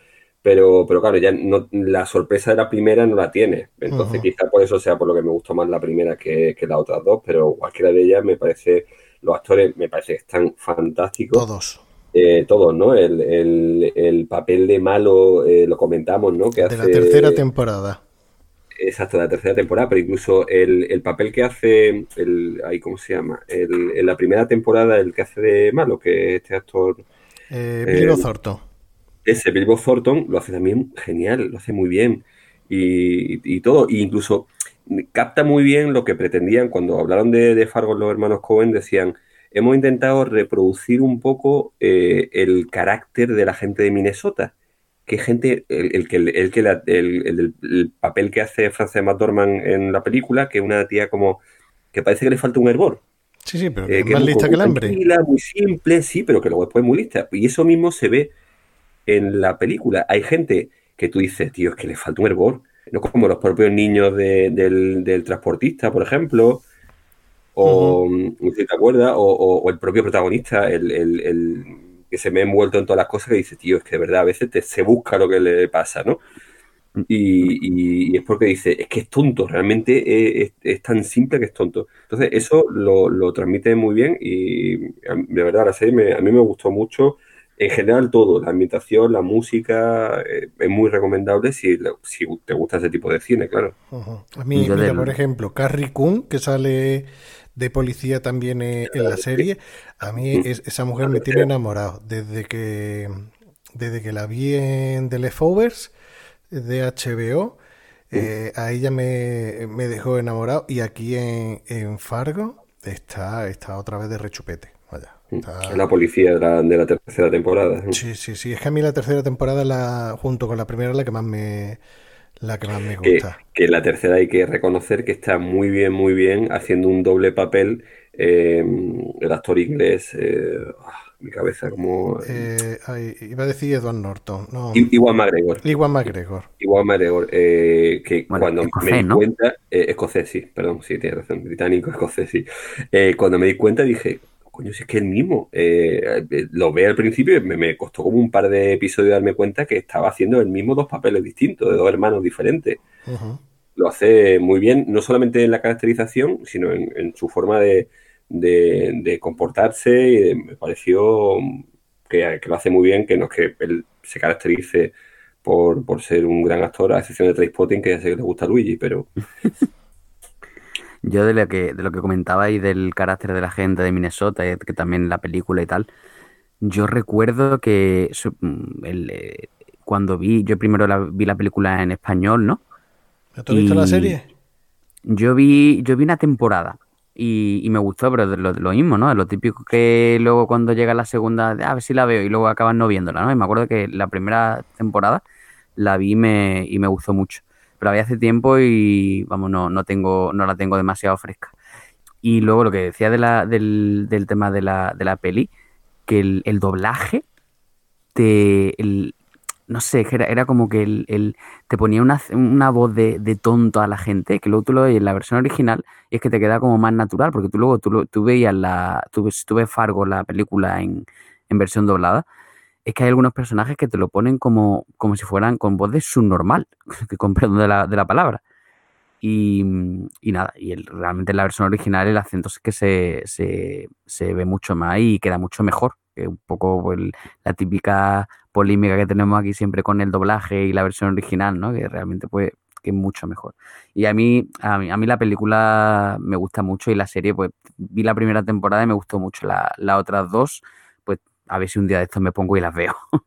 pero, pero claro, ya no, la sorpresa de la primera no la tiene. Entonces, quizá por eso sea por lo que me gustó más la primera que, que las otras dos, pero cualquiera de ellas me parece, los actores me parece que están fantásticos. Todos. Eh, todos, ¿no? El, el, el, papel de malo, eh, lo comentamos, ¿no? Que de la tercera temporada. Exacto, de la tercera temporada, pero incluso el, el papel que hace, el, ahí, ¿cómo se llama? El, en la primera temporada, el que hace de malo, que este actor... Eh, Billy eh, ese Bilbo Thornton lo hace también genial, lo hace muy bien. Y, todo, e incluso capta muy bien lo que pretendían cuando hablaron de, Fargo los hermanos Cohen, decían, hemos intentado reproducir un poco eh, el carácter de la gente de Minnesota, que gente, el, que, el, que el, papel que hace Frances McDormand en la película, que es una tía como que parece que le falta un hervor. Sí, sí, pero eh, que es más lista que el hambre. Muy simple, sí, pero que luego después es muy lista. Y eso mismo se ve en la película. Hay gente que tú dices, tío, es que le falta un hervor. No como los propios niños del, transportista, por ejemplo. O, ¿te acuerdas? O, el propio protagonista, el, que se me ha envuelto en todas las cosas, que dice, tío, es que de verdad a veces te, se busca lo que le pasa, ¿no? Mm. Y, es porque dice, es que es tonto, realmente es, tan simple que es tonto. Entonces, eso lo, transmite muy bien y de verdad la serie a mí me gustó mucho en general todo, la ambientación, la música, eh, es muy recomendable si, si te gusta ese tipo de cine, claro. A mí, mira, por ejemplo, Carrie Coon, que sale de policía también en la serie, a mí mm. esa mujer me tiene enamorado. Desde que, desde que la vi en The Leftovers de HBO, mm. eh, a ella me, me, dejó enamorado y aquí en, en Fargo está, está otra vez de rechupete. Vaya. Es la policía de la, tercera temporada. Sí, sí, sí. Es que a mí la tercera temporada, la, junto con la primera, la que más me, la que más me gusta. Que, la tercera hay que reconocer que está muy bien, muy bien, haciendo un doble papel. Eh, el actor inglés, eh, ah, mi cabeza, como. Eh, iba a decir Edward Norton. No. Igual McGregor. Igual McGregor. Igual McGregor. que cuando me di cuenta. escocés, sí, perdón, sí, tiene razón. Británico, (laughs) escocés, sí. cuando me di cuenta dije, coño, si es que el mismo. Eh, eh, lo ve al principio y me, costó como un par de episodios darme cuenta que estaba haciendo el mismo dos papeles distintos, de dos hermanos diferentes. Lo hace muy bien, no solamente en la caracterización, sino en, su forma de, comportarse. Y me pareció que, lo hace muy bien, que no es que él se caracterice por, ser un gran actor, a excepción de Trainspotting, que ya sé que le gusta a Luigi, pero (laughs) Yo de lo que, de lo que comentabais del carácter de la gente de Minnesota, eh, que también la película y tal, yo recuerdo que mm, eh, cuando vi, yo primero la, vi la película en español, ¿no? ¿Tú has visto la serie? Yo vi, yo vi una temporada y, me gustó, pero de lo, lo, mismo, ¿no? Lo típico que luego cuando llega la segunda, a ver si la veo y luego acaban no viéndola, ¿no? Y me acuerdo que la primera temporada la vi me, y me gustó mucho pero había hace tiempo y vamos, no, no tengo, no la tengo demasiado fresca. Y luego lo que decía de la, del, del tema de la, de la peli, que el, el doblaje te, el, no sé, era, era como que el, te ponía una, una voz de, de, tonto a la gente, que luego tú lo ves en la versión original y es que te queda como más natural, porque tú luego tú, tú veías la, tú, tú ves Fargo, la película en, en versión doblada, es que hay algunos personajes que te lo ponen como, como si fueran con voz de subnormal, (laughs) con perdón de la, de la palabra. Y, y, nada, y el, realmente en la versión original el acento es que se, se, se ve mucho más y queda mucho mejor. Un poco pues, la típica polémica que tenemos aquí siempre con el doblaje y la versión original, ¿no? Que realmente pues que es mucho mejor. Y a mí, a mí, a mí la película me gusta mucho y la serie, pues vi la primera temporada y me gustó mucho. La, las otras dos a ver si un día de estos me pongo y las veo. (laughs)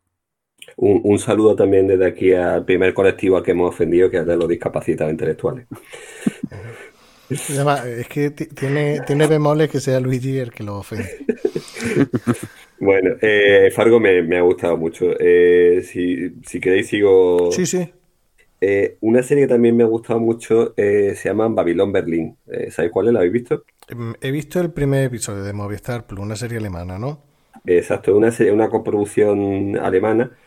Un, saludo también desde aquí al primer colectivo al que hemos ofendido, que es de los discapacitados intelectuales. Es que tiene, tiene bemoles que sea Luigi el que lo ofende. (laughs) Bueno, eh, Fargo me, ha gustado mucho. Eh, si, queréis, sigo. Sí, sí. Eh, una serie que también me ha gustado mucho se llama Babylon Berlín. ¿Sabéis cuál es? ¿La habéis visto? Mm, he visto el primer episodio de Movistar Plus, una serie alemana, ¿no? Exacto, una, una coproducción alemana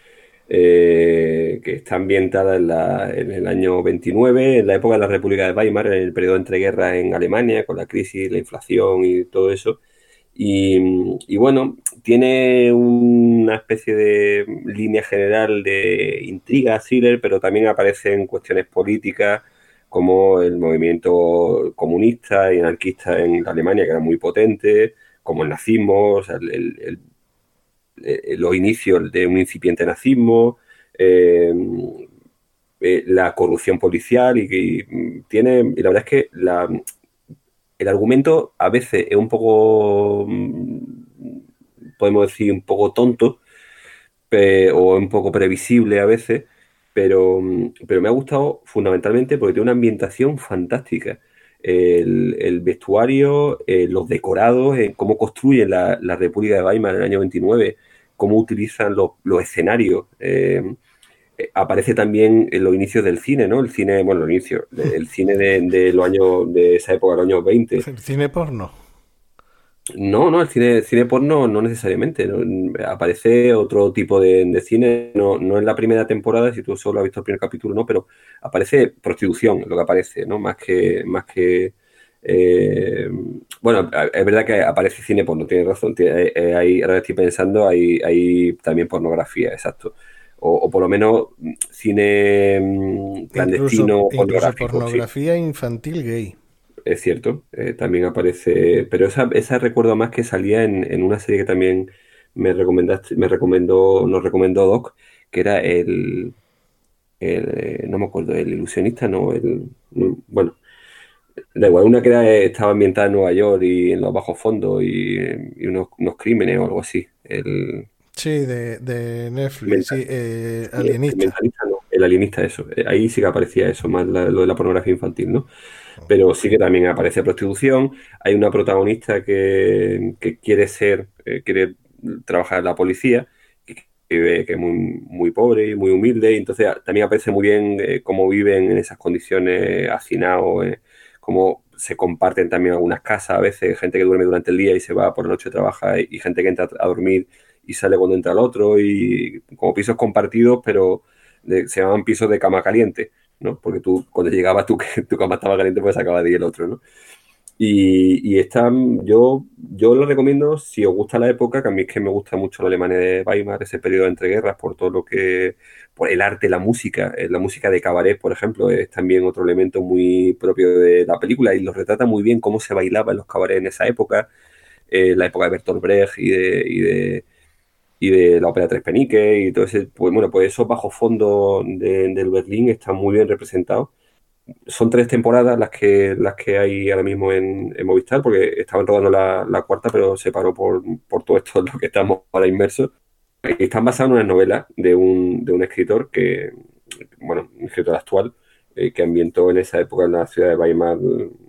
eh, que está ambientada en, el año 29, en la época de la República de Weimar, en el periodo entre guerras en Alemania, con la crisis, la inflación y todo eso. Y, bueno, tiene una especie de línea general de intriga, thriller, pero también aparecen cuestiones políticas como el movimiento comunista y anarquista en Alemania, que era muy potente, como el nazismo, los inicios de un incipiente nazismo, eh, eh, la corrupción policial y, tiene, y la verdad es que el argumento a veces es un poco, mm, podemos decir, un poco tonto o un poco previsible a veces, pero, pero me ha gustado fundamentalmente porque tiene una ambientación fantástica el, vestuario, eh, los decorados, eh, cómo construyen la, República de Weimar en el año 29, cómo utilizan los, escenarios. Eh, aparece también en los inicios del cine, ¿no? El cine, bueno, los inicios, el cine de, los años, de esa época, los años 20. ¿El cine porno? No, no, el cine, cine porno no necesariamente. Aparece otro tipo de, cine, no, no en la primera temporada, si tú solo has visto el primer capítulo, no, pero aparece prostitución, lo que aparece, ¿no? Más que, más que eh, bueno, es verdad que aparece cine porno, tienes razón. Eh, eh, hay, ahora estoy pensando, hay, hay también pornografía, exacto. O, por lo menos cine mm, clandestino, incluso, pornografía infantil gay es cierto, eh, también aparece, pero esa, esa recuerdo más que salía en, una serie que también me recomendaste, me recomendó, nos recomendó Doc, que era el, el no me acuerdo, el ilusionista, no, el, bueno, da igual, una que era, estaba ambientada en Nueva York y en los bajos fondos y, unos, crímenes o algo así. El, sí, de, de Netflix, sí, eh, alienista. El, alienista, eso. Eh, ahí sí que aparecía eso, más lo de la pornografía infantil, ¿no? Pero sí que también aparece prostitución. Hay una protagonista que, quiere ser, eh, quiere trabajar en la policía, que, que es muy, muy pobre y muy humilde, y entonces también aparece muy bien cómo viven en esas condiciones hacinados, cómo se comparten también algunas casas, a veces gente que duerme durante el día y se va por la noche a trabajar y gente que entra a dormir y sale cuando entra el otro y como pisos compartidos, pero se llaman pisos de cama caliente, ¿no? Porque tú cuando llegabas tu, tu cama estaba caliente pues acaba de ir el otro, ¿no? Y, y están, yo, yo lo recomiendo si os gusta la época, que a mí es que me gusta mucho la Alemania de Weimar, ese periodo de entreguerras, por todo lo que, por el arte, la música, eh, la música de cabaret, por ejemplo, es también otro elemento muy propio de la película y lo retrata muy bien cómo se bailaba en los cabarets en esa época, eh, la época de Bertolt Brecht y de, y de, y de la ópera Tres Peniques y todo ese, pues bueno, pues esos bajos fondos del Berlín están muy bien representados son tres temporadas las que las que hay ahora mismo en, Movistar, porque estaban rodando la, cuarta, pero se paró por, por todo esto en lo que estamos ahora inmersos. Y están basadas en una novela de un, de un escritor que, bueno, un escritor actual, eh, que ambientó en esa época en la ciudad de Weimar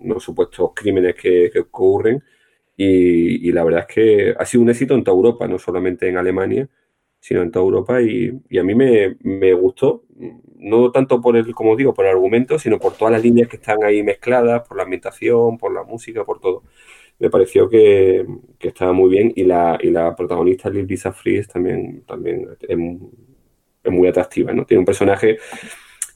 los supuestos crímenes que, ocurren. Y, la verdad es que ha sido un éxito en toda Europa, no solamente en Alemania, sino en toda Europa. Y, y a mí me, me gustó no tanto por el, como digo, por el argumento, sino por todas las líneas que están ahí mezcladas, por la ambientación, por la música, por todo. Me pareció que, estaba muy bien y la, y la protagonista Lisa Fries también, también es, muy atractiva, ¿no? Tiene un personaje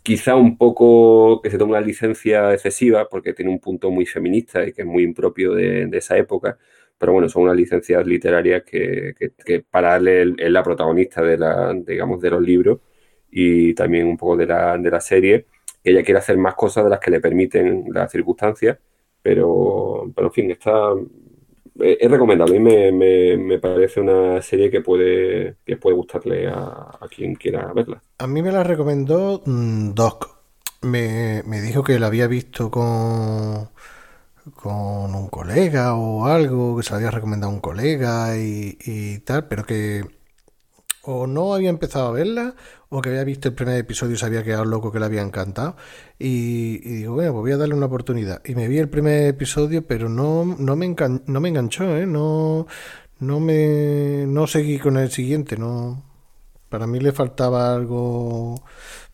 quizá un poco que se toma una licencia excesiva porque tiene un punto muy feminista y que es muy impropio de, esa época, pero bueno, son unas licencias literarias que, que, para darle es la protagonista de la, digamos, de los libros y también un poco de la, de la serie, que ella quiere hacer más cosas de las que le permiten las circunstancias, pero, pero en fin, está, es recomendable. A mí me, me, parece una serie que puede, que puede gustarle a, quien quiera verla. A mí me la recomendó mm, Doc. Me, me dijo que la había visto con, con un colega o algo, que se la había recomendado un colega y, y tal, pero que o no había empezado a verla o que había visto el primer episodio y se había quedado loco que le había encantado. Y, digo, bueno, pues voy a darle una oportunidad. Y me vi el primer episodio, pero no, no, me, no me enganchó, ¿eh? No, no, me, no seguí con el siguiente, no. Para mí le faltaba algo.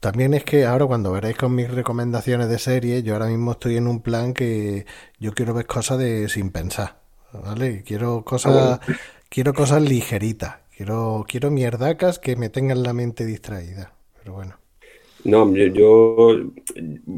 También es que ahora cuando veréis con mis recomendaciones de serie, yo ahora mismo estoy en un plan que yo quiero ver cosas de sin pensar, ¿vale? Quiero cosas, ah, quiero cosas ligeritas Quiero, quiero mierdacas que me tengan la mente distraída. Pero bueno. No, yo,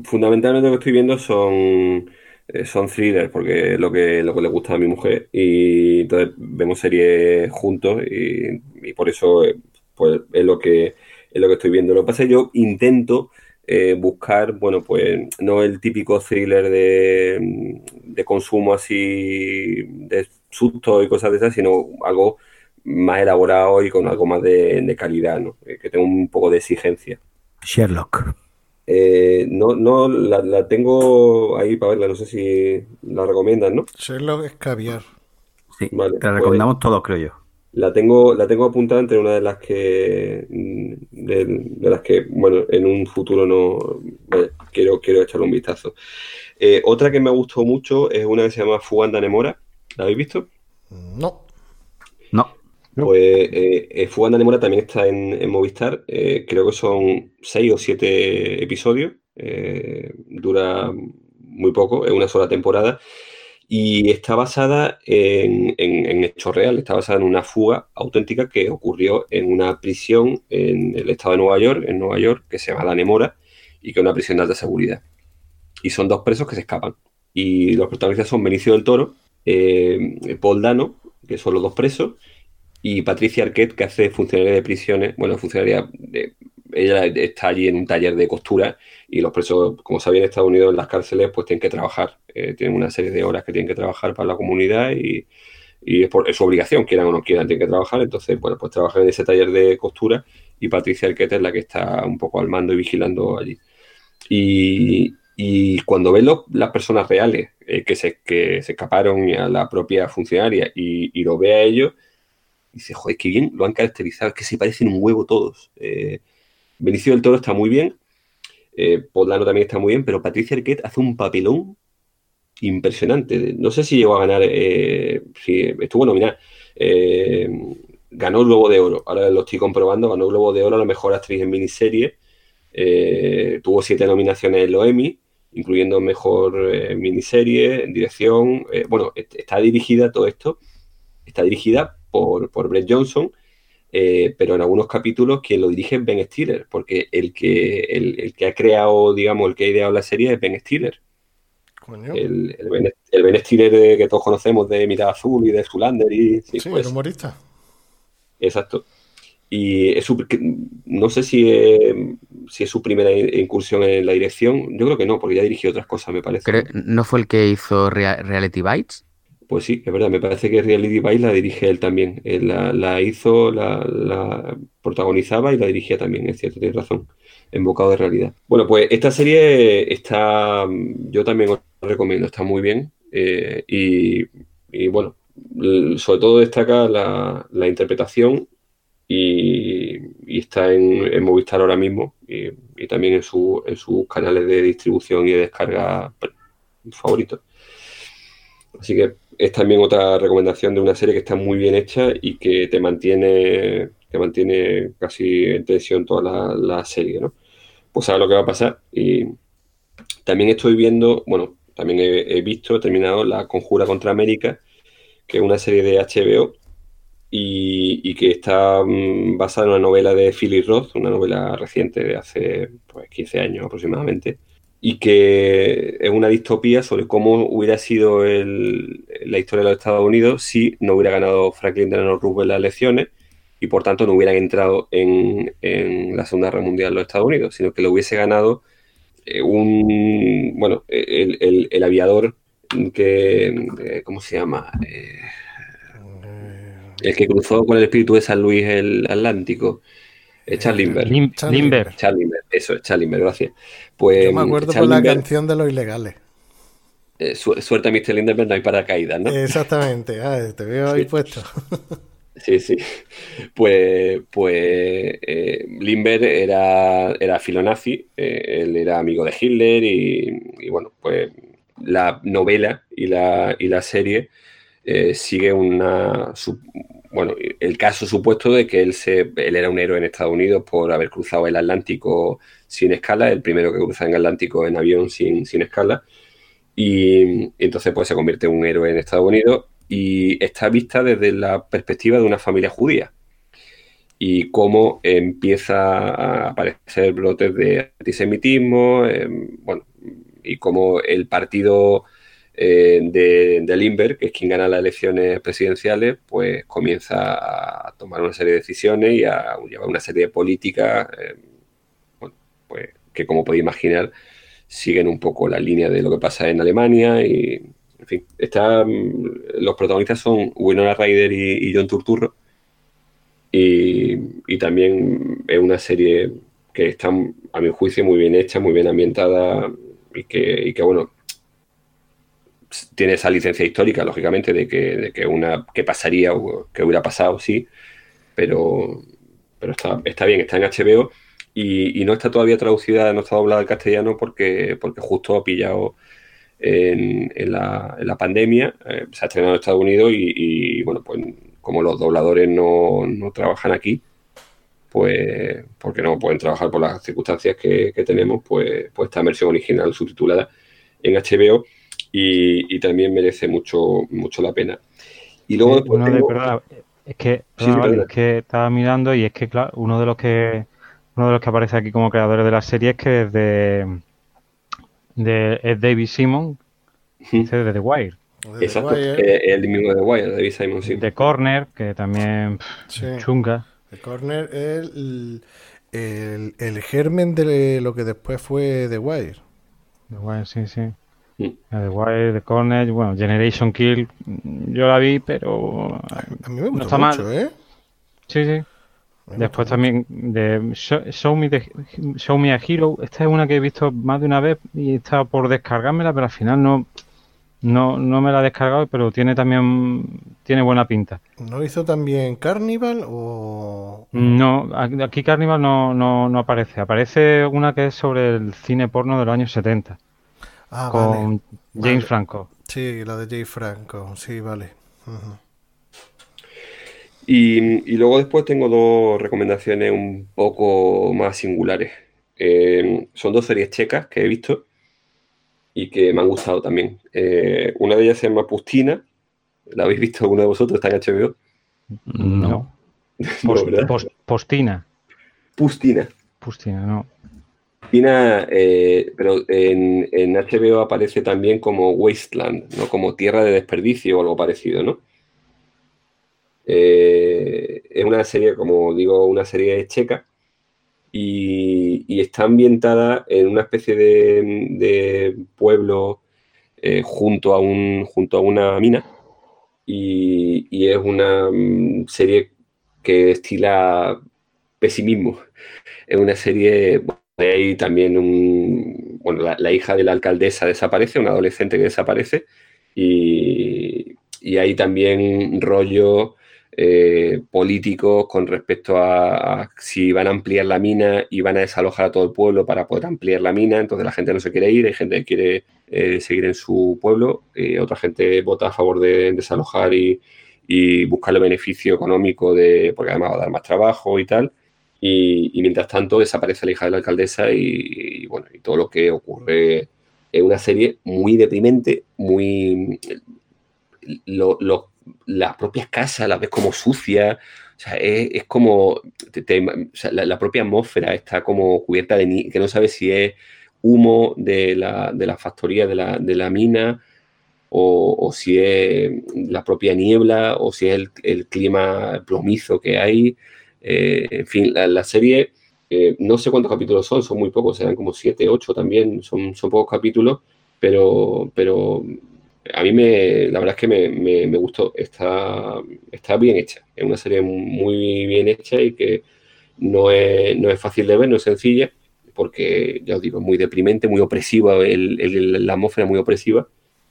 fundamentalmente lo que estoy viendo son eh, son thrillers porque es lo que lo que le gusta a mi mujer y entonces vemos series juntos y, por eso eh, pues es lo que es lo que estoy viendo. Lo que pasa es que yo intento eh, buscar, bueno, pues no el típico thriller de, de consumo así de susto y cosas de esas, sino algo más elaborado y con algo más de, calidad, ¿no? Eh, que tengo un poco de exigencia. Sherlock. Eh, no, no, la, tengo ahí para verla, no sé si la recomiendan, ¿no? Sherlock es caviar. Sí, te la pues recomendamos todos, creo yo. La tengo, la tengo apuntada entre una de las que de, las que, bueno, en un futuro no quiero, quiero echarle un vistazo. Eh, otra que me gustó mucho es una que se llama Fuganda Nemora. ¿La habéis visto? No. No. Pues eh, eh Fuga también está en, Movistar. Eh, creo que son seis o siete episodios. Dura muy poco, es una sola temporada. Y está basada en, en, real, está basada en una fuga auténtica que ocurrió en una prisión en el estado de Nueva York, en Nueva York, que se llama La Nemora, y que es una prisión de alta seguridad. Y son dos presos que se escapan. Y los protagonistas son Benicio del Toro, Paul Dano, que son los dos presos, y Patricia Arquette, que hace funcionaria de prisiones, bueno, funcionaria ella está allí en un taller de costura y los presos, como sabía en Estados Unidos, en las cárceles, pues tienen que trabajar, eh, tienen una serie de horas que tienen que trabajar para la comunidad y, es, por, es su obligación, quieran o no quieran, tienen que trabajar. Entonces, bueno, pues trabajan en ese taller de costura y Patricia Arquette es la que está un poco al mando y vigilando allí. Y, cuando ves las personas reales eh, que, se, que se escaparon a la propia funcionaria y, y lo ve a ellos, dice, joder, qué bien lo han caracterizado, es que se parecen un huevo todos. Eh, Benicio del Toro está muy bien, eh, también está muy bien, pero Patricia Arquette hace un papelón impresionante. No sé si llegó a ganar, eh, si estuvo nominada. Eh, ganó Globo de Oro, ahora lo estoy comprobando, ganó Globo de Oro a la mejor actriz en miniserie. Eh, tuvo siete nominaciones en los Emmy, incluyendo mejor eh, miniserie, en dirección. Bueno, está dirigida todo esto, está dirigida por, por Brett Johnson, eh, pero en algunos capítulos quien lo dirige es Ben Stiller, porque el que, el, el que ha creado, digamos, el que ha ideado la serie es Ben Stiller. Coño. El, el, ben, el Ben Stiller de- que todos conocemos de Mirada Azul y de Zulander y sí, Sí, pues, el humorista. Exacto. Y es su- no sé si es, si es su primera in- incursión en la dirección. Yo creo que no, porque ya dirigió otras cosas, me parece. ¿No fue el que hizo Rea- Reality Bites? Pues sí, es verdad, me parece que Reality Bites la dirige él también. Él la, la hizo, la, protagonizaba y la dirigía también, es cierto, tienes razón. En Bocado de Realidad. Bueno, pues esta serie está, yo también os recomiendo, está muy bien. eh, y, bueno, sobre todo destaca la, interpretación y, está en, en Movistar ahora mismo y, y también en, su, en sus canales de distribución y de descarga favoritos. Así que es también otra recomendación de una serie que está muy bien hecha y que te mantiene, te mantiene casi en tensión toda la, serie, ¿no? Pues sabes lo que va a pasar. Y también estoy viendo, bueno, también he, visto, he terminado La Conjura contra América, que es una serie de HBO y, que está mm, basada en una novela de Philip Roth, una novela reciente de hace pues, 15 años aproximadamente, y que es una distopía sobre cómo hubiera sido el- la historia de los Estados Unidos si no hubiera ganado Franklin Delano Roosevelt las elecciones y por tanto no hubieran entrado en, la Segunda Guerra Mundial los Estados Unidos, sino que lo hubiese ganado eh, un, bueno, el aviador que, eh, ¿cómo se llama? Eh, el que cruzó con el espíritu de San Luis el Atlántico, Charles Lindbergh. Lim- Charlie. Limber. Charles Lindbergh, eso es Charles Lindbergh, gracias. Pues Yo me acuerdo por la canción de los ilegales. eh, su- suerte a Mr. Lindbergh, no hay paracaídas, ¿no? Exactamente. Ah, te veo ahí Sí. puesto. (laughs) Sí, sí. Pues, pues eh, Lindbergh era, era filonazi, eh, él era amigo de Hitler y, y, bueno, pues la novela y la, y la serie eh, sigue una, bueno, el caso supuesto de que él, se, él era un héroe en Estados Unidos por haber cruzado el Atlántico sin escala, el primero que cruza en Atlántico en avión sin, sin escala. Y, entonces pues se convierte en un héroe en Estados Unidos y está vista desde la perspectiva de una familia judía y cómo empieza a aparecer brotes de antisemitismo, eh, bueno, y cómo el partido eh, de, de Lindbergh, que es quien gana las elecciones presidenciales, pues comienza a tomar una serie de decisiones y a llevar una serie de políticas, eh, pues que como podéis imaginar, siguen un poco la línea de lo que pasa en Alemania y, en fin, está, mm, los protagonistas son Winona Ryder y, y John Turturro. Y, y también es una serie que está, a mi juicio, muy bien hecha, muy bien ambientada y que, y que bueno, tiene esa licencia histórica, lógicamente, de que, de que una que pasaría o que hubiera pasado, sí, pero, pero está, está bien, está en HBO y, no está todavía traducida, no está doblada al castellano porque, porque justo ha pillado en, en la, en la pandemia, eh, se ha estrenado en Estados Unidos y, bueno, pues como los dobladores no, no trabajan aquí, pues porque no pueden trabajar por las circunstancias que, que tenemos, pues, pues esta versión original subtitulada en HBO y, y también merece mucho, mucho la pena. Y luego Eh, después de- perdona, es que, Sí, perdona, sí, vale, perdona. es que estaba mirando y es que claro, uno de los que uno de los que aparece aquí como creadores de la serie es que es de, de es David Simon, Ujú. dice de The Wire, Exacto, Wire, eh, el mismo de Wire, David Simon, sí. de Corner, que también pff, sí. chunga. The Corner es el, el, el germen de lo que después fue The Wire. The Wire, sí, sí. La de Wild, The Corner, bueno, Generation Kill, yo la vi, pero. A mí me no está mucho, mal. ¿eh? Sí, sí. Después también de Show, Show Me the- Show Me a Hero. Esta es una que he visto más de una vez y he estado por descargármela, pero al final no, no, no me la he descargado, pero tiene también tiene buena pinta. ¿No hizo también Carnival o...? No, aquí aquí Carnival no, no, no aparece. Aparece una que es sobre el cine porno de los años 70 Ah, vale. con James Vale. Franco. Sí, la de Jay Franco, sí, vale. Y, y luego después tengo dos recomendaciones un poco más singulares. Eh, son dos series checas que he visto y que me han gustado también. Eh, una de ellas se llama Pustina. ¿La habéis visto alguno de vosotros? Está en HBO. No. (laughs) No, Post- ¿verdad? post- postina. Pustina. Pustina, no. Pustina, eh, pero en, HBO aparece también como Wasteland, ¿no? Como tierra de desperdicio o algo parecido, ¿no? Eh, es una serie, como digo, una serie checa y, está ambientada en una especie de, pueblo eh, junto, a un, junto a una mina y, y es una mm, serie que destila pesimismo. Es una serie, bueno, hay también un, bueno, la, hija de la alcaldesa desaparece, una adolescente que desaparece y, y hay también rollo eh, políticos con respecto a, a si van a ampliar la mina y van a desalojar a todo el pueblo para poder ampliar la mina, entonces la gente no se quiere ir, hay gente que quiere eh, seguir en su pueblo, eh, otra gente vota a favor de desalojar y, y buscar el beneficio económico de, porque además va a dar más trabajo y tal. Y, y mientras tanto desaparece la hija de la alcaldesa y, bueno, y todo lo que ocurre es una serie muy deprimente, muy las propias casas las ves como sucias, o sea, es, como la, propia atmósfera está como cubierta de que no sabes si es humo de la, de la factoría de la, de la mina o, si es la propia niebla o si es el clima plomizo que hay. Eh, en fin, la, la serie, eh, no sé cuántos capítulos son, son muy pocos, serán como siete, ocho también, son, son pocos capítulos, pero, pero a mí me, la verdad es que me, me- me gustó, está, está bien hecha, es una serie muy bien hecha y que no es, no es fácil de ver, no es sencilla, porque ya os digo, es muy deprimente, muy opresiva, el- el- la atmósfera muy opresiva,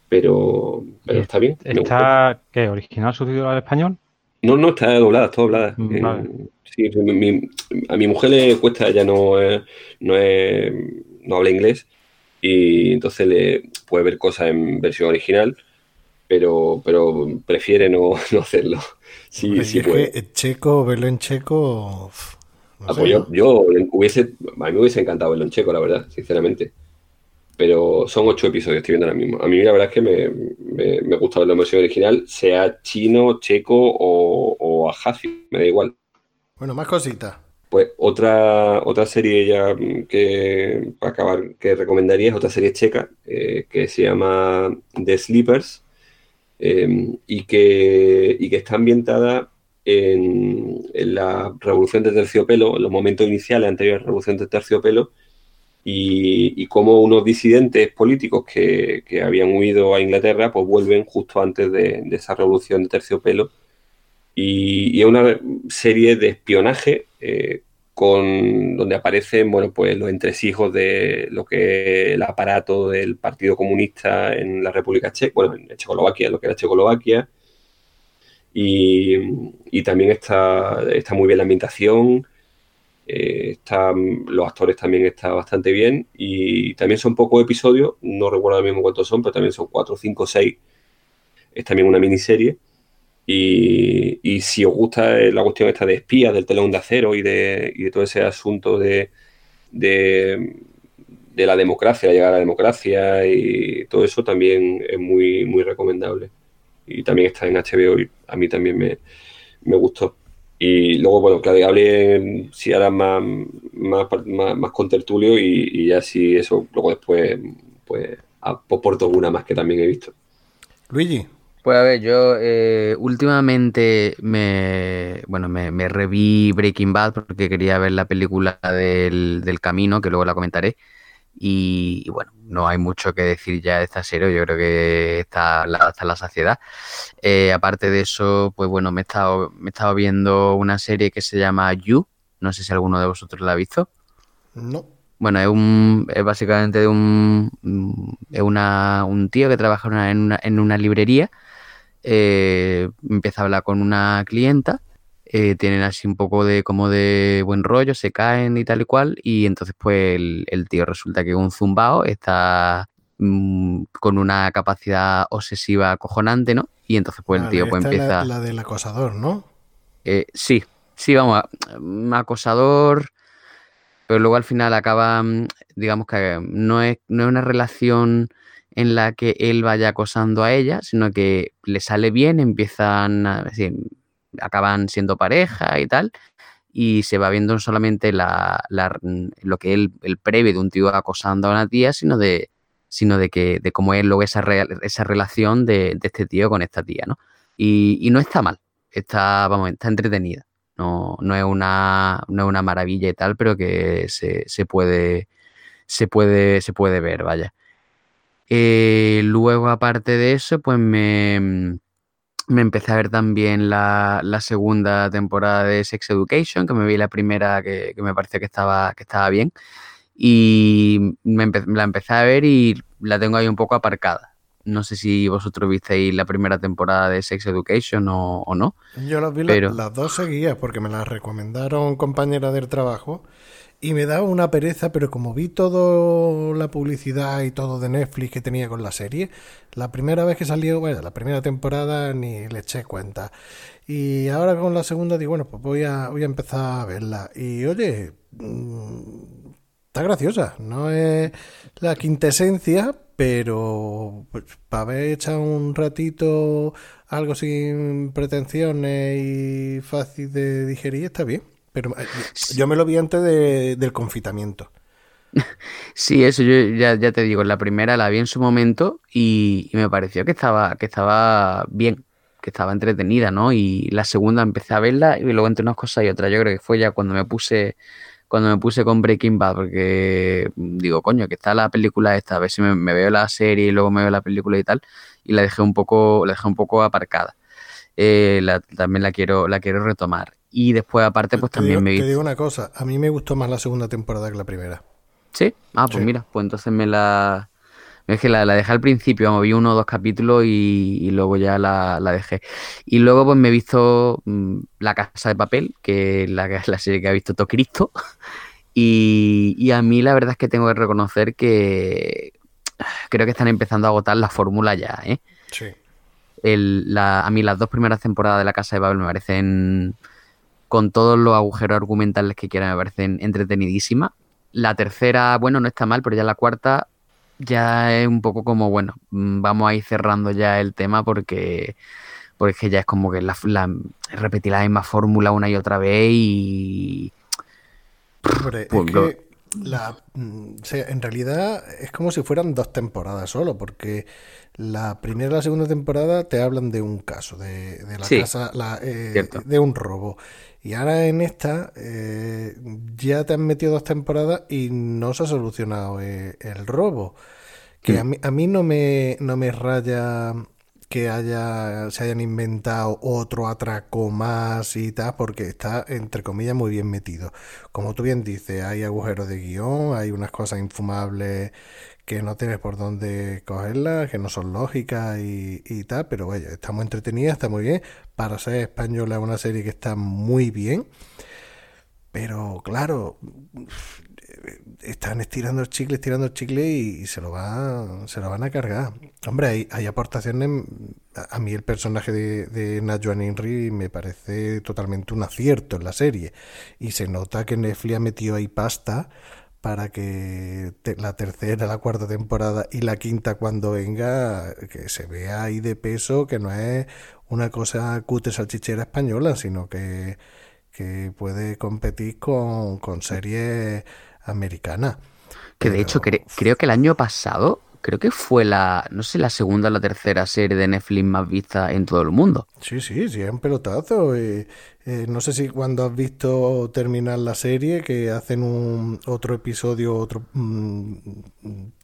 pero, está bien. ¿Está qué? ¿Original subtitulado al español? No, no, está doblada, está doblada. Mm, vale. sí, mi- mi- a mi mujer le cuesta, ella no, es- no, es- no habla inglés y entonces le puede ver cosas en versión original, pero, pero prefiere no, (laughs) no hacerlo. Sí, sí puede. checo, verlo en checo... no Ah, sé, pues yo hubiese, a mí me hubiese encantado verlo en checo, la verdad, sinceramente. Pero son ocho episodios, estoy viendo ahora mismo. A mí la verdad es que me, me, me gusta verlo en versión original, sea chino, checo o, o me da igual. Bueno, más cositas. Pues otra, otra serie ya que para acabar que recomendaría es otra serie checa eh, que se llama The Sleepers eh, y, que, y que está ambientada en, en la Revolución de Terciopelo, en los momentos iniciales anteriores a la Revolución de Terciopelo y, y cómo unos disidentes políticos que, que habían huido a Inglaterra pues vuelven justo antes de, esa Revolución de Terciopelo y, y es una serie de espionaje eh, con donde aparecen bueno pues los entresijos de lo que es el aparato del Partido Comunista en la República Checa, bueno, en Checoslovaquia, lo que era Checoslovaquia. Y, y también está, está muy bien la ambientación, eh, están- los actores también están bastante bien y también son pocos episodios, no recuerdo ahora mismo cuántos son, pero también son cuatro, cinco, seis. Es también una miniserie. Y, y si os gusta eh, la cuestión esta de espías, del telón de acero y de, y de todo ese asunto de, de, de la democracia, la llegada a la democracia y todo eso también es muy, muy recomendable. Y también está en HBO y a mí también me, me gustó. Y luego, bueno, Claudia, hable si ahora más, más, más, más con tertulio y, y ya si eso, luego después, pues aporto alguna más que también he visto. Luigi, Pues a ver, yo eh, últimamente me, bueno, me, me reví Breaking Bad porque quería ver la película del, del camino, que luego la comentaré. Y, bueno, no hay mucho que decir ya de esta serie, yo creo que está la, hasta la saciedad. Eh, aparte de eso, pues bueno, me he, estado, me he estado viendo una serie que se llama You, no sé si alguno de vosotros la ha visto. No. Bueno, es, un, es básicamente de un, es una, un tío que trabaja en una, en una librería, eh, empieza a hablar con una clienta eh, tienen así un poco de como de buen rollo, se caen y tal y cual, y entonces pues el, tío resulta que un zumbao, está mm, con una capacidad obsesiva acojonante, ¿no? Y entonces pues el tío pues empieza... La, del acosador, ¿no? Eh, sí, sí, vamos, mm, acosador, pero luego al final acaba, mm, digamos que no es, no es una relación en la que él vaya acosando a ella, sino que le sale bien, empiezan a, decir, acaban siendo pareja y tal, y se va viendo no solamente la, lo que él el prevé de un tío acosando a una tía, sino de, sino de que de cómo es luego esa, esa relación de, este tío con esta tía, ¿no? Y, no está mal, está, vamos, está entretenida. No, no, es una, no es una maravilla y tal, pero que se, se, puede, se, puede, se puede ver, vaya. Eh, luego, aparte de eso, pues me, me empecé a ver también la, segunda temporada de Sex Education, que me vi la primera que, me pareció que estaba, que estaba bien. Y me la empecé a ver y la tengo ahí un poco aparcada. No sé si vosotros visteis la primera temporada de Sex Education o, no. Yo las vi las dos seguidas porque me las recomendaron compañeras del trabajo y me daba una pereza, pero como vi toda la publicidad y todo de Netflix que tenía con la serie, la primera vez que salió, bueno, la primera temporada ni le eché cuenta. Y ahora con la segunda digo, bueno, pues voy a, voy a empezar a verla. Y oye, mm, está graciosa, no es la quintesencia, pero pues, para haber echado un ratito algo sin pretensiones y fácil de digerir, está bien. Pero eh, yo me lo vi antes del confitamiento. (laughs) Sí, eso yo ya, te digo, la primera la vi en su momento y, me pareció que estaba, que estaba bien, que estaba entretenida, ¿no? Y la segunda empecé a verla y luego entre unas cosas y otras. Yo creo que fue ya cuando me puse cuando me puse con Breaking Bad, porque digo, coño, que está la película esta, a ver si me, veo la serie y luego me veo la película y tal, y la dejé un poco, la dejé un poco aparcada. Eh, también la quiero, la quiero retomar. Y después, aparte, pues también me vi. Te digo una cosa, a mí me gustó más la segunda temporada que la primera. ¿Sí? Ah, pues mira, pues entonces me la. Es que la, dejé al principio, vamos, vi uno o dos capítulos y, luego ya la, dejé. Y luego pues me he visto mm, La Casa de Papel, que es la, la serie que ha visto todo Cristo. (laughs) Y, y, a mí la verdad es que tengo que reconocer que creo que están empezando a agotar la fórmula ya, ¿eh? Sí. El, la, a mí las dos primeras temporadas de La Casa de Papel me parecen con todos los agujeros argumentales que quieran, me parecen entretenidísimas. La tercera, bueno, no está mal, pero ya la cuarta ya es un poco como, bueno, mm, vamos a ir cerrando ya el tema porque, porque ya es como que la, repetir la misma fórmula una y otra vez y... Hombre, es pues que la, mm, en realidad es como si fueran dos temporadas solo, porque la primera y la segunda temporada te hablan de un caso, de, la casa, eh, de un robo. Y ahora en esta eh, ya te han metido dos temporadas y no se ha solucionado eh, el robo. Que a, mí, a mí no me, no me raya que haya, se hayan inventado otro atraco más y tal, porque está, entre comillas, muy bien metido. Como tú bien dices, hay agujeros de guion, hay unas cosas infumables que no tienes por dónde cogerlas, que no son lógicas y, y tal, pero vaya, está muy entretenida, está muy bien. Para ser española es una serie que está muy bien. Pero claro, están estirando el chicle, estirando el chicle y, se lo va, se lo van a cargar. Hombre, hay, hay aportaciones. A, mí el personaje de, de Najuan Inri me parece totalmente un acierto en la serie. Y se nota que Netflix ha metido ahí pasta para que la tercera, la cuarta temporada y la quinta cuando venga, que se vea ahí de peso, que no es una cosa cute salchichera española, sino que, que puede competir con, con series americanas. Que de hecho creo que el año pasado creo que fue la, no sé, la segunda o la tercera serie de Netflix más vista en todo el mundo. Sí, sí, sí, es un pelotazo. eh, eh, no sé si cuando has visto terminar la serie, que hacen un otro episodio, otro mm,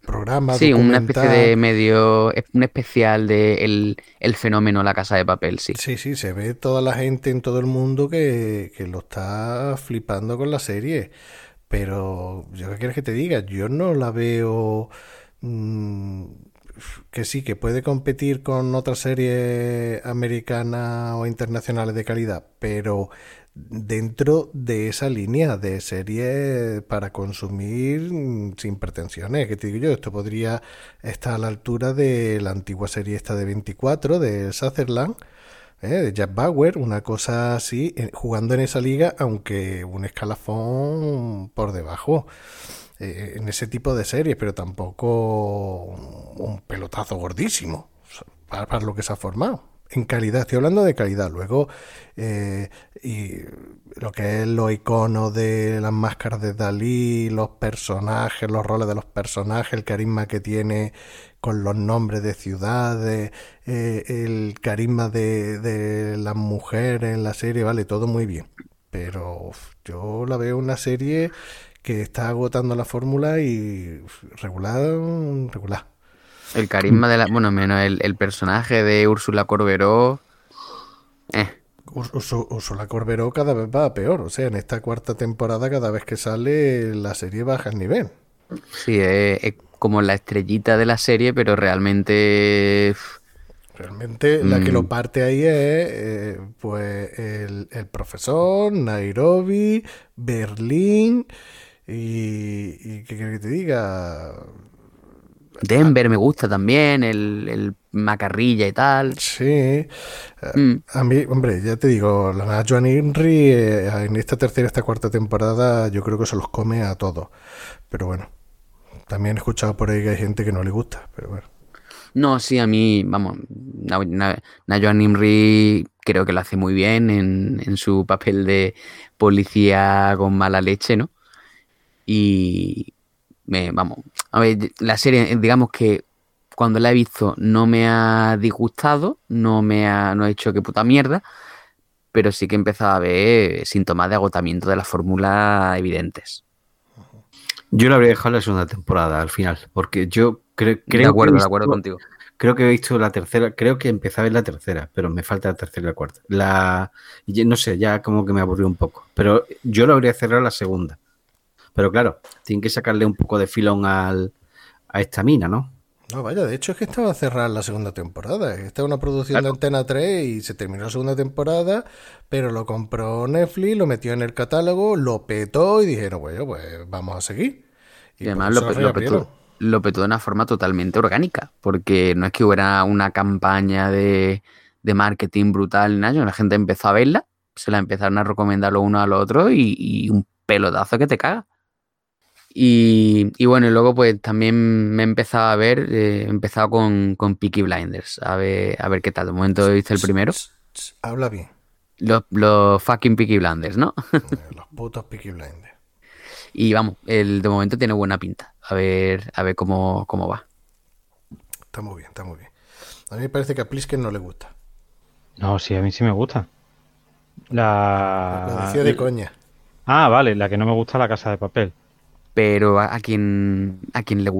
programa. Sí, una especie de medio, un especial de el, el fenómeno La Casa de Papel, sí. Sí, sí, se ve toda la gente en todo el mundo que, que lo está flipando con la serie. Pero, ¿yo qué quieres que te diga? Yo no la veo mm, que sí, que puede competir con otras series americanas o internacionales de calidad, pero dentro de esa línea de series para consumir mm, sin pretensiones. Que te digo yo, esto podría estar a la altura de la antigua serie esta de 24 de Sutherland. ¿Eh? de Jack Bauer, una cosa así, jugando en esa liga, aunque un escalafón por debajo, eh, en ese tipo de series, pero tampoco un pelotazo gordísimo para lo que se ha formado. En calidad, estoy hablando de calidad. Luego, eh, y lo que es los iconos de las máscaras de Dalí, los personajes, los roles de los personajes, el carisma que tiene con los nombres de ciudades, eh, el carisma de, las mujeres en la serie, vale, todo muy bien. Pero yo la veo una serie que está agotando la fórmula y regular, regular. El carisma de la, bueno, menos el, el personaje de Úrsula Corberó, eh, Úrsula Corberó cada vez va a peor. O sea, en esta cuarta temporada, cada vez que sale, la serie baja el nivel. sí, es, es como la estrellita de la serie, pero realmente Realmente la que Mm. lo parte ahí es eh, pues el, el profesor, Nairobi, Berlín y, y ¿qué quieres que te diga? Denver me gusta también, el, el Macarrilla y tal. Sí, eh, Mm. a mí, hombre, ya te digo, la Joan Henry eh, en esta tercera, esta cuarta temporada yo creo que se los come a todos. Pero bueno, también he escuchado por ahí que hay gente que no le gusta, pero bueno. No, sí, a mí, vamos, Na- Na- Nayoa Nimri creo que lo hace muy bien en, en su papel de policía con mala leche, ¿no? Y, me, vamos, a ver, la serie, digamos que cuando la he visto no me ha disgustado, no me ha, no ha hecho que puta mierda, pero sí que he empezado a ver síntomas de agotamiento de la fórmula evidentes. Yo lo habría dejado en la segunda temporada al final, porque yo cre- creo de que acuerdo, he de visto- acuerdo contigo. Creo que he visto la tercera, creo que empecé a ver la tercera, pero me falta la tercera y la cuarta. La, no sé, ya como que me aburrió un poco. Pero yo lo habría cerrado la segunda. Pero claro, tienen que sacarle un poco de filón al, a esta mina, ¿no? No, vaya, de hecho es que estaba cerrada la segunda temporada. Esta es una producción de Antena 3 y se terminó la segunda temporada, pero lo compró Netflix, lo metió en el catálogo, lo petó y dijeron, bueno, pues vamos a seguir. Y además lo, pe- lo reabrieron. petó, lo petó de una forma totalmente orgánica, porque no es que hubiera una campaña de, de marketing brutal, nada, la gente empezó a verla, se la empezaron a recomendar lo uno a lo otro y, y un pelotazo que te caga. Y, y bueno, y luego pues también me he empezado a ver, eh, he empezado con, con Peaky Blinders, a ver, a ver qué tal. De momento hice el primero, Habla bien, los, los fucking Peaky Blinders, ¿no? (laughs) los putos Peaky Blinders. Y vamos, el de momento tiene buena pinta. A ver, a ver cómo, cómo va. Está muy bien, está muy bien. A mí me parece que a Plisken no le gusta. No, sí, a mí sí me gusta. La... Lo decía de coña. Ah, vale, la que no me gusta la casa de papel. Pero a, a quien a quien le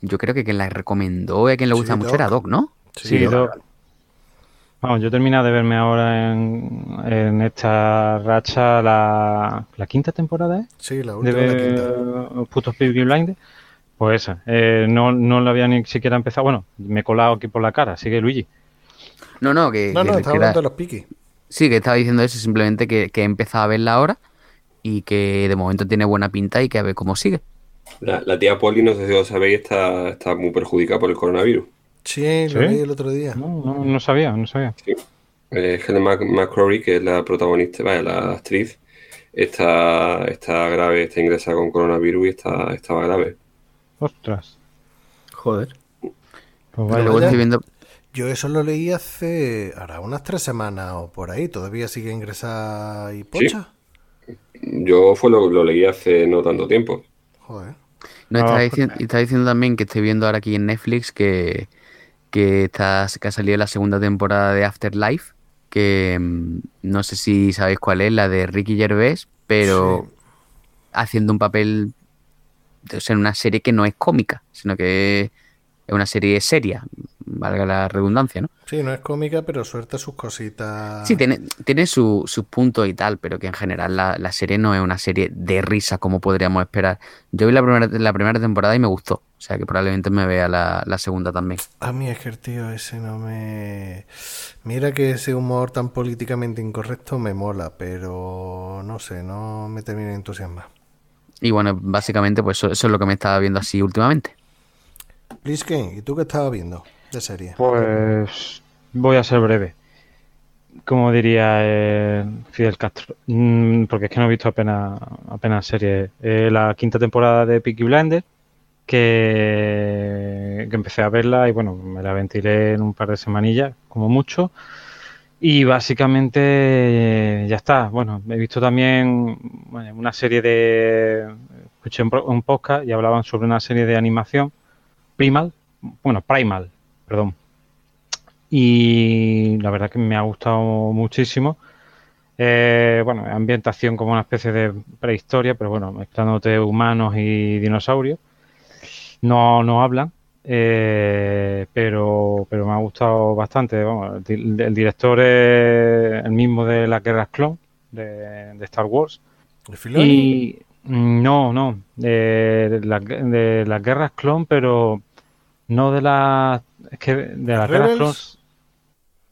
yo creo que quien la recomendó y a quien le Sí, gusta mucho Doc. era Doc, ¿no? Sí, Doc. Vamos, yo he terminado de verme ahora en, en esta racha la, la quinta temporada, ¿eh? Sí, la De última, la quinta. putos Blinders. Pues esa. Eh, no, no la había ni siquiera empezado. Bueno, me he colado aquí por la cara. Sigue Luigi. No, no, que, No, no, que- estaba que era- hablando de los Peaky. sí, que estaba diciendo eso, simplemente que, que he empezado a verla ahora y que de momento tiene buena pinta y que a ver cómo sigue. La, la tía Polly, no sé si lo sabéis, está, está muy perjudicada por el coronavirus. Sí, lo ¿Sí? leí el otro día. No, no, no sabía, no sabía. Eh, Helen Mac- McCrory, que es la protagonista, vaya, la actriz, está, está grave, está ingresada con coronavirus y está, estaba grave. Ostras. Joder. Pues luego estoy viendo, Yo eso lo leí hace, ahora, unas tres semanas o por ahí. ¿Todavía sigue ingresada y pocha? Yo fue lo, lo leí hace no tanto tiempo. Joder. No, está, pues, diciendo, está diciendo también que estoy viendo ahora aquí en Netflix que, que, está, que ha salido la segunda temporada de Afterlife, que mm, no sé si sabéis cuál es, la de Ricky Gervais, pero Sí. haciendo un papel o sea, en una serie que no es cómica, sino que es una serie seria, valga la redundancia, ¿no? Sí, no es cómica, pero suelta sus cositas. Sí, tiene, tiene su- sus puntos y tal, pero que en general la, la serie no es una serie de risa como podríamos esperar. Yo vi la primera, la primera temporada y me gustó, o sea que probablemente me vea la, la segunda también. A mí es que el tío ese no me... Mira que ese humor tan políticamente incorrecto me mola, pero no sé, no me termina de entusiasmar. Y bueno, básicamente pues eso, eso es lo que me estaba viendo así últimamente. Blisken, ¿y tú qué estabas viendo de serie? Pues voy a ser breve. Como diría eh, Fidel Castro, Mm, porque es que no he visto apenas, apenas serie. Eh, la quinta temporada de Peaky Blinders, que, empecé a verla y bueno, me la ventilé en un par de semanillas, como mucho. Y básicamente eh, ya está. Bueno, he visto también una serie de... Escuché un podcast y hablaban sobre una serie de animación, Primal, bueno, Primal, perdón. Y la verdad que me ha gustado muchísimo. Eh, bueno, ambientación como una especie de prehistoria, pero bueno, mezclándote humanos y dinosaurios. No, no hablan, eh, pero, pero me ha gustado bastante. El, di- el director es el mismo de las guerras clon de, de Star Wars. Y mm, no, no, de, gue- de las guerras clon, pero no de las es que de las guerras ¿Rebels?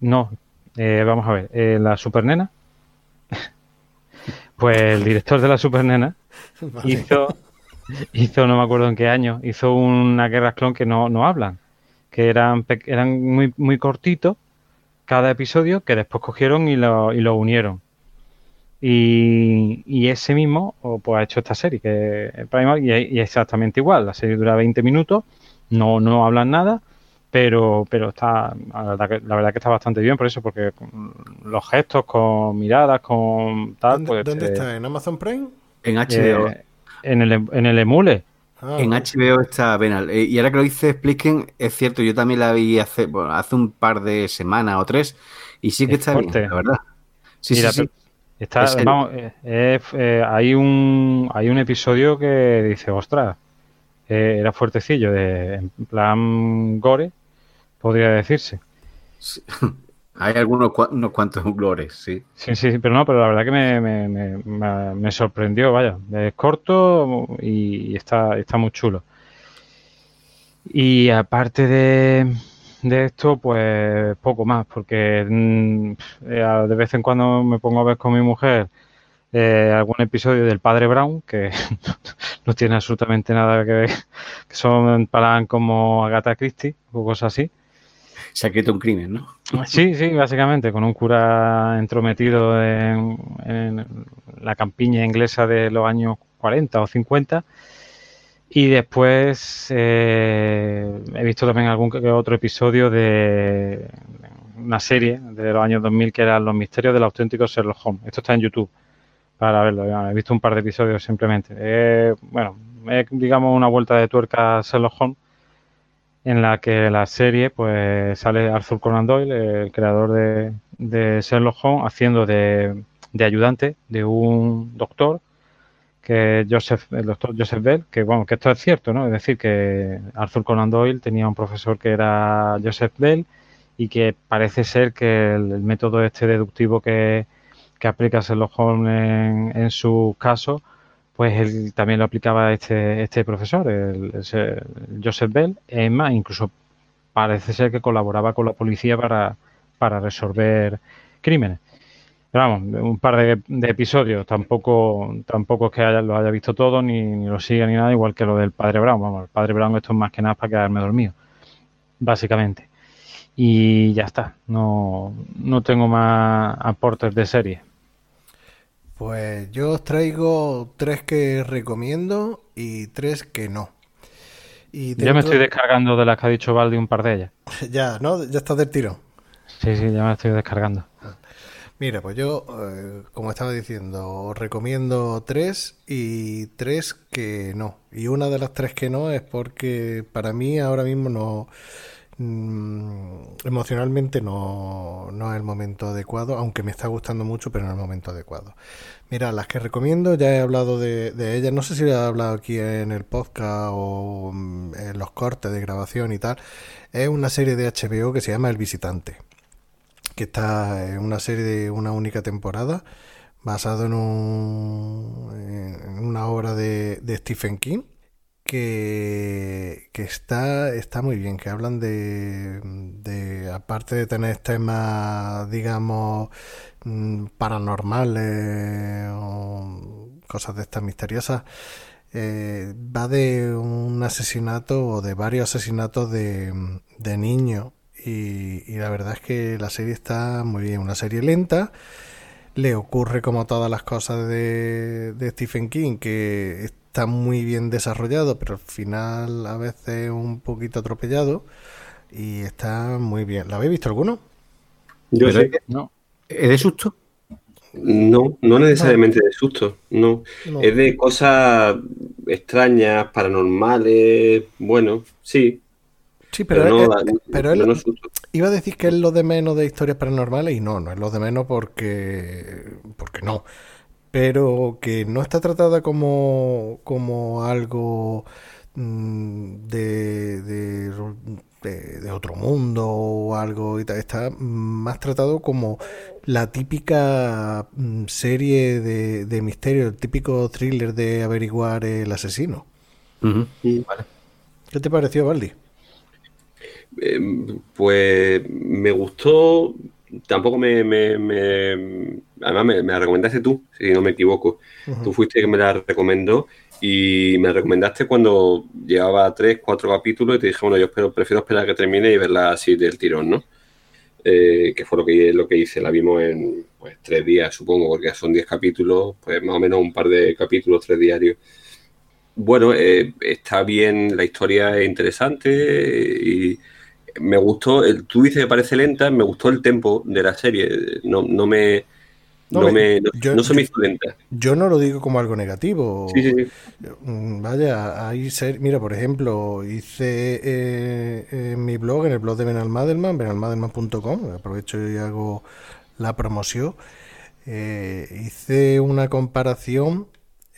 clon no. Eh, vamos a ver, eh, la Supernena. (laughs) Pues el director de la Supernena (laughs) Vale. hizo, hizo, no me acuerdo en qué año, hizo unas guerras clon que no, no hablan, que eran, eran muy, muy cortitos cada episodio, que después cogieron y lo, y lo unieron. Y, y ese mismo o, pues, ha hecho esta serie, que es Primal, y, es- y exactamente igual. La serie dura 20 minutos, no, no hablan nada, pero, pero está, la verdad, que, la verdad que está bastante bien por eso, porque los gestos, con miradas, con tal, ¿Dónde, pues, dónde eh, está? ¿En Amazon Prime? En HBO. eh, en, el, en el emule. Ah, En. HBO está Venal. Eh, y ahora que lo dice Expliquen, es cierto, yo también la vi hace, bueno, hace un par de semanas o tres. Y sí que Es está fuerte. bien, la verdad. Sí, Mira, sí, sí. Está, Es el- vamos, eh, eh, eh, hay un hay un episodio que dice, ostras, eh, era fuertecillo, de, en plan gore, podría decirse. (laughs) Hay algunos cua- unos cuantos glores, sí. Sí, sí, pero no, pero la verdad que me, me, me, me- me sorprendió, vaya. Es corto y está, está muy chulo. Y aparte de, de esto, pues poco más, porque mm, eh, de vez en cuando me pongo a ver con mi mujer eh, algún episodio del Padre Brown, que (laughs) no tiene absolutamente nada que ver, que son plan como Agatha Christie o cosas así. Se ha escrito un crimen, ¿no? Sí, sí, básicamente, con un cura entrometido en, la campiña inglesa de los años 40 o 50. Y después eh, he visto también algún que otro episodio de una serie de los años 2000 que era Los misterios del auténtico Sherlock Holmes. Esto está en YouTube para verlo. He visto un par de episodios simplemente. Eh, bueno, digamos una vuelta de tuerca a Sherlock Holmes en la que la serie pues sale Arthur Conan Doyle, el creador de, de Sherlock Holmes, haciendo de, de ayudante de un doctor que Joseph, el doctor Joseph Bell, que bueno, que esto es cierto, ¿no? Es decir, que Arthur Conan Doyle tenía un profesor que era Joseph Bell y que parece ser que el, método este deductivo que, que aplica Sherlock Holmes en, en sus casos, pues él también lo aplicaba este, este profesor, el, Joseph Bell, es más, incluso parece ser que colaboraba con la policía para, para resolver crímenes. Pero vamos, un par de, de episodios, tampoco, tampoco es que haya, lo haya visto todo, ni, ni lo siga ni nada, igual que lo del Padre Brown. Vamos, el Padre Brown esto es más que nada para quedarme dormido, básicamente. Y ya está, no, no tengo más aportes de serie. Pues yo os traigo tres que recomiendo y tres que no. Y Ya me estoy descargando de las que ha dicho Valdi un par de ellas. (laughs) Ya, ¿no? Ya estás del tiro. Sí, sí, ya me estoy descargando. Mira, pues yo, eh, como estaba diciendo, os recomiendo tres y tres que no. Y una de las tres que no es porque para mí ahora mismo no mm, emocionalmente no, no es el momento adecuado, aunque me está gustando mucho, pero no es el momento adecuado. Mira, las que recomiendo, ya he hablado de, ellas, no sé si he hablado aquí en el podcast o mm, en los cortes de grabación y tal. Es una serie de HBO que se llama El Visitante que está en una serie de una única temporada, basado en, un, una obra de Stephen King, que, que, está, está muy bien, que hablan de, de, aparte de tener temas, digamos, mm, paranormales o cosas de estas misteriosas, eh, va de un asesinato o de varios asesinatos de, de niños y, la verdad es que la serie está muy bien, una serie lenta. Le ocurre como todas las cosas de, Stephen King, que está muy bien desarrollado, pero al final a veces un poquito atropellado. Y está muy bien. ¿La habéis visto alguno? Yo sé. No. ¿Es de susto? No, no necesariamente de susto, no. Es de cosas extrañas, paranormales, bueno, sí, Sí, pero, él, iba a decir que es lo de menos de historias paranormales y no, no es lo de menos porque, porque no. Pero que no está tratada como, como algo mm, de, de, otro mundo o algo y tal. Está más tratado como la típica mm, serie de, de misterio, el típico thriller de averiguar el asesino. ¿Qué te pareció, Valdi? Em, pues me gustó, tampoco me... además me, la recomendaste tú, si no me equivoco. Tú fuiste que me la recomendó y me la recomendaste cuando llevaba tres, cuatro capítulos y te dije, bueno, yo espero, prefiero esperar a que termine y verla así del tirón, ¿no? Eh, que fue lo que, lo que hice, la vimos en pues, tres días, supongo, porque son diez capítulos, pues más o menos un par de capítulos, tres diarios. Bueno, eh, está bien, la historia es interesante y me gustó, el, tú dices que parece lenta, me gustó el tempo de la serie, no, no me... No, me, no, se me hizo lenta. Yo no lo digo como algo negativo. Sí, sí, mm, Vaya, hay ser, mira, por ejemplo, hice eh, en mi blog, en el blog de Benalmadelman, benalmadelman.com, aprovecho y hago la promoción, eh, hice una comparación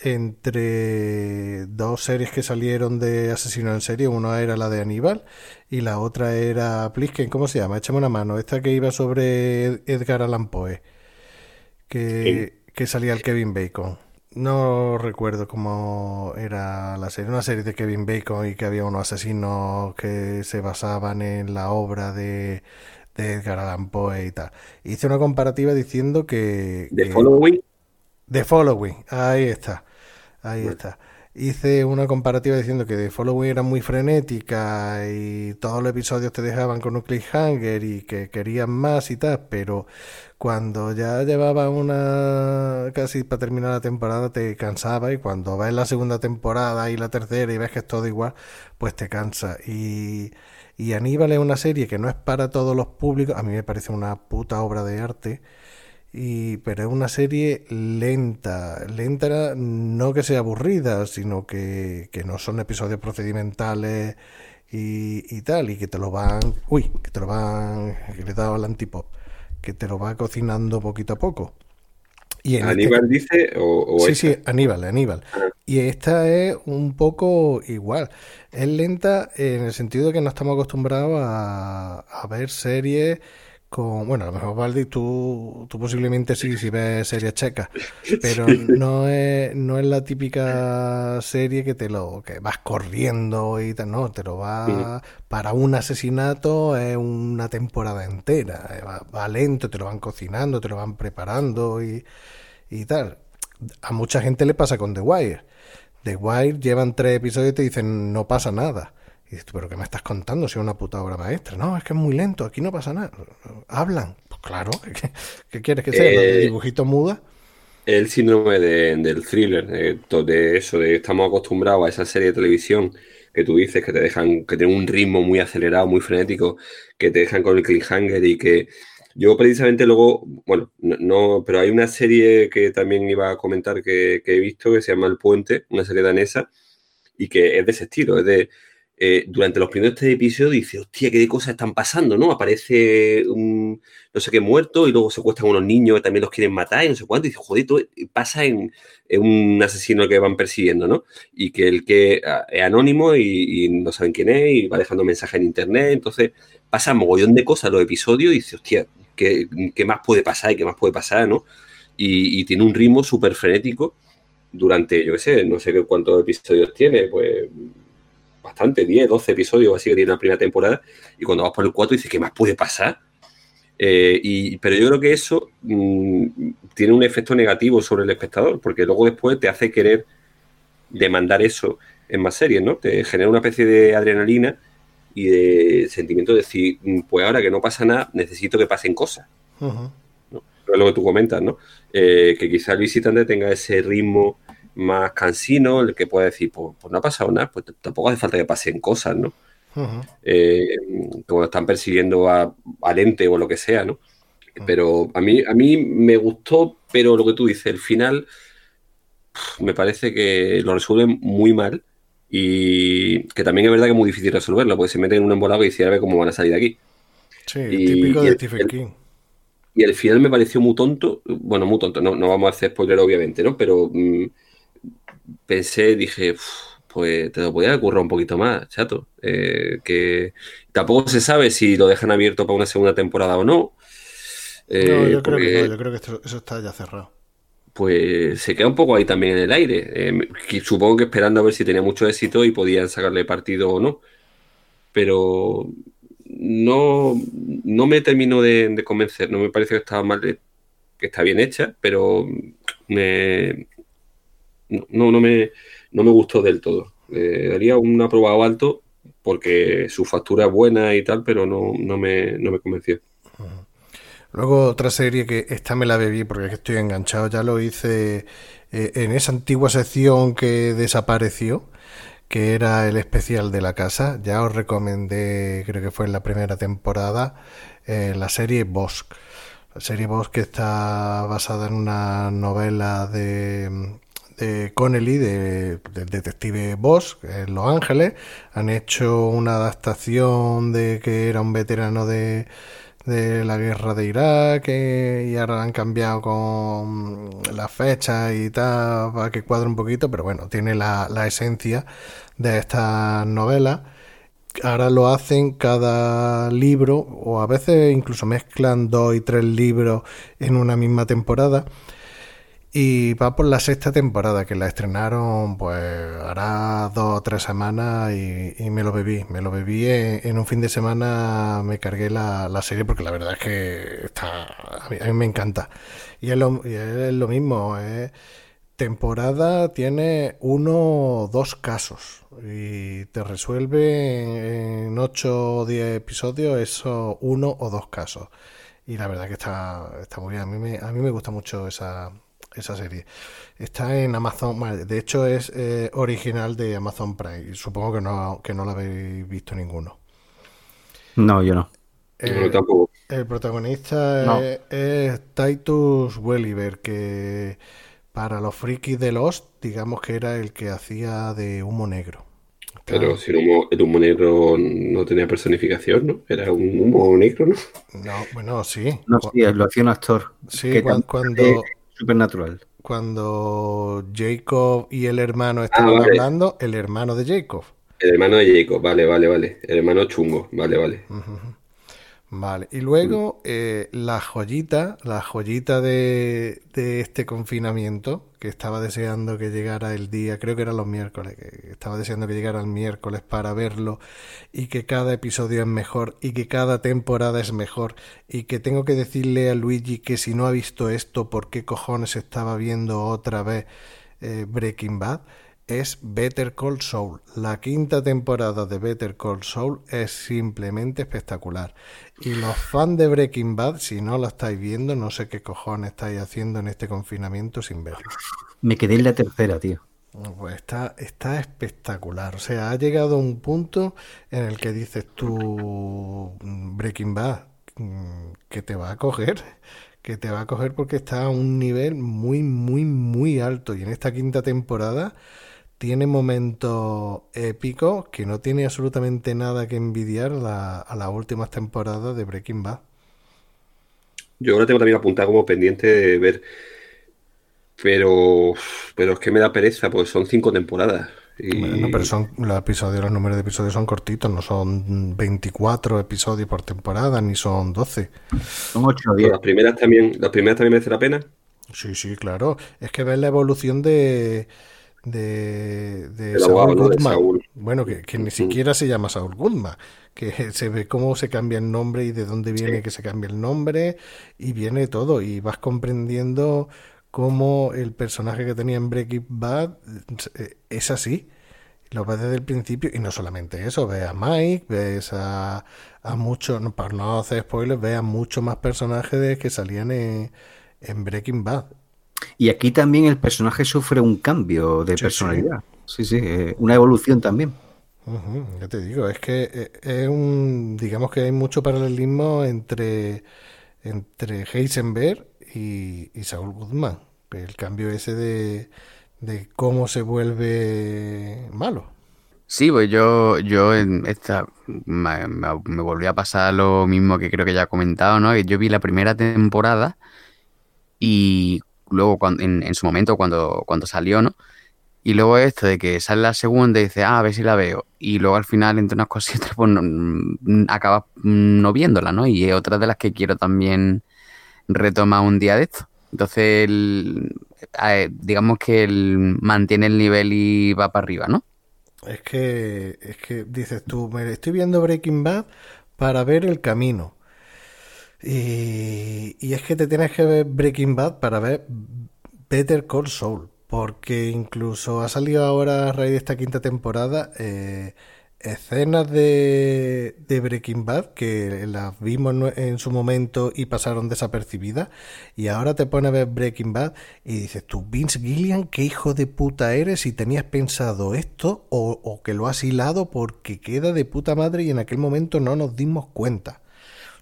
entre dos series que salieron de Asesino en Serie. Una era la de Aníbal y la otra era Plisken. ¿Cómo se llama? Échame una mano. Esta que iba sobre Edgar Allan Poe. Que, que salía el Kevin Bacon. No recuerdo cómo era la serie. Una serie de Kevin Bacon y que había unos asesinos que se basaban en la obra de, de Edgar Allan Poe y tal. Hice una comparativa diciendo que... ¿De Following? The Following, ahí está. Ahí está. Hice una comparativa diciendo que The Following era muy frenética y todos los episodios te dejaban con un cliffhanger y que querían más y tal, pero cuando ya llevaba una casi para terminar la temporada te cansaba y cuando ves la segunda temporada y la tercera y ves que es todo igual, pues te cansa. Y, y Aníbal es una serie que no es para todos los públicos, a mí me parece una puta obra de arte y, pero es una serie lenta, lenta no que sea aburrida, sino que, que no son episodios procedimentales y, y, tal, y que te lo van, uy, que te lo van, que le he dado al antipop, que te lo va cocinando poquito a poco. Y este ¿Aníbal dice o, Sí, sí, Aníbal, Aníbal. Ah. Y esta es un poco igual. Es lenta en el sentido de que no estamos acostumbrados a, a ver series bueno, a lo mejor Valdi, tú, tú posiblemente sí, si ves series checas, (laughs) pero no es, no es la típica serie que te lo, que vas corriendo y tal, no, te lo va, para un asesinato es una temporada entera, eh, va, lento, te lo van cocinando, te lo van preparando y, y tal. A mucha gente le pasa con The Wire. The Wire llevan tres episodios y te dicen no pasa nada y dices, ¿pero qué me estás contando? Si es una puta obra maestra. No, es que es muy lento, aquí no pasa nada. Hablan. Pues claro, ¿qué, quieres que sea? Eh, dibujito muda? El síndrome del thriller, de, eso, de estamos acostumbrados a esa serie de televisión que tú dices que te dejan, que tienen un ritmo muy acelerado, muy frenético, que te dejan con el cliffhanger y que Yo precisamente luego, bueno, no, no, pero hay una serie que también iba a comentar que, que he visto que se llama El Puente, una serie danesa, y que es de ese estilo, es de eh, durante los primeros tres episodios dice, hostia, qué cosas están pasando, ¿no? Aparece un no sé qué muerto y luego se secuestran unos niños que también los quieren matar y no sé cuánto. Y dice, joder, todo pasa en, un asesino que van persiguiendo, ¿no? Y que el que ah, es anónimo y, no saben quién es y va dejando mensajes en internet. Entonces pasa mogollón de cosas los episodios y dice, hostia, ¿qué, qué más puede pasar y qué más puede pasar, ¿no? Y, y tiene un ritmo súper frenético durante, yo qué sé, no sé cuántos episodios tiene, pues bastante, 10, 12 episodios así que tiene la primera temporada, y cuando vas por el 4 dices, ¿qué más puede pasar? Eh, y, pero yo creo que eso mmm, tiene un efecto negativo sobre el espectador, porque luego después te hace querer demandar eso en más series, ¿no? Te genera una especie de adrenalina y de sentimiento de decir, pues ahora que no pasa nada, necesito que pasen cosas. Uh -huh. ¿no? Es lo que tú comentas, ¿no? Eh, que quizá el visitante tenga ese ritmo más cansino, el que pueda decir, pues, pues, no ha pasado nada, pues tampoco hace falta que pasen cosas, ¿no? Uh -huh. eh, como están persiguiendo a, al ente o lo que sea, ¿no? Uh -huh. Pero a mí, a mí me gustó, pero lo que tú dices, el final me parece que lo resuelven muy mal y que también es verdad que es muy difícil resolverlo, porque se meten en un embolado y dicen a ver cómo van a salir de aquí. Sí, y, típico y de Stephen King. Y el final me pareció muy tonto, bueno, muy tonto, no, no vamos a hacer spoiler obviamente, ¿no? Pero mmm, pensé, dije, pues te lo podía ocurrir un poquito más, chato. Eh, que tampoco se sabe si lo dejan abierto para una segunda temporada o no. Eh, no, yo creo que no, yo creo que esto, eso está ya cerrado. Pues se queda un poco ahí también en el aire. Eh, supongo que esperando a ver si tenía mucho éxito y podían sacarle partido o no. Pero no, no me termino de, de convencer. No me parece que estaba mal, que está bien hecha, pero me, no, no, me, no me gustó del todo. Daría un aprobado alto porque su factura es buena y tal, pero no, no, me, no me convenció. Luego otra serie que esta me la bebí porque es que estoy enganchado, ya lo hice eh, en esa antigua sección que desapareció, que era el especial de la casa. Ya os recomendé, creo que fue en la primera temporada, eh, la serie Bosque. La serie Bosque está basada en una novela de de Connelly, de, del detective Boss, en Los Ángeles. Han hecho una adaptación de que era un veterano de, la guerra de Irak eh, y ahora han cambiado con las fechas y tal para que cuadre un poquito, pero bueno, tiene la, la esencia de estas novelas. Ahora lo hacen cada libro o a veces incluso mezclan dos y tres libros en una misma temporada. Y va por la sexta temporada, que la estrenaron pues hará dos o tres semanas y, y me lo bebí. Me lo bebí en, en, un fin de semana, me cargué la, la, serie porque la verdad es que está, a mí, a mí me encanta. Y es lo, y es mismo, es, temporada tiene uno o dos casos y te resuelve en ocho o diez episodios eso uno o dos casos. Y la verdad que está, está muy bien. A mí me, a mí me gusta mucho esa, esa serie. Está en Amazon, de hecho es eh, original de Amazon Prime. Supongo que no, que no la habéis visto ninguno. No, yo no. Eh, tampoco. El protagonista no. es, es, Titus Welliver, que para los frikis de Lost, digamos que era el que hacía de humo negro. Pero si el humo, el humo, negro no tenía personificación, ¿no? Era un humo negro, ¿no? No, bueno, sí. No, sí, lo hacía un actor. Sí, cuando, cuando, Supernatural. Cuando Jacob y el hermano estaban ah, vale. hablando, el hermano de Jacob. El hermano de Jacob, vale, vale, vale. El hermano chungo, vale, vale. Uh -huh. Vale, y luego eh, la joyita, la joyita de, de, este confinamiento, que estaba deseando que llegara el día, creo que era los miércoles, que estaba deseando que llegara el miércoles para verlo, y que cada episodio es mejor, y que cada temporada es mejor, y que tengo que decirle a Luigi que si no ha visto esto, ¿por qué cojones estaba viendo otra vez eh, Breaking Bad? Es Better Call Saul. La quinta temporada de Better Call Saul es simplemente espectacular. Y los fans de Breaking Bad, si no la estáis viendo, no sé qué cojones estáis haciendo en este confinamiento sin verlo. Me quedé en la tercera, tío. Pues está, está espectacular. O sea, ha llegado a un punto en el que dices tú, Breaking Bad, que te va a coger, que te va a coger porque está a un nivel muy, muy, muy alto. Y en esta quinta temporada tiene momentos épicos que no tiene absolutamente nada que envidiar la- a las últimas temporadas de Breaking Bad. Yo ahora tengo también apuntado como pendiente de ver. Pero, pero es que me da pereza, porque son cinco temporadas. Y Bueno, pero son los episodios, los números de episodios son cortitos, no son 24 episodios por temporada, ni son 12. Son 8 o pero 10. las primeras también, las primeras también merece la pena. Sí, sí, claro. Es que ves la evolución de, de, de. De Goodman. Saúl. Bueno, que, que ni siquiera se llama Saul Goodman, que (laughs) se ve cómo se cambia el nombre y de dónde viene Sí. que se cambia el nombre y viene todo y vas comprendiendo cómo el personaje que tenía en Breaking Bad eh, es así. Lo ves desde el principio y no solamente eso, ves a Mike, ves a, a muchos, no, para no hacer spoilers, ves a muchos más personajes de que salían en, en Breaking Bad. Y aquí también el personaje sufre un cambio de Sí, personalidad. Sí, sí, eh, una evolución también. Ya te digo, es que eh, es un, digamos que hay mucho paralelismo entre, entre Heisenberg y, y Saul Goodman. El cambio ese de, de cómo se vuelve malo. Sí, pues yo, yo en esta me, me- me volvió a pasar lo mismo que creo que ya he comentado, ¿no? Yo vi la primera temporada y luego cuando, en, en su momento cuando, cuando salió, ¿no? Y luego esto de que sale la segunda y dice, ah, a ver si la veo. Y luego al final, entre unas cosas y otras, pues no- mm, acabas mm, no viéndola, ¿no? Y es otra de las que quiero también retomar un día de esto. Entonces, eh, digamos que mantiene el nivel y va para arriba, ¿no? Es que, es que dices tú, me estoy viendo Breaking Bad para ver el camino. Y, y es que te tienes que ver Breaking Bad para ver Better Call Saul. Porque incluso ha salido ahora a raíz de esta quinta temporada eh, escenas de, de Breaking Bad que las vimos en- su momento y pasaron desapercibidas. Y ahora te pones a ver Breaking Bad y dices tú, Vince Gillian, qué hijo de puta eres si tenías pensado esto o, o que lo has hilado porque queda de puta madre y en aquel momento no nos dimos cuenta.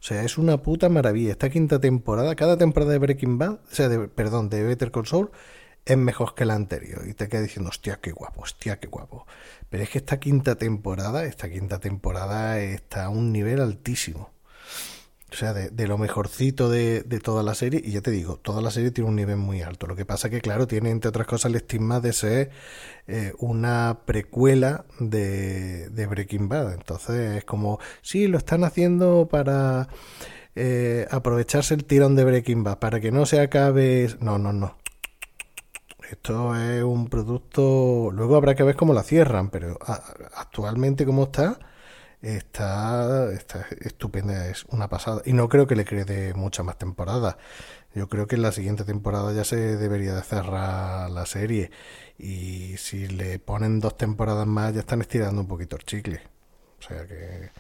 O sea, es una puta maravilla. Esta quinta temporada, cada temporada de Breaking Bad, o sea, de, perdón, de Better Call Saul, es mejor que la anterior. Y te quedas diciendo, hostia, qué guapo, hostia, qué guapo. Pero es que esta quinta temporada, esta quinta temporada está a un nivel altísimo. O sea, de, lo mejorcito de, de toda la serie. Y ya te digo, toda la serie tiene un nivel muy alto. Lo que pasa que, claro, tiene entre otras cosas el estigma de ser eh, una precuela de, de Breaking Bad. Entonces es como, sí, lo están haciendo para eh, aprovecharse el tirón de Breaking Bad, para que no se acabe... No, no, no. Esto es un producto... Luego habrá que ver cómo la cierran, pero actualmente como está, está, está estupenda, es una pasada. Y no creo que le quede muchas más temporadas. Yo creo que en la siguiente temporada ya se debería de cerrar la serie. Y si le ponen dos temporadas más, ya están estirando un poquito el chicle. O sea que...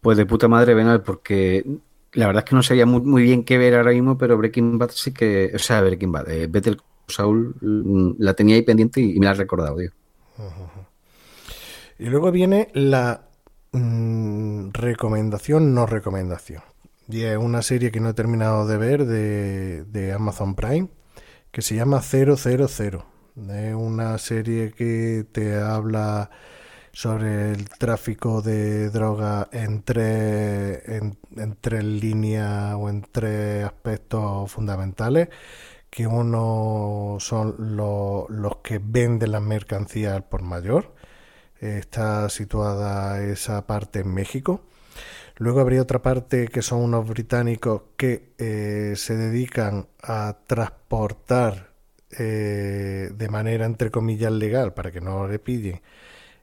Pues de puta madre, Benal, porque la verdad es que no sabía muy, muy bien qué ver ahora mismo, pero Breaking Bad sí que. O sea, Breaking Bad, eh, Better Saul mm, la tenía ahí pendiente y, y me la has recordado, tío. Y luego viene la mm, recomendación, no recomendación. Y es una serie que no he terminado de ver de, de Amazon Prime, que se llama 000. Es una serie que te habla sobre el tráfico de droga en tres, líneas o en tres aspectos fundamentales, que uno son lo- los que venden las mercancías por mayor, está situada esa parte en México. Luego habría otra parte que son unos británicos que eh, se dedican a transportar eh, de manera entre comillas legal para que no le pillen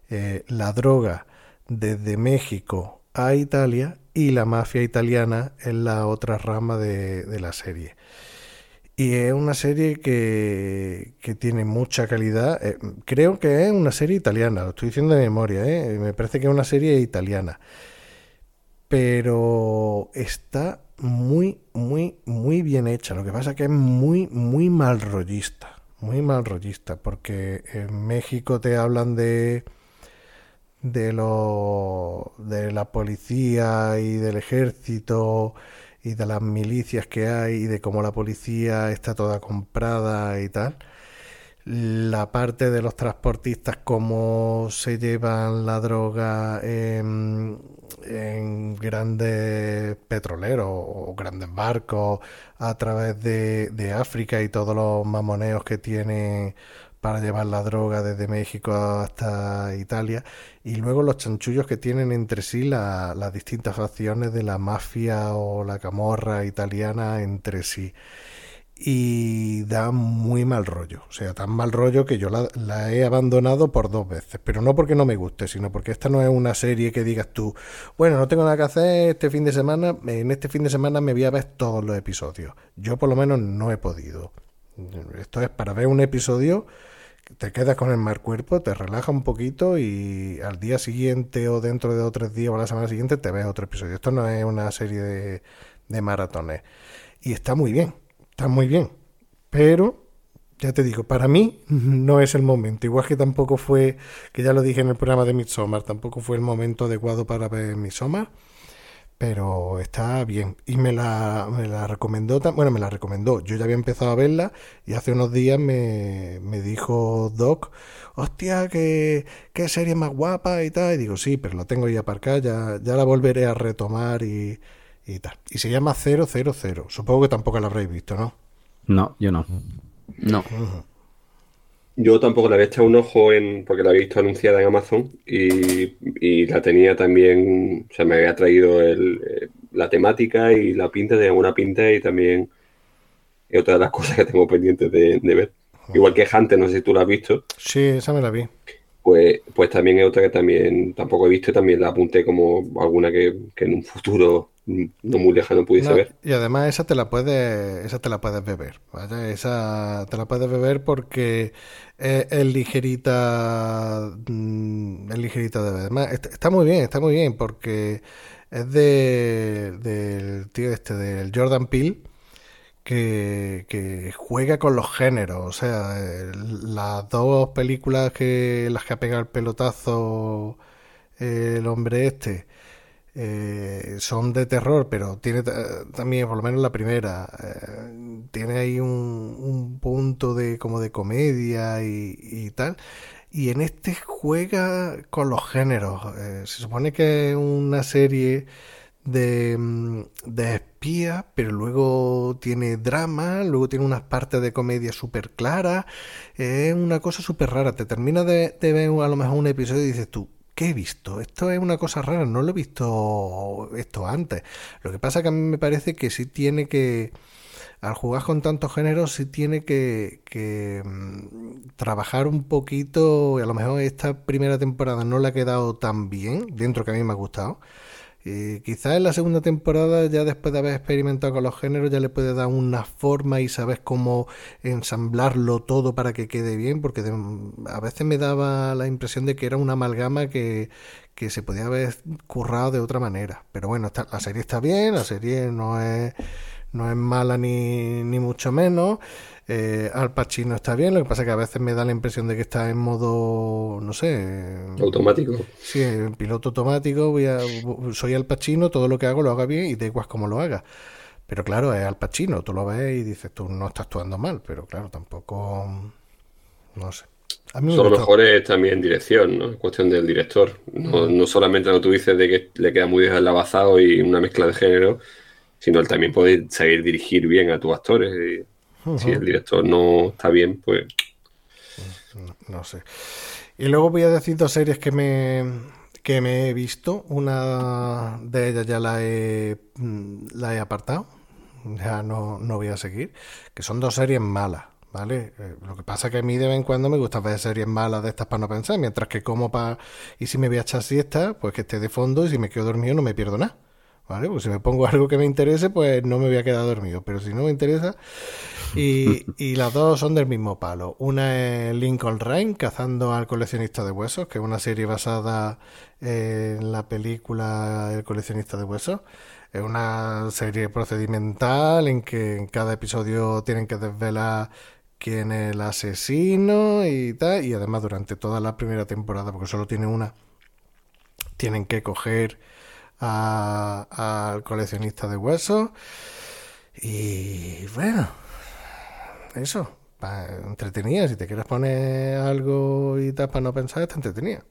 eh, la droga desde México a Italia y la mafia italiana es la otra rama de, de la serie. Y es una serie que, que tiene mucha calidad. Eh, creo que es una serie italiana, lo estoy diciendo de memoria, ¿eh? Me parece que es una serie italiana. Pero está muy, muy, muy bien hecha. Lo que pasa es que es muy, muy mal rollista. Muy mal rollista. Porque en México te hablan de de lo, de la policía y del ejército y de las milicias que hay y de cómo la policía está toda comprada y tal. La parte de los transportistas, cómo se llevan la droga en, grandes petroleros o grandes barcos a través de, de África y todos los mamoneos que tiene para llevar la droga desde México hasta Italia y luego los chanchullos que tienen entre sí la- las distintas facciones de la mafia o la camorra italiana entre sí y da muy mal rollo, o sea, tan mal rollo que yo la, la he abandonado por dos veces, pero no porque no me guste, sino porque esta no es una serie que digas tú, bueno, no tengo nada que hacer este fin de semana, en este fin de semana me voy a ver todos los episodios. Yo por lo menos no he podido. Esto es para ver un episodio, te quedas con el mal cuerpo, te relaja un poquito y al día siguiente o dentro de otros días o la semana siguiente te ves otro episodio. Esto no es una serie de, de maratones. Y está muy bien, está muy bien. Pero, ya te digo, para mí (laughs) no es el momento. Igual que tampoco fue, que ya lo dije en el programa de Midsommar, tampoco fue el momento adecuado para ver Midsommar. Pero está bien. Y me la, me la recomendó, bueno, me la recomendó. Yo ya había empezado a verla y hace unos días me, me dijo Doc, hostia, qué, qué serie más guapa y tal. Y digo, sí, pero la tengo ahí aparcada, ya, ya la volveré a retomar y, y tal. Y se llama 000. Supongo que tampoco la habréis visto, ¿no? No, yo no. No. Yo tampoco le había echado un ojo en, porque la había visto anunciada en Amazon y, y la tenía también, o sea, me había traído el, eh, la temática y la pinta, de una pinta y también es otra de las (laughs) cosas que tengo pendientes de, de ver. Igual que Hunter, no sé si tú la has visto, Sí, esa me la vi. pues, pues también es otra que también tampoco he visto y también la apunté como alguna que, que en un futuro no muy lejano pudiese No, ver. y además esa te la puedes, esa te la puedes beber, ¿vale? Esa te la puedes beber porque es, es ligerita, mm, es ligerita de. Además, está, está muy bien, está muy bien porque es de, del tío este, del Jordan Peele, que, que juega con los géneros. O sea, eh, las dos películas que las que ha pegado el pelotazo eh, el hombre este eh, son de terror, pero tiene ta- también, por lo menos la primera, eh, tiene ahí un, un punto de como de comedia y, tal. Y en este juega con los géneros. Eh, se supone que es una serie de, mm, de espía, pero luego tiene drama, luego tiene unas partes de comedia súper claras. Es una cosa súper rara. Te terminas de, de ver a lo mejor un episodio y dices tú, ¿qué he visto? Esto es una cosa rara, no lo he visto esto antes. Lo que pasa que a mí me parece que sí tiene que, al jugar con tantos géneros, sí tiene que, que, mm, trabajar un poquito, a lo mejor esta primera temporada no le ha quedado tan bien, dentro que a mí me ha gustado. Eh, quizás en la segunda temporada, ya después de haber experimentado con los géneros, ya le puede dar una forma y sabes cómo ensamblarlo todo para que quede bien, porque a veces me daba la impresión de que era una amalgama que, que se podía haber currado de otra manera. Pero bueno, está- la serie está bien, la serie no es, no es mala ni, ni mucho menos. Eh, Al Pacino está bien, lo que pasa es que a veces me da la impresión de que está en modo, no sé, Automático. Sí, en piloto automático, voy a, soy Al Pacino, todo lo que hago lo haga bien y da igual cómo lo haga. Pero claro, es Al Pacino, tú lo ves y dices, tú no estás actuando mal, pero claro, tampoco, no sé. A mí me lo mejor es también dirección, ¿no? Es cuestión del director. No, no solamente lo que tú dices de que le queda muy deslavazado y una mezcla de género, sino él también puede saber dirigir bien a tus actores. Y si el director no está bien, pues No sé. Y luego voy a decir dos series que me, que me he visto. Una de ellas ya la he, mm, la he apartado. Ya no, no voy a seguir. Que son dos series malas, ¿vale? Eh, lo que pasa que a mí de vez en cuando me gusta ver series malas de estas para no pensar. Mientras que como para... Y si me voy a echar siesta, pues que esté de fondo. Y si me quedo dormido no me pierdo nada. ¿Vale? Pues si me pongo (laughs) algo que me interese, pues no me voy a quedar dormido. Pero si no me interesa, y, y las dos son del mismo palo. Una es Lincoln Rhyme, cazando al coleccionista de huesos, que es una serie basada en la película El coleccionista de huesos. Es una serie procedimental en que en cada episodio tienen que desvelar quién es el asesino y tal. Y además durante toda la primera temporada, porque solo tiene una, tienen que coger al coleccionista de huesos. Y bueno, eso, entretenida. Si te quieres poner algo y tal para no pensar, está entretenida.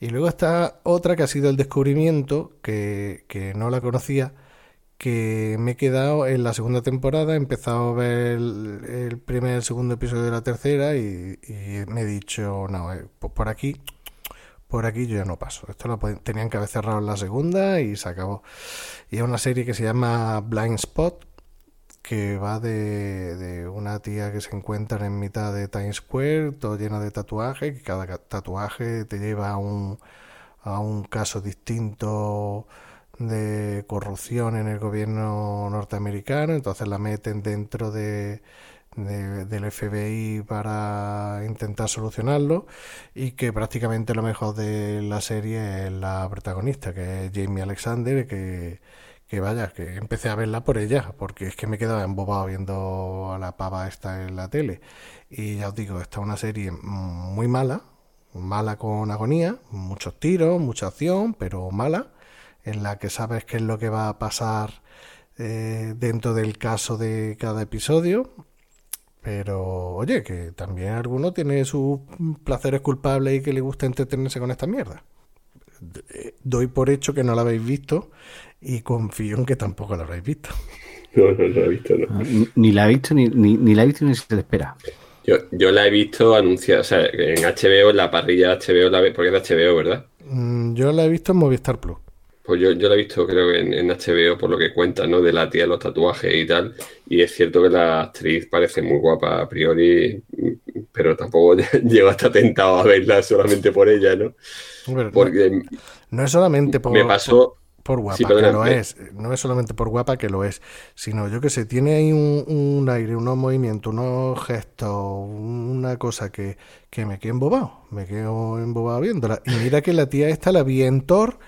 Y luego está otra que ha sido el descubrimiento, que, que no la conocía, que me he quedado en la segunda temporada, he empezado a ver el, primer, el segundo episodio de la tercera y, me he dicho, no, eh, por aquí, por aquí yo ya no paso. Esto lo tenían que haber cerrado en la segunda y se acabó. Y es una serie que se llama Blind Spot, que va de, de, una tía que se encuentra en mitad de Times Square, todo lleno de tatuajes, que cada tatuaje te lleva a un, a un caso distinto de corrupción en el gobierno norteamericano, entonces la meten dentro de, del FBI para intentar solucionarlo y que prácticamente lo mejor de la serie es la protagonista, que es Jamie Alexander, que, que vaya, que empecé a verla por ella, porque es que me quedaba embobado viendo a la pava esta en la tele. Y ya os digo, esta es una serie muy mala, mala con agonía, muchos tiros, mucha acción, pero mala en la que sabes qué es lo que va a pasar eh, dentro del caso de cada episodio. Pero oye, que también alguno tiene sus placeres culpables y que le gusta entretenerse con esta mierda. Eh, doy por hecho que no la habéis visto y confío en que tampoco la habréis visto. (laughs) No, no, no la he visto, no. Ah, ni, la he visto, ni, ni, la he visto ni se te espera. Yo, yo la he visto anunciada, o sea, en HBO, en la parrilla HBO, la, porque es de HBO, ¿verdad? Mm, yo la he visto en Movistar Plus. Pues yo, yo la he visto, creo que en, HBO, por lo que cuenta, ¿no? De la tía los tatuajes y tal. Y es cierto que la actriz parece muy guapa a priori, pero tampoco (laughs) llego hasta tentado a verla solamente por ella, ¿no? Porque no, es solamente por. Me pasó. Por, guapa, que lo es. No es solamente por guapa que lo es, sino yo que sé, tiene ahí un, aire, unos movimientos, unos gestos, una cosa que, que me quedo embobado. Me quedo embobado viéndola. Y mira que la tía esta la vi en Thor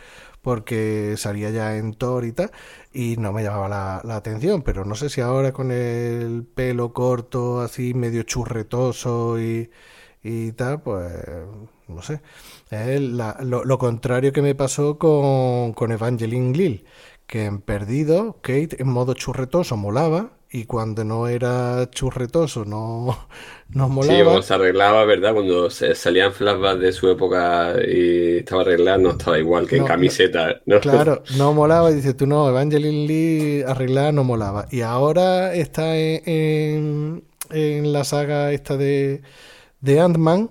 porque salía ya en Thor y tal, y no me llamaba la, atención, pero no sé si ahora con el pelo corto, así medio churretoso y, y tal, pues no sé. Lo, contrario que me pasó con, con Evangeline Lil, que en Perdido, Kate en modo churretoso molaba, y cuando no era churretoso no, no molaba. Sí, cuando se arreglaba, ¿verdad? Cuando se salían flashbacks de su época y estaba arreglado, no estaba igual que en camiseta. ¿no? Claro, (laughs) no molaba. Y dices tú, no, Evangeline Lee arreglada no molaba. Y ahora está en, en, la saga esta de, de Ant-Man.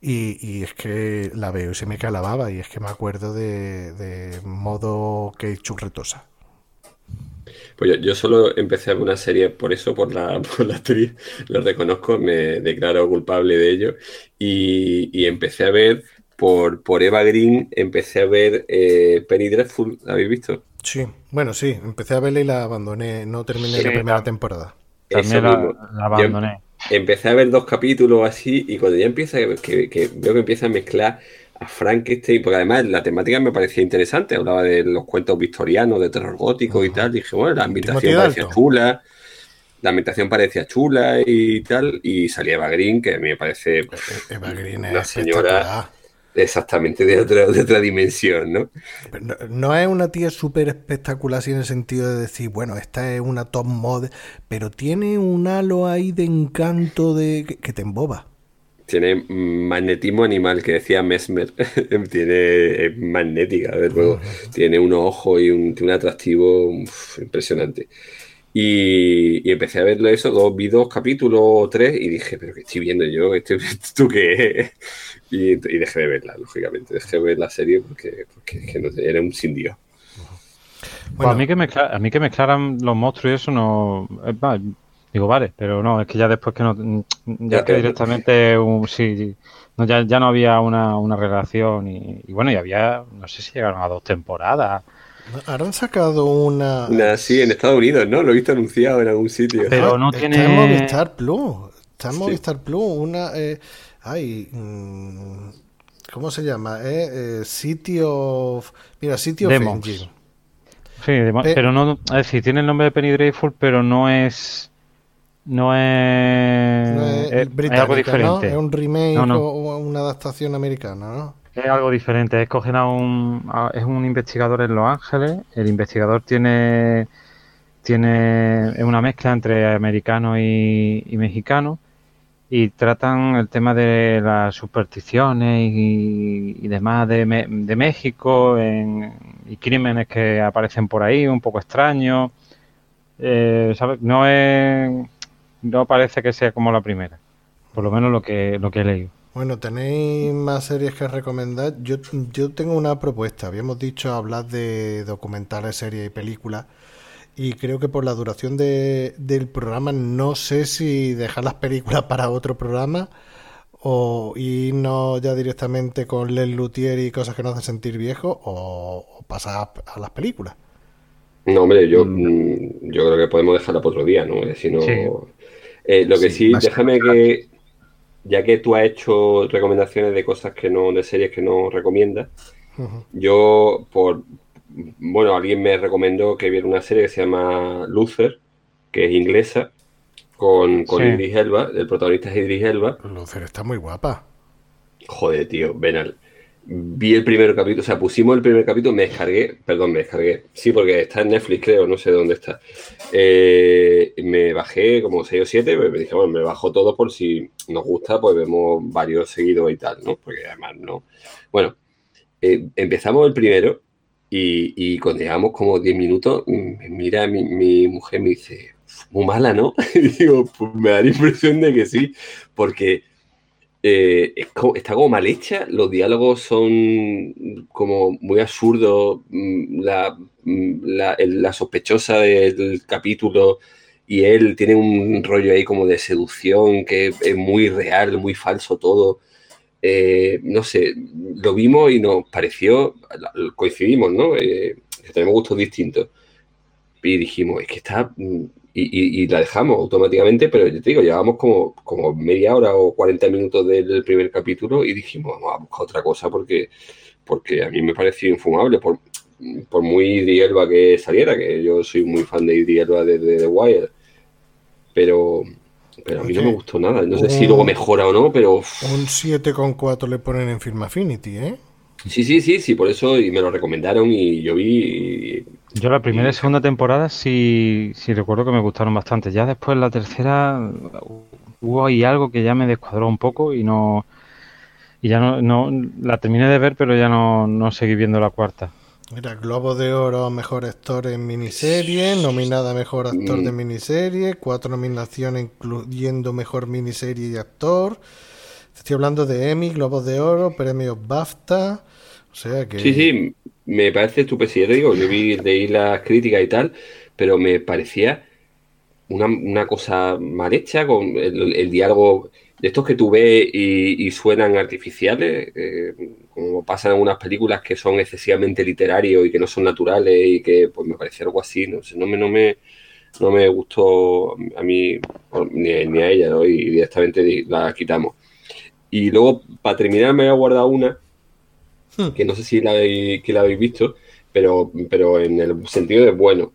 Y, y, es que la veo y se me calababa. Y es que me acuerdo de, de modo que churretosa. Pues yo, solo empecé a ver una serie por eso, por la, (laughs) por la actriz, lo reconozco, me declaro culpable de ello. Y, empecé a ver, por, por Eva Green, empecé a ver eh, Penny Dreadful, ¿la habéis visto? Sí, bueno, sí, empecé a verla y la abandoné, no terminé la primera temporada. También la, abandoné. empecé a ver dos capítulos así y cuando ya empieza, que, que veo que empieza a mezclar a Frankenstein, porque además la temática me parecía interesante, hablaba de los cuentos victorianos, de terror gótico y tal, dije, bueno, la ambientación parecía chula, la ambientación parecía chula y tal, y salía Eva Green, que a mí me parece e-, e-, Eva Green una señora exactamente de otra, de otra dimensión, ¿no? No, es una tía súper espectacular así en el sentido de decir, bueno, esta es una top mod, pero tiene un halo ahí de encanto de que te emboba. Tiene magnetismo animal, que decía Mesmer. (laughs) tiene es magnética, de luego. Tiene un ojo y un, un atractivo impresionante. Y, empecé a verlo eso, dos, vi dos capítulos o tres y dije, pero ¿qué estoy viendo yo? ¿Esto, (laughs) ¿Tú qué Y, y, dejé de verla, lógicamente. Dejé de ver la serie porque, porque era un sin Dios. Pues a, mí que a mí que mezclaran los monstruos y eso no... Digo, vale, pero no, es que ya después que no. Ya que directamente. Un, sí, no, ya, ya no había una, una relación y, bueno, y había. No sé si llegaron a dos temporadas. Ahora han sacado una. Una, sí, en Estados Unidos, ¿no? Lo he visto anunciado en algún sitio. Pero no tiene. Está en Movistar Plus. Está en Movistar Plus. Una. Eh, ay. Mm, ¿Cómo se llama? Eh, eh, City of. Mira, City of Engine. Sí, pero no. Es decir, tiene el nombre de Penny Dreadful, pero no es no es, es, algo diferente. Es un remake o una adaptación americana, ¿no? Es algo diferente. Escogen a un. a- es un investigador en Los Ángeles. El investigador tiene. tiene es una mezcla entre americano y, y mexicano. Y tratan el tema de las supersticiones y, y demás de, de México en- y crímenes que aparecen por ahí, un poco extraños. Eh, ¿sabes? No es. No parece que sea como la primera. Por lo menos lo que, lo que he leído. Bueno, ¿tenéis más series que recomendar? Yo, yo tengo una propuesta. Habíamos dicho hablar de documentales, series y películas. Y creo que por la duración de- del programa, no sé si dejar las películas para otro programa o irnos ya directamente con Les Luthier y cosas que nos hacen sentir viejos o, o pasar a las películas. No, hombre, yo, mm, yo creo que podemos dejarla para otro día, ¿no? Si no... Sí. Eh, lo que Sí, déjame que, ya que tú has hecho recomendaciones de cosas que no, de series que no recomiendas, yo por, bueno, alguien me recomendó que viera una serie que se llama Luther, que es inglesa, con, con Sí. Idris Elba, el protagonista es Idris Elba. Lucer está muy guapa. Joder, tío, ven al- Vi el primer capítulo, o sea, pusimos el primer capítulo, me descargué, perdón, me descargué. Sí, porque está en Netflix, creo, no sé dónde está. Eh, me bajé como 6 o 7, me dije, bueno, me bajo todo por si nos gusta, pues vemos varios seguidos y tal, ¿no? Porque además no. Bueno, eh, empezamos el primero y, cuando llegamos como 10 minutos, mm, mira mi, mi mujer me dice, muy mala, ¿no? (laughs) Y digo, pues me da la impresión de que sí, porque eh, está como mal hecha, los diálogos son como muy absurdos, mm, la, mm, la, sospechosa del capítulo y él tiene un rollo ahí como de seducción que es muy real, muy falso todo. Eh, no sé, lo vimos y nos pareció, coincidimos, ¿no? Eh, que tenemos gustos distintos. Y dijimos, es que está. Y, y- y la dejamos automáticamente, pero yo te digo, llevábamos como, como media hora o 40 minutos del primer capítulo y dijimos, vamos a buscar otra cosa porque, porque a mí me pareció infumable, por, por muy Idris Elba que saliera, que yo soy muy fan de Idris Elba desde The Wire, pero, pero a mí no me gustó nada. No sé si luego mejora o no, pero uf, Un 7,4 le ponen en Film Affinity, ¿eh? sí, sí, sí, sí, por eso y me lo recomendaron y yo vi y Yo la primera y segunda temporada sí, sí recuerdo que me gustaron bastante. Ya después la tercera hubo ahí algo que ya me descuadró un poco y no y ya no, no la terminé de ver, pero ya no, no seguí viendo la cuarta. Mira, Globo de Oro a Mejor Actor en Miniserie, nominada a Mejor Actor de Miniserie, cuatro nominaciones incluyendo Mejor Miniserie y Actor. Estoy hablando de Emmy, Globos de Oro, premios BAFTA. Sí, sí, me parece estupendo. Digo, yo vi, leí las críticas y tal, pero me parecía una, una cosa mal hecha con el, diálogo de estos que tú ves y, suenan artificiales, eh, como pasa en algunas películas que son excesivamente literarios y que no son naturales y que pues me pareció algo así, no sé, no me, no me, no me gustó a mí ni, ni a ella, ¿no? Y directamente di- la quitamos. Y luego, para terminar, me voy a guardar una que no sé si la habéis, que la habéis visto, pero, pero en el sentido de bueno.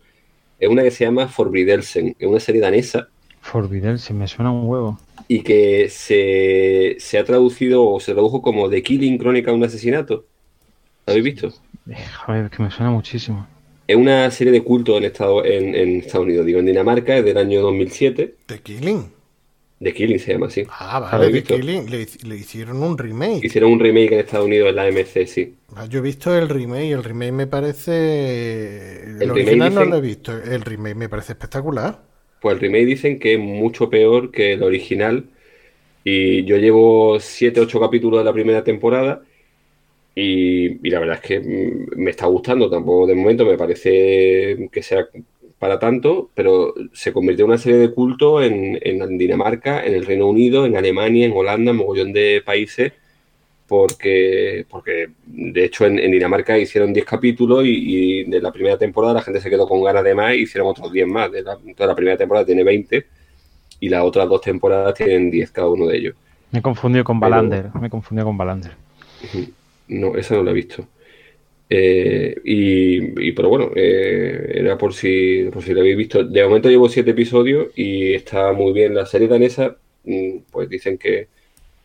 Es una que se llama Forbidelsen, es una serie danesa Forbidden, si me suena un huevo. y que se, se ha traducido o se tradujo como The Killing Crónica de un asesinato. ¿La habéis visto? Eh, Joder, es que me suena muchísimo. Es una serie de culto en, Estado, en, en Estados Unidos, digo, en Dinamarca, es del año 2007. The Killing. The Killing se llama así. Ah, ¿La vale, The visto? Killing. Le, le hicieron un remake. Hicieron un remake en Estados Unidos en la AMC, sí. Ah, Yo he visto el remake, el remake me parece... El, El original no lo he visto, el remake me parece espectacular. Pues el remake dicen que es mucho peor que el original. Y yo llevo 7, 8 capítulos de la primera temporada. Y, y la verdad es que mm, me está gustando. Tampoco de momento me parece que sea para tanto. Pero se convirtió en una serie de culto en, en Dinamarca, en el Reino Unido, en Alemania, en Holanda, en mogollón de países. Porque, porque de hecho en, en Dinamarca hicieron 10 capítulos y, y de la primera temporada la gente se quedó con ganas de más y hicieron otros 10 más. De la, entonces la primera temporada tiene 20 y las otras dos temporadas tienen 10 cada uno de ellos. Me he confundido con Pero- Balander. Me he confundido con Balander. No, esa no la he visto. Eh, y, y, pero bueno, eh, era por si, por si la habéis visto. De momento llevo siete episodios y está muy bien. La serie danesa, mm, pues dicen que,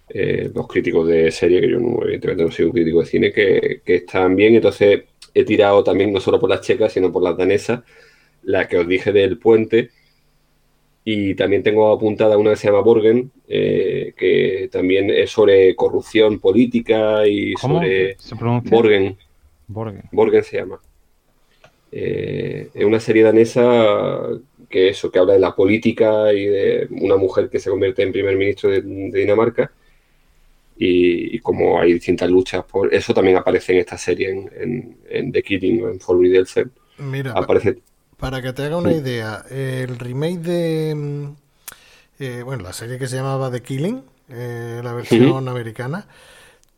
eh, los críticos de serie, que yo no, evidentemente no soy un crítico de cine, que, que están bien. Entonces he tirado también no solo por las checas, sino por las danesas, la que os dije del puente. Y también tengo apuntada una que se llama Borgen, eh, que también es sobre corrupción política y ¿Cómo sobre se pronuncia? Borgen. Borgen. Borgen se llama. Eh, es una serie danesa que eso, que habla de la política y de una mujer que se convierte en primer ministro de, de Dinamarca y, y como hay distintas luchas por eso también aparece en esta serie en, en, en The Killing o en Forbidden Mira, aparece Para que te haga una idea, el remake de. eh, bueno, la serie que se llamaba The Killing, eh, la versión americana,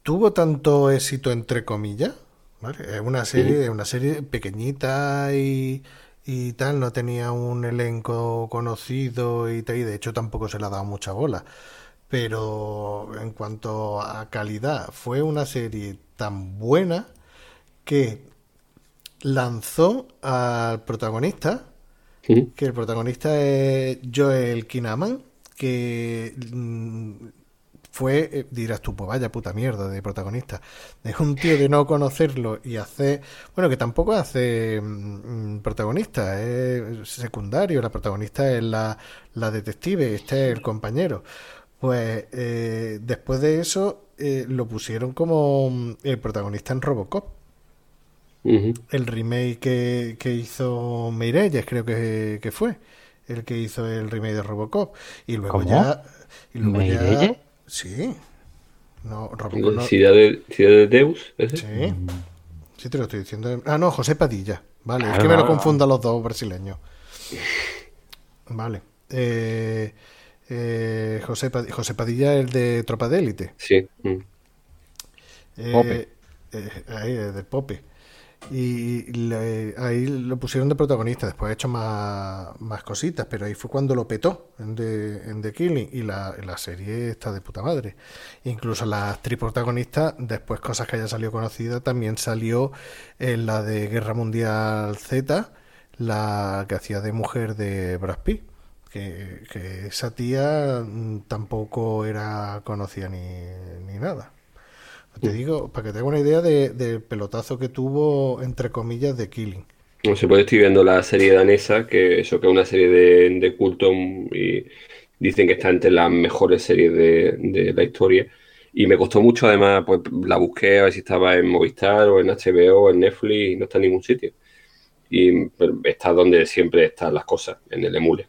tuvo tanto éxito entre comillas. ¿Vale? Es una serie, una serie pequeñita y, y tal, no tenía un elenco conocido y tal, y de hecho tampoco se le ha dado mucha bola. Pero en cuanto a calidad, fue una serie tan buena que lanzó al protagonista, que el protagonista es Joel Kinnaman, que mm, fue, eh, dirás tú, pues vaya puta mierda de protagonista. Es un tío de no conocerlo y hacer, bueno, que tampoco hace mm, protagonista, es secundario, la protagonista es la, la detective, este es el compañero. Pues eh, después de eso eh, lo pusieron como mm, el protagonista en Robocop el remake que, que hizo Meirelles, creo que, que fue el que hizo el remake de Robocop. Y luego ¿Cómo? ya. Y luego ya. Sí. No, Robocop no. Ciudad de, Ciudad de Deus ese Sí. Sí, te lo estoy diciendo. Ah, no, José Padilla. Vale, es que me lo claro. confundo a los dos brasileños. Vale. Eh, eh, José, Padilla, José Padilla es el de Tropa de Élite. sí mm. Eh, Pope. eh, ahí, eh, de Pope. Y le- ahí lo pusieron de protagonista. Después ha hecho más, más cositas, pero ahí fue cuando lo petó en The, en The Killing. Y la, la serie está de puta madre. Incluso la actriz protagonista, después cosas que haya salido conocida, también salió en la de Guerra Mundial Z, la que hacía de mujer de Brad Pitt. Que, que esa tía mm, tampoco era conocida ni, ni nada. Te digo, para que te haga una idea de- del pelotazo que tuvo, entre comillas, de Killing. No sé, pues estoy viendo la serie danesa, que eso que es una serie de, de culto mm, y dicen que está entre las mejores series de, de la historia. Y me costó mucho, además, pues la busqué a ver si estaba en Movistar o en HBO o en Netflix y no está en ningún sitio. Y está donde siempre están las cosas, en el emule.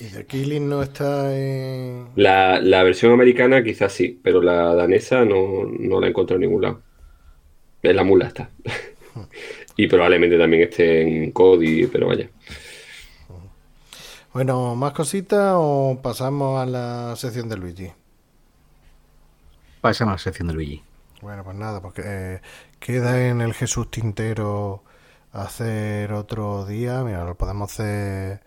Y The Killing no está en... La, la versión americana quizás sí, pero la danesa no, no la he encontrado en ningún lado. En la mula está. (laughs) y probablemente también esté en Cody, pero vaya. Bueno, ¿más cositas o pasamos a la sección de Luigi? Pasamos a la sección de Luigi. Bueno, pues nada, porque eh, queda en el Jesús Tintero hacer otro día. Mira, lo podemos hacer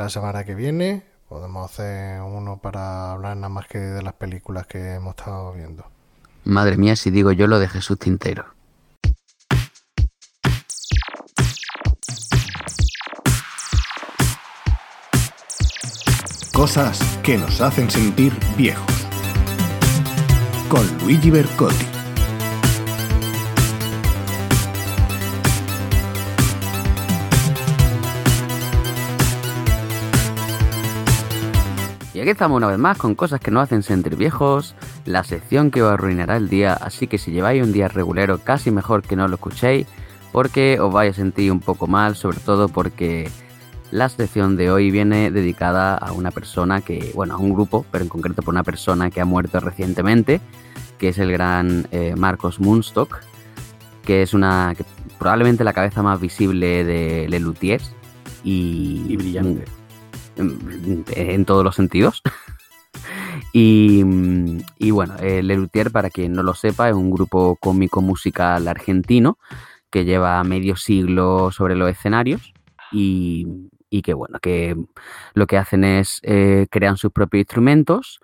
la semana que viene. Podemos hacer uno para hablar nada más que de las películas que hemos estado viendo. Madre mía, si digo yo lo de Jesús Tintero. Cosas que nos hacen sentir viejos. Con Luigi Bercotti. Aquí estamos una vez más con cosas que nos hacen sentir viejos, la sección que os arruinará el día, así que si lleváis un día regulero casi mejor que no lo escuchéis, porque os vais a sentir un poco mal, sobre todo porque la sección de hoy viene dedicada a una persona que, bueno, a un grupo, pero en concreto por una persona que ha muerto recientemente, que es el gran eh, Marcos Munstock, que es una probablemente la cabeza más visible de Le Luthiers y, Y brillante. En, todos los sentidos. (laughs) y, y bueno, eh, Le Luthier, para quien no lo sepa, es un grupo cómico musical argentino que lleva medio siglo sobre los escenarios y, y que bueno, que lo que hacen es eh, crean sus propios instrumentos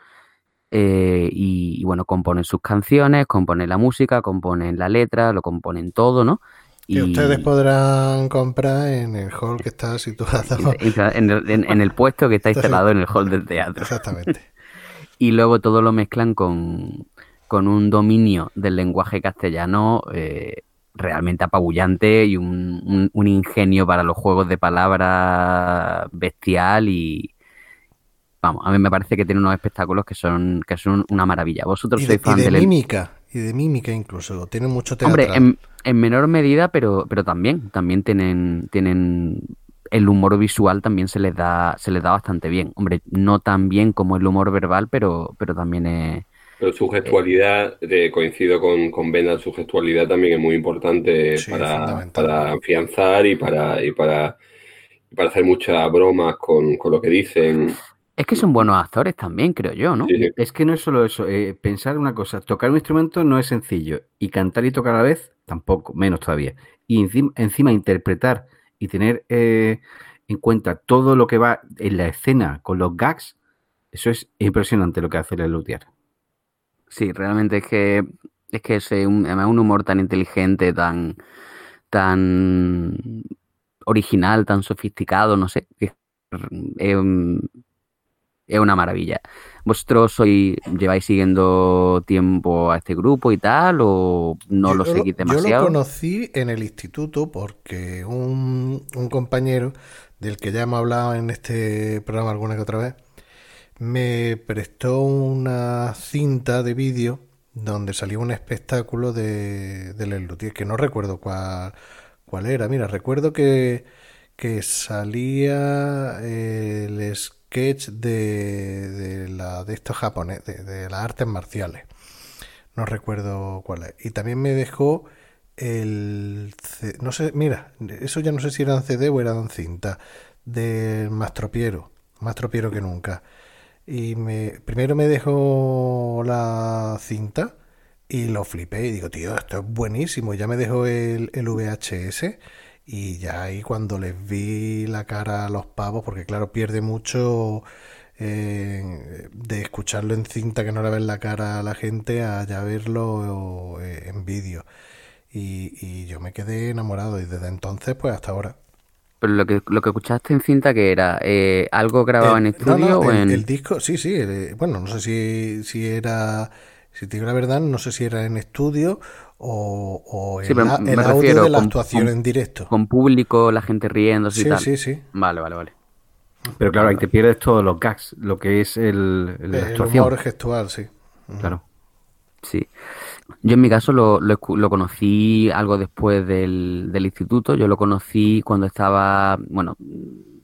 eh, y, y, bueno, componen sus canciones, componen la música, componen la letra, lo componen todo, ¿no? Que ustedes podrán comprar en el hall que está situado. En el, en- en el puesto que está instalado en el hall del teatro. Exactamente. (laughs) y luego todo lo mezclan con, con un dominio del lenguaje castellano eh, realmente apabullante y un, un- un ingenio para los juegos de palabras bestial y vamos, a mí me parece que tiene unos espectáculos que son que son una maravilla. Vosotros Y sois y fan de del mímica, y de mímica incluso. Tiene mucho teatral. Hombre, en, en menor medida, pero, pero también, también tienen, tienen el humor visual también se les da, se les da bastante bien. Hombre, no tan bien como el humor verbal, pero, pero también es. Pero su gestualidad, eh, coincido con, con Bena, su gestualidad también es muy importante Sí, para, para afianzar y para, y para, y para hacer muchas bromas con, con lo que dicen. Es que son buenos actores también, creo yo, ¿no? Sí, sí. Es que no es solo eso, eh, pensar una cosa, tocar un instrumento no es sencillo y cantar y tocar a la vez tampoco, menos todavía. Y encima, encima interpretar y tener eh, en cuenta todo lo que va en la escena con los gags, eso es impresionante lo que hace el luthier. Sí, realmente es que es que es un, además un humor tan inteligente, tan tan original, tan sofisticado, no sé, que es, un- es una maravilla. ¿Vosotros sois, lleváis siguiendo tiempo a este grupo y tal o no lo Yo seguís Yo demasiado? lo conocí en el instituto porque un, un compañero del que ya hemos hablado en este programa alguna que otra vez me prestó una cinta de vídeo donde salía un espectáculo de, de Les Luthiers, que no recuerdo cuál, cuál era. Mira, recuerdo que, que salía el sketch de, de la de estos japoneses, de, las artes marciales. No recuerdo cuál es. Y también me dejó el... No sé, mira, eso ya no sé si eran CD o eran cinta. Del Más Tropiero. Más Tropiero que nunca. Y me, primero me dejó la cinta y lo flipé y digo, tío, esto es buenísimo. Ya me dejó el, el VHS y ya ahí cuando les vi la cara a los pavos, porque claro, pierde mucho eh, de escucharlo en cinta que no le ven la cara a la gente a ya verlo eh, en vídeo. Y, y yo me quedé enamorado y desde entonces pues hasta ahora. Pero lo que, lo que escuchaste en cinta que era eh, algo grabado en El- estudio no, o el, en... el disco, sí, sí, eh, bueno, no sé si, si era, si te digo la verdad, no sé si era en estudio o, o Sí, el, audio refiero de la con- actuación con- en directo. con público, la gente riéndose y Sí, tal. sí, sí. Vale, vale, vale. Pero claro, ahí te pierdes todos los gags, lo que es el, el- humor gestual, sí. Claro. Sí. Yo en mi caso lo, lo, lo conocí algo después del, del instituto. Yo lo conocí cuando estaba, bueno,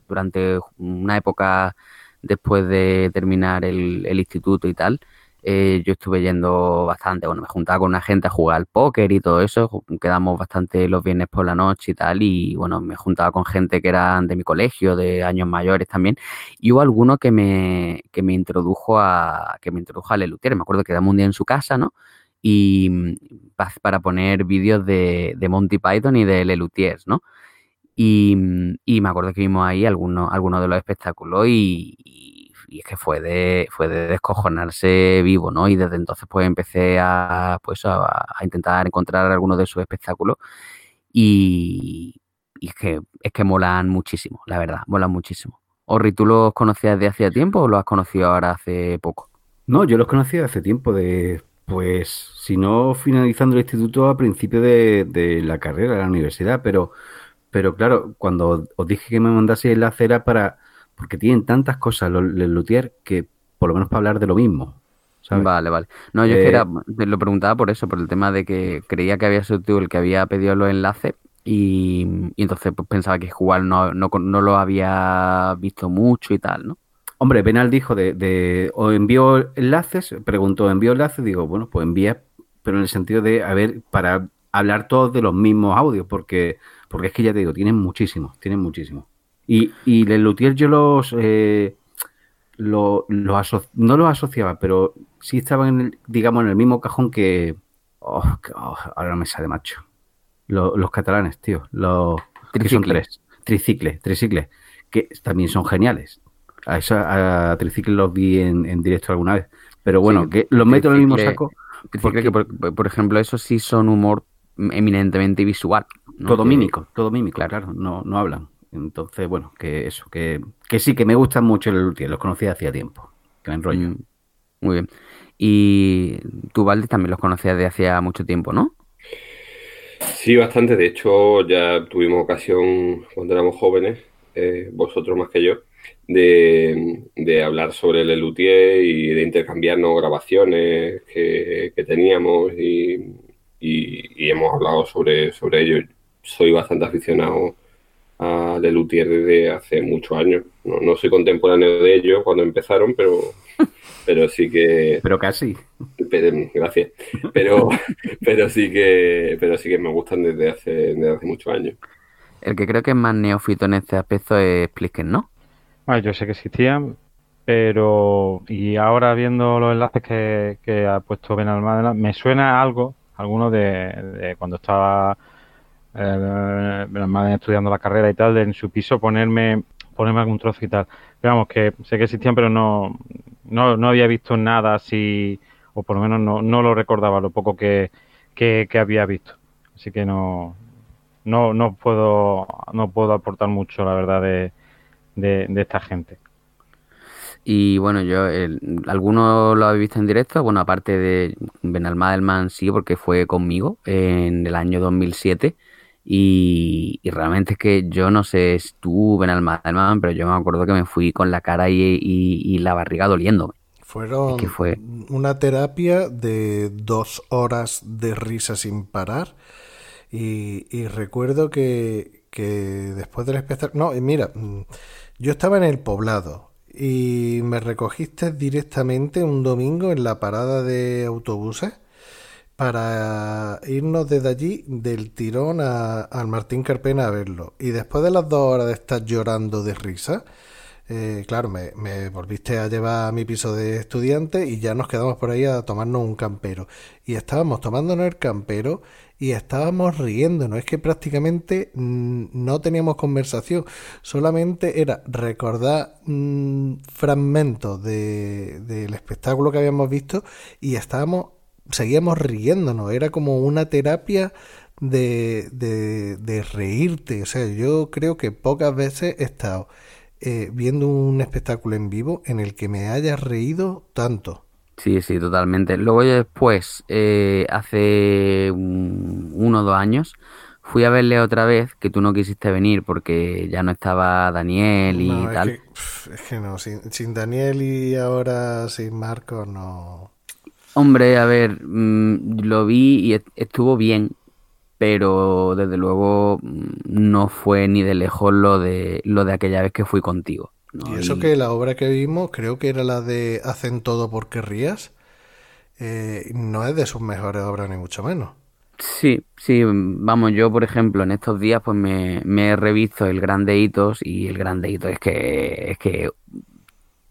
durante una época después de terminar el, el instituto y tal. Eh, yo estuve yendo bastante, bueno, me juntaba con una gente a jugar al póker y todo eso. Quedamos bastante los viernes por la noche y tal. Y bueno, me juntaba con gente que eran de mi colegio, de años mayores también. Y hubo alguno que me, que me introdujo a, que me introdujo al Lelutier. Me acuerdo que quedamos un día en su casa, ¿no? y mm, pa- para poner vídeos de, de Monty Python y de Lelutiers, ¿no? Y, mm, y me acuerdo que vimos ahí algunos, algunos de los espectáculos y- y es que fue de, fue de descojonarse vivo, ¿no? Y desde entonces pues empecé a, pues, a, intentar encontrar algunos de sus espectáculos y, y es que, es que molan muchísimo, la verdad, molan muchísimo. Orri, ¿tú los conocías de hacía tiempo o los has conocido ahora hace poco? No, yo los conocí hace tiempo de, pues, si no finalizando el instituto a principio de, de la carrera, de la universidad, pero, pero claro, cuando os dije que me mandase el enlace era para, porque tienen tantas cosas los, los luthier que por lo menos para hablar de lo mismo, ¿sabes? Vale, vale. No, yo es Eh, que era, te lo preguntaba por eso, por el tema de que creía que había sido tú el que había pedido los enlaces y, y entonces pues, pensaba que igual no, no, no lo había visto mucho y tal, ¿no? Hombre, Benal dijo de, de o envío enlaces, preguntó, ¿envío enlaces? Digo, bueno, pues envía, pero en el sentido de, a ver, para hablar todos de los mismos audios, porque, porque es que ya te digo, tienen muchísimos, tienen muchísimos. Y, y el Luthier yo los, eh, los no los asociaba, pero sí estaban, en el- digamos, en el mismo cajón que, oh, que- oh, ahora me sale macho. Lo- los catalanes, tío, los que son tres, tricicles, tricicles, que también son geniales. A, esa, a Tricicle los vi en, en directo alguna vez. Pero bueno, Sí, que los meto en el mismo saco. Porque que, por, por ejemplo, esos sí son humor eminentemente visual. ¿no? todo mímico, todo mímico, claro. claro, no, no hablan. Entonces, bueno, que eso, que, que sí, que me gustan mucho el Luthier, los conocí hacía tiempo, que me enrollo. Mm. Muy bien. Y tú, Valdés, también los conocías de hacía mucho tiempo, ¿no? Sí, bastante. De hecho, ya tuvimos ocasión cuando éramos jóvenes, eh, vosotros más que yo, de, de hablar sobre el Luthier y de intercambiarnos grabaciones que, que teníamos y, y- y hemos hablado sobre, sobre ello. Soy bastante aficionado a Lelutier desde hace muchos años. No, no soy contemporáneo de ellos cuando empezaron, pero, (laughs) pero sí que... Pero casi. Pero- gracias. Pero, (laughs) pero sí que, pero sí que me gustan desde hace, desde hace muchos años. El que creo que es más neófito en este aspecto es Plisken, ¿no? Bueno, yo sé que existían, pero y ahora viendo los enlaces que, que ha puesto Ben me suena algo, alguno de, de cuando estaba eh, estudiando la carrera y tal, en su piso ponerme ponerme algún trozo y tal. Pero vamos, que sé que existían, pero no, no, no había visto nada así, o por lo menos no, no lo recordaba, lo poco que, que, había visto. Así que no, no, no puedo, no puedo aportar mucho, la verdad, de, de, esta gente. Y bueno, yo, el- ¿alguno lo habéis visto en directo? Bueno, aparte de Benalmádena, sí, porque fue conmigo en el año 2007. Y, y realmente es que yo no sé si tú, Benalmádena, pero yo me acuerdo que me fui con la cara y, y- y la barriga doliéndome. Fueron Es que fue- una terapia de dos horas de risa sin parar. Y, y recuerdo que, que después del espectáculo... No, mira, mm, yo estaba en el poblado y me recogiste directamente un domingo en la parada de autobuses para irnos desde allí del tirón al Martín Carpena a verlo. Y después de las dos horas de estar llorando de risa, eh, claro, me, volviste a llevar a mi piso de estudiante y ya nos quedamos por ahí a tomarnos un campero. Y estábamos tomándonos el campero y estábamos riéndonos. Es que prácticamente mm, no teníamos conversación, solamente era recordar mm, fragmentos de, del espectáculo que habíamos visto y estábamos, seguíamos riéndonos. Era como una terapia de, de, de reírte. O sea, yo creo que pocas veces he estado eh, viendo un espectáculo en vivo en el que me haya reído tanto. Sí, sí, totalmente. Luego yo después, eh, hace un- uno o dos años, fui a verle otra vez, que tú no quisiste venir porque ya no estaba Daniel y No, es tal. que, es que no, sin, sin Daniel y ahora sin Marcos no. Hombre, a ver, mm, lo vi y est- estuvo bien, pero desde luego mm, no fue ni de lejos lo de lo de aquella vez que fui contigo. ¿no? Y eso Y- que la obra que vimos, creo que era la de Hacen todo porque rías, eh, no es de sus mejores obras ni mucho menos. Sí, sí, vamos, yo por ejemplo en estos días pues me, me he revisto el Grande Hitos y el Grande Hito es que es que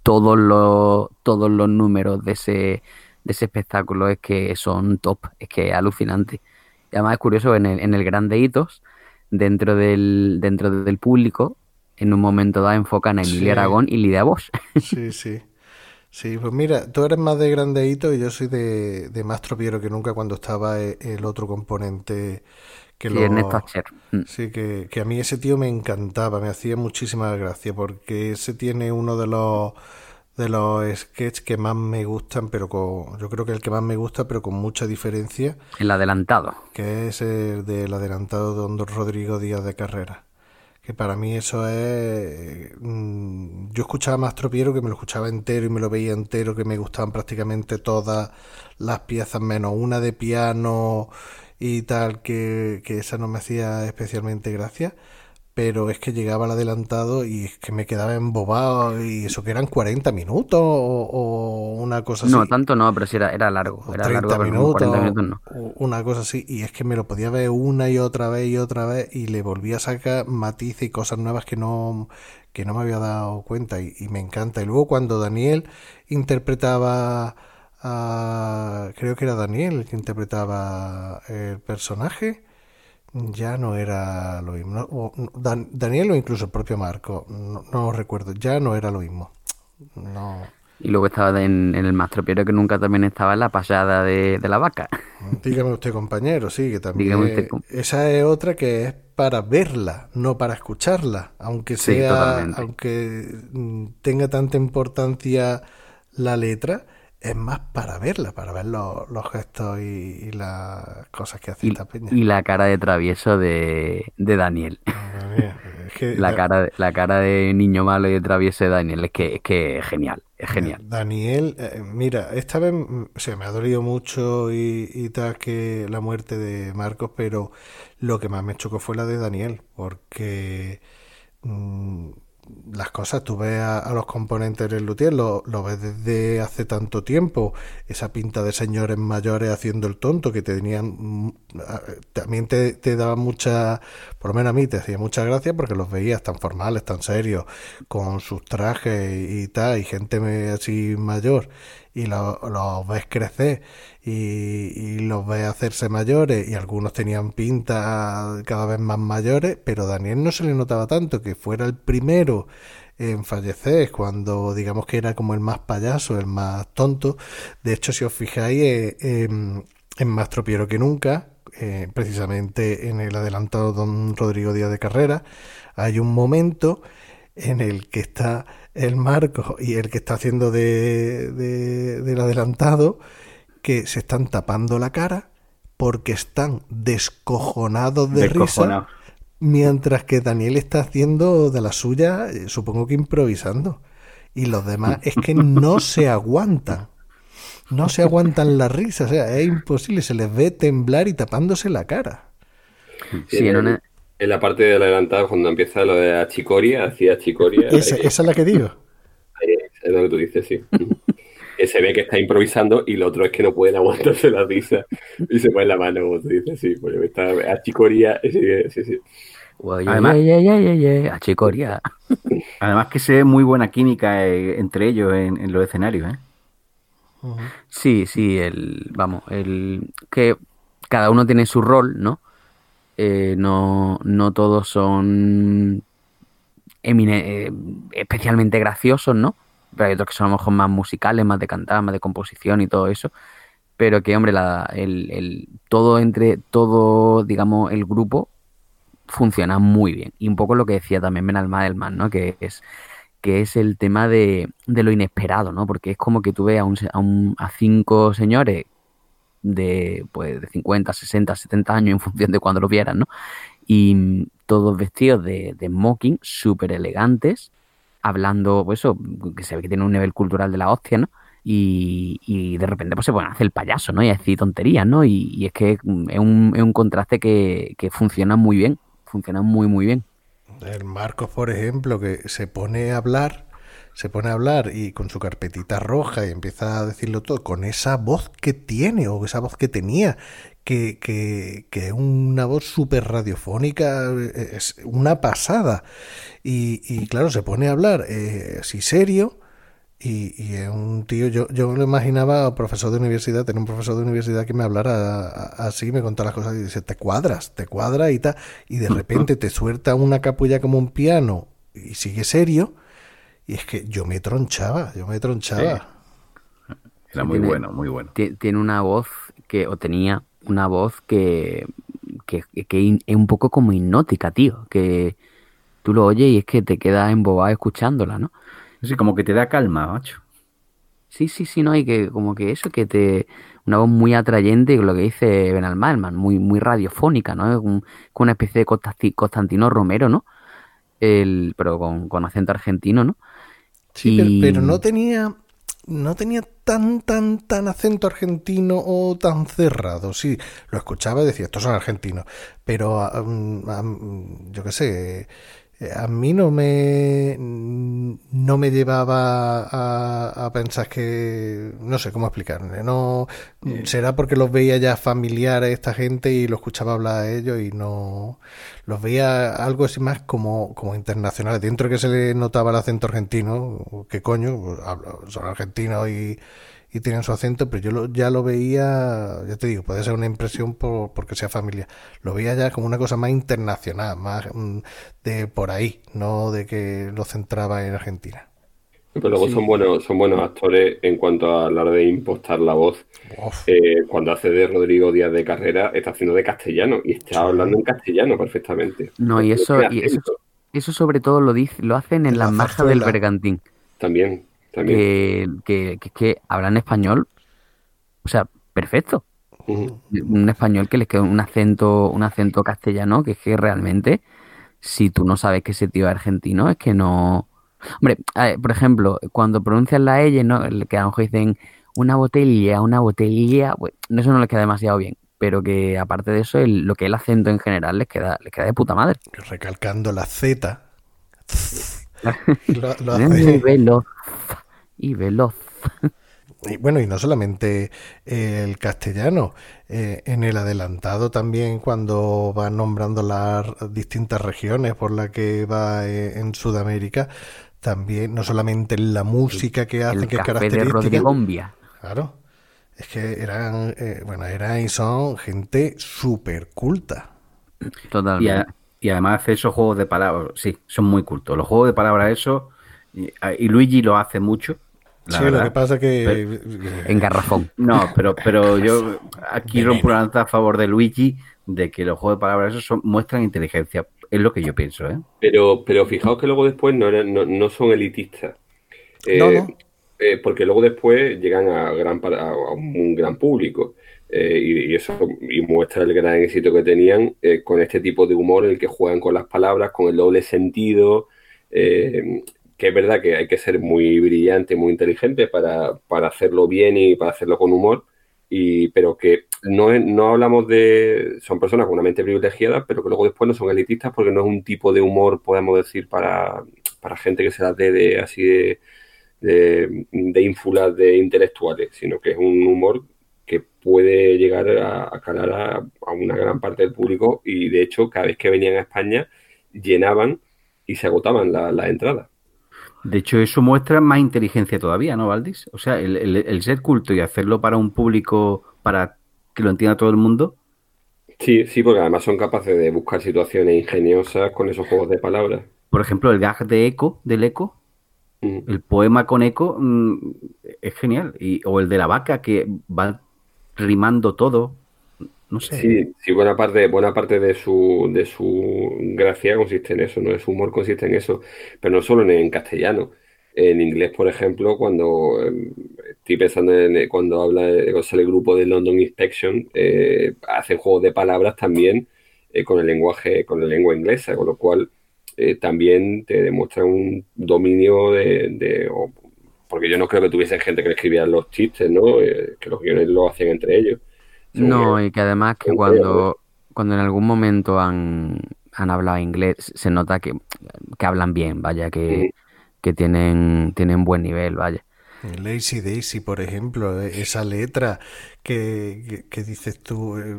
todos los todos los números de ese de ese espectáculo es que son top, es que es alucinante. Y además es curioso en el, en el Grande Hitos dentro del dentro del público en un momento dado enfocan a Emilia Sí. Aragón y Lidia Bosch. (laughs) Sí, sí. Sí, pues mira, tú eres más de grandeíto y yo soy de, de más tropiero que nunca cuando estaba e- el otro componente que Sí, lo... Ernesto Acher. Mm. Sí, que, que a mí ese tío me encantaba, me hacía muchísima gracia porque ese tiene uno de los de los sketches que más me gustan, pero con, yo creo que el que más me gusta, pero con mucha diferencia, El adelantado. que es el del adelantado de Don Rodrigo Díaz de Carrera. Que para mí eso es... mm, Yo escuchaba más tropiero que me lo escuchaba entero y me lo veía entero, que me gustaban prácticamente todas las piezas, menos una de piano y tal, que, que esa no me hacía especialmente gracia. Pero es que llegaba al adelantado y es que me quedaba embobado y eso que eran 40 minutos o, o una cosa así. No, tanto no, pero sí era, era largo. O Era 30 largo, minutos, 40 minutos no. una cosa así, y es que me lo podía ver una y otra vez y otra vez, y le volvía a sacar matices y cosas nuevas que no, que no me había dado cuenta, y, y me encanta. Y luego cuando Daniel interpretaba a, creo que era Daniel el que interpretaba el personaje, ya no era lo mismo. ¿no? O, Dan- Daniel o incluso el propio Marco, no, no recuerdo, ya no era lo mismo. No. Y luego estaba en, en el mastropiero que nunca también estaba en la pasada de, de la vaca. (laughs) Dígame usted, compañero, sí, que también. Usted, esa es otra que es para verla, no para escucharla. Aunque sea, aunque mm, tenga tanta importancia la letra, es más para verla, para ver los, los gestos y, y las cosas que hace Y, esta peña. y la cara de travieso de, de Daniel. Madre mía, es que (laughs) La cara, la cara de niño malo y de travieso de Daniel. Es que es que es genial. Es genial. Daniel, eh, mira, esta vez se me ha dolido mucho y, y tal que la muerte de Marcos, pero lo que más me chocó fue la de Daniel, porque mm, las cosas, tú ves a, los componentes del Luthier, lo, lo ves desde hace tanto tiempo, esa pinta de señores mayores haciendo el tonto que te tenían, mm, también te, te daba mucha, por lo menos a mí te hacía mucha gracia porque los veías tan formales, tan serios, con sus trajes y, tal, y gente así mayor, y lo- los ves crecer y, y los ves hacerse mayores, y algunos tenían pinta cada vez más mayores, pero Daniel no se le notaba tanto que fuera el primero en fallecer, cuando digamos que era como el más payaso, el más tonto. De hecho, si os fijáis, eh, em, en Más tropiero que nunca, eh, precisamente en el adelantado Don Rodrigo Díaz de Carrera, hay un momento en el que está el Marco y el que está haciendo de, de- del adelantado, que se están tapando la cara porque están descojonados de risa, mientras que Daniel está haciendo de la suya, eh, supongo que improvisando. Y los demás es que no (laughs) se aguantan. No se aguantan la risa, o sea, es imposible, se les ve temblar y tapándose la cara. Sí, en una- En la parte del adelantado, cuando empieza lo de achicoria, hacía achicoria. Esa, ahí- esa es la que digo. ahí es lo que tú dices, sí. (laughs) que se ve que está improvisando y lo otro es que no pueden aguantarse la risa y se ponen la mano, como tú dices, sí, porque está achicoria, sí, sí, sí. Guay, Además- ay, ay, ay, ay, ay, achicoria. (laughs) Además que se ve muy buena química eh, entre ellos en, en los escenarios, ¿eh? Sí, sí, el, vamos, el que cada uno tiene su rol, ¿no? Eh, no, no todos son emine- eh, especialmente graciosos, ¿no? Pero hay otros que son a lo mejor más musicales, más de cantar, más de composición y todo eso. Pero que, hombre, la, el, el- todo entre todo, digamos, el grupo funciona muy bien. Y un poco lo que decía también Ben Almadelman, ¿no? Que es que es el tema de, de lo inesperado, ¿no? Porque es como que tú ves a, un, a, cinco señores de, pues, de 50, 60, 70 años en función de cuando lo vieran, ¿no? Y mm, todos vestidos de, de smoking, súper elegantes, hablando, pues eso, que se ve que tienen un nivel cultural de la hostia, ¿no? Y, y de repente pues se pueden hacer el payaso, ¿no? Y a decir tonterías, ¿no? Y, y es que es un, es un contraste que, que funciona muy bien, funciona muy, muy bien. El Marcos, por ejemplo, que se pone a hablar, se pone a hablar y con su carpetita roja y empieza a decirlo todo, con esa voz que tiene o esa voz que tenía, que, que, que es una voz súper radiofónica, eh, es una pasada. Y, y claro, se pone a hablar eh, así serio. Y, y es un tío, yo, yo lo imaginaba profesor de universidad, tener un profesor de universidad que me hablara así, me contara las cosas y dice, te cuadras, te cuadra y tal, y de (laughs) repente te suelta una capulla como un piano y sigue serio, y es que yo me tronchaba, yo me tronchaba. Era muy Tiene- bueno, muy bueno. Tie- Tiene una voz que, o tenía una voz que, que, que es un poco como hipnótica, tío. Que tú lo oyes y es que te quedas embobado escuchándola, ¿no? Sí, como que te da calma, macho. Sí, sí, sí, no, y que como que eso, que te. Una voz muy atrayente, lo que dice Ben Almadelman, muy, muy radiofónica, ¿no? Es un- con una especie de Constanti- Constantino Romero, ¿no? El, pero con, con acento argentino, ¿no? Sí, pero, no tenía, no tenía tan, tan, tan acento argentino o tan cerrado. Sí, lo escuchaba y decía, estos son argentinos. Pero, mm, yo qué sé, a mí no me, no me llevaba a, a pensar que, no sé cómo explicarme. No, será porque los veía ya familiares esta gente y lo escuchaba hablar a ellos y no, los veía algo así más como, como internacionales. Dentro de que se le notaba el acento argentino, ¿qué coño? Hablo- son argentinos y, y tienen su acento, pero yo lo- ya lo veía, ya te digo, puede ser una impresión por, porque sea familia. Lo veía ya como una cosa más internacional, más mm, de por ahí, no de que lo centraba en Argentina. Pero luego son buenos, son buenos actores en cuanto a la hora de impostar la voz. Eh, cuando hace de Rodrigo Díaz de Carrera, está haciendo de castellano y está hablando en castellano perfectamente. No, y eso, y eso, sobre todo lo dice, lo hacen en la la maja del bergantín. También. Que, que, que, que hablan español, o sea, perfecto. Un español que les queda un acento, un acento castellano, que es que realmente, si tú no sabes que ese tío es argentino, es que no. Hombre, ver, por ejemplo, cuando pronuncian la L, ¿no? Que a lo mejor dicen una botella, una botella, pues eso no les queda demasiado bien. Pero que aparte de eso, el- lo que es el acento en general les queda, les queda de puta madre. Recalcando la Z. (laughs) lo, lo Y hace- veloz. Y veloz. Y bueno, y no solamente eh, el castellano, eh, en el adelantado también cuando va nombrando las distintas regiones por las que va eh, en Sudamérica, también no solamente en la música que hacen, El que es de característica, Rodrigombia. claro, es que eran, eh, bueno, eran y son gente súper culta. Totalmente. Y además hace esos juegos de palabras, sí, son muy cultos. Los juegos de palabras, eso, y, y Luigi lo hace mucho. la sí, lo que pasa que... Pero- En garrafón. No, pero, pero yo aquí rompo una lanza a favor de Luigi de que los juegos de palabras esos son- muestran inteligencia. Es lo que yo pienso, ¿eh? Pero, pero fijaos que luego después no, eran- no, no son elitistas. Eh, No, no. eh, porque luego después llegan a, gran, a un gran público. Eh, y, eso y muestra el gran éxito que tenían eh, con este tipo de humor en el que juegan con las palabras, con el doble sentido. eh, que es verdad que hay que ser muy brillante, muy inteligente para, para hacerlo bien y para hacerlo con humor. Y, pero que no, no hablamos de. Son personas con una mente privilegiada, pero que luego después no son elitistas porque no es un tipo de humor, podemos decir, para, para gente que se las dé de así de, de, de ínfulas de intelectuales, sino que es un humor que puede llegar a, a calar a, a una gran parte del público y de hecho cada vez que venían a España llenaban y se agotaban la- las entradas. De hecho, eso muestra más inteligencia todavía, ¿no, Valdis? O sea, el, el- el ser culto y hacerlo para un público, para que lo entienda todo el mundo, Sí, sí, porque además son capaces de buscar situaciones ingeniosas con esos juegos de palabras. por ejemplo, el gag de eco, del eco, Mm. el poema con eco, mm, es genial. Y, o el de la vaca, que va rimando todo. No sé. Sí, buena parte, buena parte de su, de su gracia consiste en eso, ¿no? Su humor consiste en eso, pero no solo en, castellano. En inglés, por ejemplo, cuando eh, estoy pensando en cuando habla el grupo de London Inspection, eh, hacen juegos de palabras también eh, con el lenguaje, con la lengua inglesa, con lo cual eh, también te demuestra un dominio de, de- porque yo no creo que tuviesen gente que le escribiera los chistes, ¿no? Eh, que los guiones lo hacían entre ellos. No, que- y que además que cuando, cuando en algún momento han, han hablado inglés, se nota que, que hablan bien, vaya, que, que tienen, tienen buen nivel, vaya. Lazy Daisy, por ejemplo, eh, esa letra que, que- que dices tú, eh,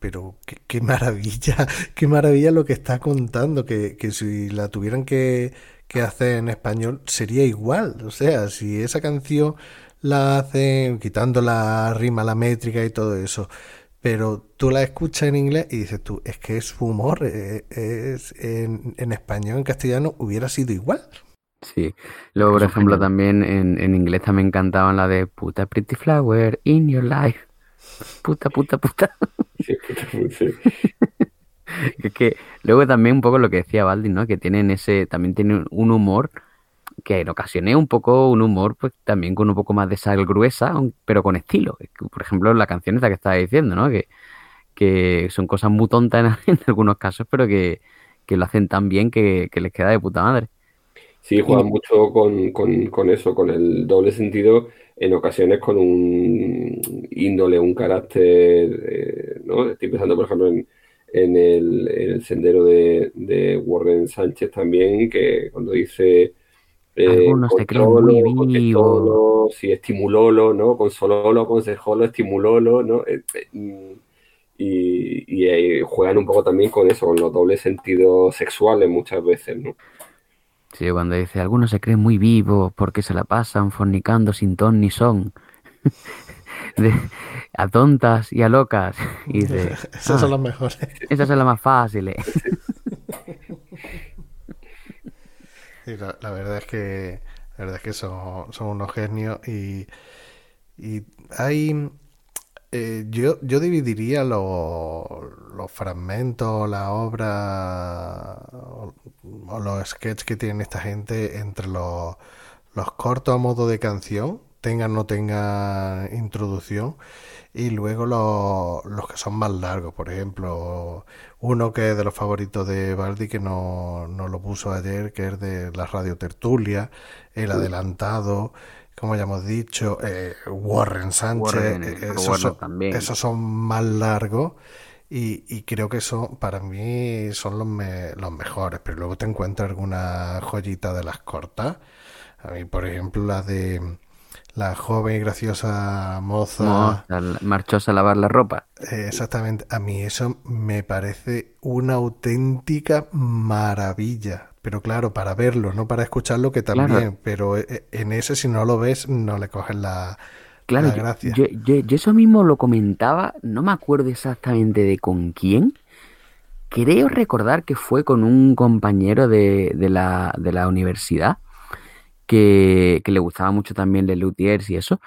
pero qué, qué maravilla, (laughs) qué maravilla lo que está contando, que, que si la tuvieran que, que hacer en español sería igual, o sea, si esa canción la hacen quitando la rima, la métrica y todo eso, pero tú la escuchas en inglés y dices tú, es que es humor, eh, es, en, en español, en castellano hubiera sido igual. Sí. Luego, por ejemplo, también en, en inglés también cantaban la de puta pretty flower in your life. Puta, puta, puta. Sí, sí. (laughs) Es que luego también un poco lo que decía Baldi, ¿no? Que tienen ese, también tienen un humor que en ocasiones es un poco un humor, pues también con un poco más de sal gruesa, pero con estilo. Por ejemplo, la canción esta que estaba diciendo, ¿no? Que, que son cosas muy tontas en, (laughs) en algunos casos, pero que, que lo hacen tan bien que, que les queda de puta madre. Sí, juegan mucho con, con- con eso, con el doble sentido, en ocasiones con un índole, un carácter, eh, ¿no? Estoy pensando, por ejemplo, en, en el, en el sendero de, de Warren Sánchez también, que cuando dice eh, Algunos se creen muy sí, estimulolo, ¿no? Consololo, consejolo, estimulolo, ¿no? Eh, eh, y, y eh, juegan un poco también con eso, con los dobles sentidos sexuales muchas veces, ¿no? Sí, cuando dice, algunos se creen muy vivos porque se la pasan fornicando sin ton ni son. (laughs) De- a tontas y a locas. (laughs) Y dice, (laughs) Esas "Ah, son las mejores. esas son las más fáciles. (laughs) Sí, la, la verdad es que la verdad es que son, son unos genios y, y hay eh, yo, yo dividiría los, los fragmentos, la obra o, o los sketches que tienen esta gente entre los, los cortos a modo de canción, tengan o no tenga introducción, y luego los, los que son más largos, por ejemplo, uno que es de los favoritos de Baldi, que no, no lo puso ayer, que es de la radio tertulia, el adelantado, como ya hemos dicho, eh, Warren Sánchez, Warren, eh, esos, son, también. esos son más largos. Y, y creo que son, para mí, son los, me- los mejores. Pero luego te encuentras alguna joyita de las cortas. A mí, por ejemplo, la de la joven y graciosa moza. Marchóse a lavar la ropa. Eh, Exactamente, a mí eso me parece una auténtica maravilla. Pero claro, para verlo, no para escucharlo, que también. Claro. Pero eh, en ese, si no lo ves, no le coges la, Claro, la gracia. yo- yo- yo eso mismo lo comentaba, no me acuerdo exactamente de con quién. Creo recordar que fue con un compañero de, de la, de la universidad que, le gustaba mucho también Le Luthiers y eso.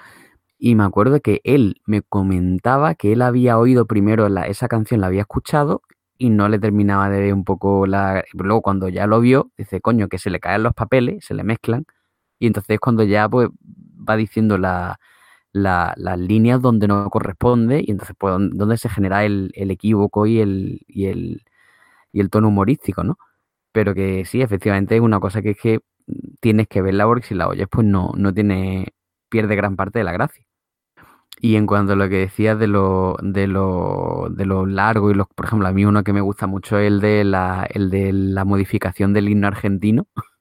Y me acuerdo que él me comentaba que él había oído primero esa canción, la había escuchado y no le terminaba de ver un poco la... Luego cuando ya lo vio, dice, coño, que se le caen los papeles, se le mezclan. Y entonces cuando ya pues va diciendo la, la- las líneas donde no corresponde y entonces pues don- donde se genera el, el equívoco y el, y, el, y el tono humorístico, ¿no? Pero que sí, efectivamente es una cosa que es que tienes que verla porque si la oyes pues no, no tiene, pierde gran parte de la gracia. Y en cuanto a lo que decías de lo, de lo, de lo largo y los, por ejemplo, a mí uno que me gusta mucho es el de la, el de la modificación del himno argentino. (laughs)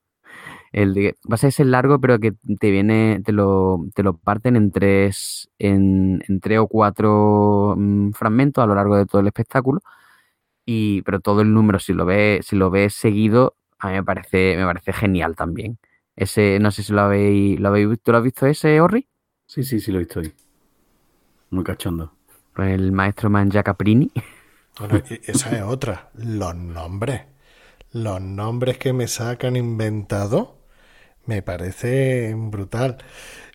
El de, va a ser largo, pero que te viene, te lo, te lo parten en tres, en, en tres o cuatro mm, fragmentos a lo largo de todo el espectáculo. Y, pero todo el número, si lo ves, si lo ves seguido, a mí me parece, me parece genial también. Ese, no sé si lo habéis, lo habéis visto, ¿lo has visto ese, Orri? Sí, sí, sí lo he visto hoy. Muy cachondo. Pues el maestro Manja Caprini. Bueno, esa es otra. Los nombres. Los nombres que me sacan inventado me parece brutal.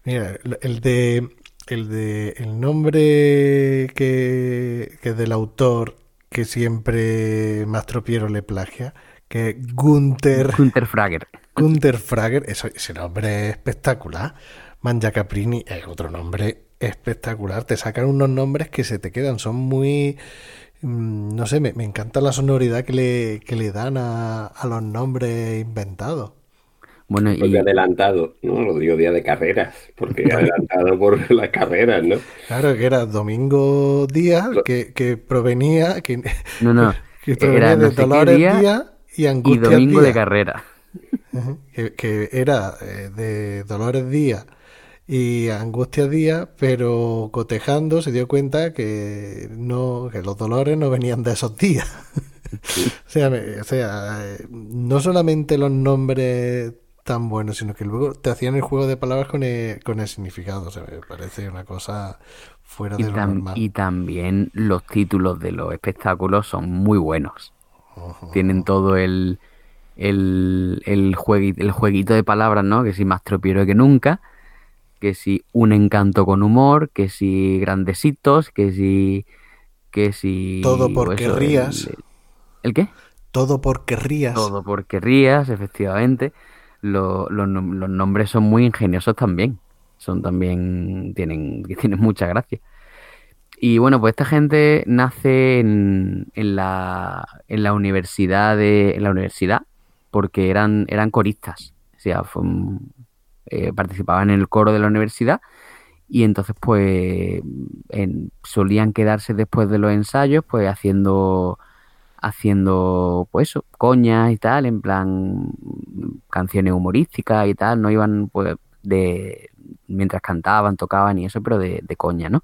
Mira, el de el de el nombre que, que del autor que siempre Mastro Piero le plagia, que es Gunther Hunter Frager. Gunther Frager, eso, ese nombre es espectacular. Manja Caprini es otro nombre espectacular. Te sacan unos nombres que se te quedan, son muy... mm, No sé, me, me encanta la sonoridad que le, que le dan a, a los nombres inventados. Bueno, Porque y adelantado, no lo digo día de carreras, porque (laughs) adelantado por las carreras, ¿no? Claro, que era Domingo Díaz, que, que provenía, que, no, no, (laughs) que provenía era no de Dolores Díaz y y Angustia domingo de carrera. Que, que era eh, de Dolores Díaz y Angustia Díaz, pero cotejando se dio cuenta que no, que los dolores no venían de esos días. (laughs) O sea, me- o sea, eh, no solamente los nombres tan buenos, sino que luego te hacían el juego de palabras con el, con el significado. O sea, me parece una cosa fuera Y, de lo normal. y también los títulos de los espectáculos son muy buenos. Tienen todo el, el, el, juegui- el jueguito de palabras, ¿no? Que si más tropiero que nunca, que si un encanto con humor, que si grandecitos, que si... Que si... Todo porque eso, el- rías. ¿El qué? Todo porque rías. Todo porque rías, efectivamente. Lo- los nombres son muy ingeniosos también. Son también. Tienen, (laughs) tienen mucha gracia. Y bueno, pues esta gente nace en, en la, en la universidad de, en la universidad porque eran, eran coristas. O sea, eh, participaban en el coro de la universidad y entonces pues en- solían quedarse después de los ensayos pues haciendo haciendo pues eso, coñas y tal, en plan canciones humorísticas y tal, no iban pues de mientras cantaban, tocaban y eso, pero de, de coña, ¿no?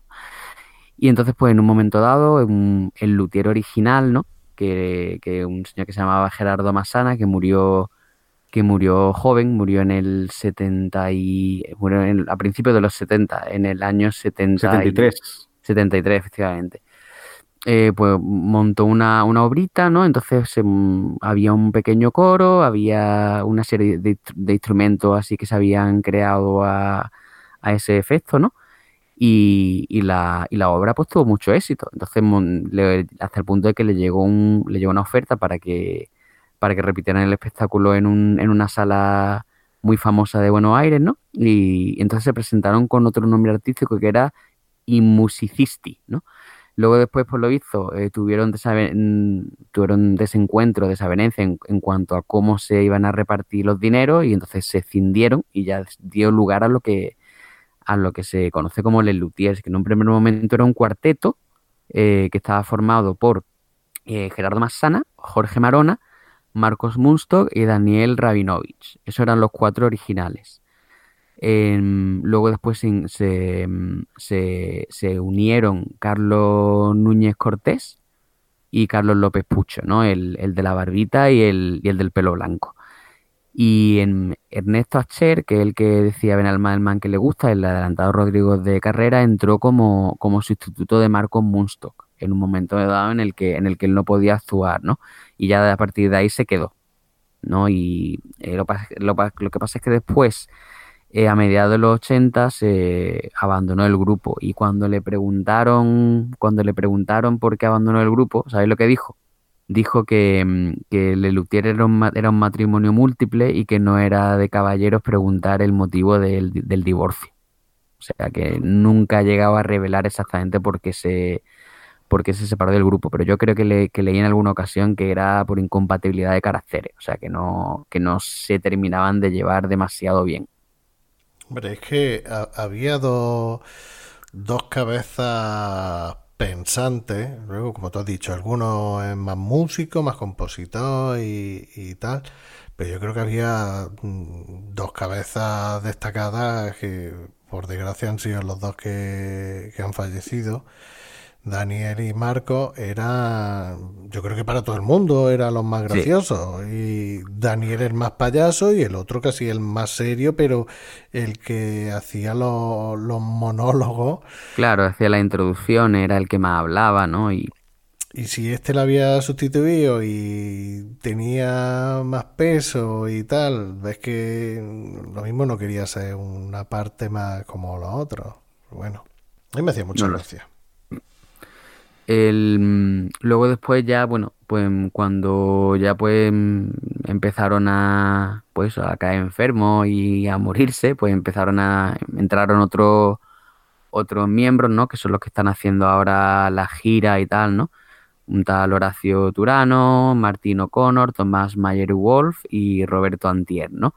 Y entonces pues en un momento dado, un- el luthier original, ¿no? Que, que un señor que se llamaba Gerardo Massana, que murió que murió joven, murió en el 70 y murió en- a principios de los 70, en el año 70 y- 73. 73, efectivamente. Eh, pues montó una, una obrita, ¿no? Entonces em, había un pequeño coro, había una serie de, de instrumentos así que se habían creado a, a ese efecto, ¿no? Y, y la, y la obra pues tuvo mucho éxito. Entonces, le- hasta el punto de que le llegó, un, le llegó una oferta para que, para que repitieran el espectáculo en, un, en una sala muy famosa de Buenos Aires, ¿no? Y entonces se presentaron con otro nombre artístico que era Inmusicisti, ¿no? Luego después, por lo visto, eh, tuvieron, tuvieron desencuentro, desavenencia en, en cuanto a cómo se iban a repartir los dineros y entonces se cindieron y ya dio lugar a lo que a lo que se conoce como Les Luthiers, que en un primer momento era un cuarteto eh, que estaba formado por eh, Gerardo Massana, Jorge Marona, Marcos Munstock y Daniel Rabinovich. Esos eran los cuatro originales. Em, luego después se, se, em, se- se unieron Carlos Núñez Cortés y Carlos López Pucho, ¿no? El, el de la barbita y el, y el del pelo blanco. Y en Ernesto Acher, que es el que decía Benalmán que le gusta, el adelantado Rodrigo de Carrera, entró como, como sustituto de Marcos Munstock en un momento dado en el que, en el que él no podía actuar, ¿no? Y ya a partir de ahí se quedó, ¿no? Y eh, lo, lo lo que pasa es que después, eh, a mediados de los 80, se abandonó el grupo. Y cuando le preguntaron, cuando le preguntaron por qué abandonó el grupo, ¿sabéis lo que dijo? Dijo que, mm, que Le Luthier era un, era un matrimonio múltiple y que no era de caballeros preguntar el motivo del, del divorcio. O sea, que nunca ha llegado a revelar exactamente por qué se, por qué se separó del grupo. Pero yo creo que, le, que leí en alguna ocasión que era por incompatibilidad de caracteres. O sea, que no, que no se terminaban de llevar demasiado bien. Hombre, es que ha- había dos, dos cabezas pensantes. Luego, como tú has dicho, alguno es más músico, más compositor y, y tal. Pero yo creo que había mm, dos cabezas destacadas que, por desgracia, han sido los dos que han fallecido. Daniel y Marco era, yo creo que para todo el mundo era los más Sí. graciosos. Y Daniel el más payaso y el otro casi el más serio, pero el que hacía los, los monólogos. Claro, hacía la introducción, era el que más hablaba, ¿no? Y Y si este lo había sustituido y tenía más peso y tal, ves que lo mismo no quería ser una parte más como los otros. Bueno, a mí me hacía mucha No lo gracia. El, mm, luego después ya, bueno, pues mm, cuando ya pues mm, empezaron a pues a caer enfermos y a morirse, pues empezaron a entraron otros otros miembros, ¿no? Que son los que están haciendo ahora la gira y tal, ¿no? Un tal Horacio Turano, Martín O'Connor, Tomás Mayer Wolf y Roberto Antier, ¿no?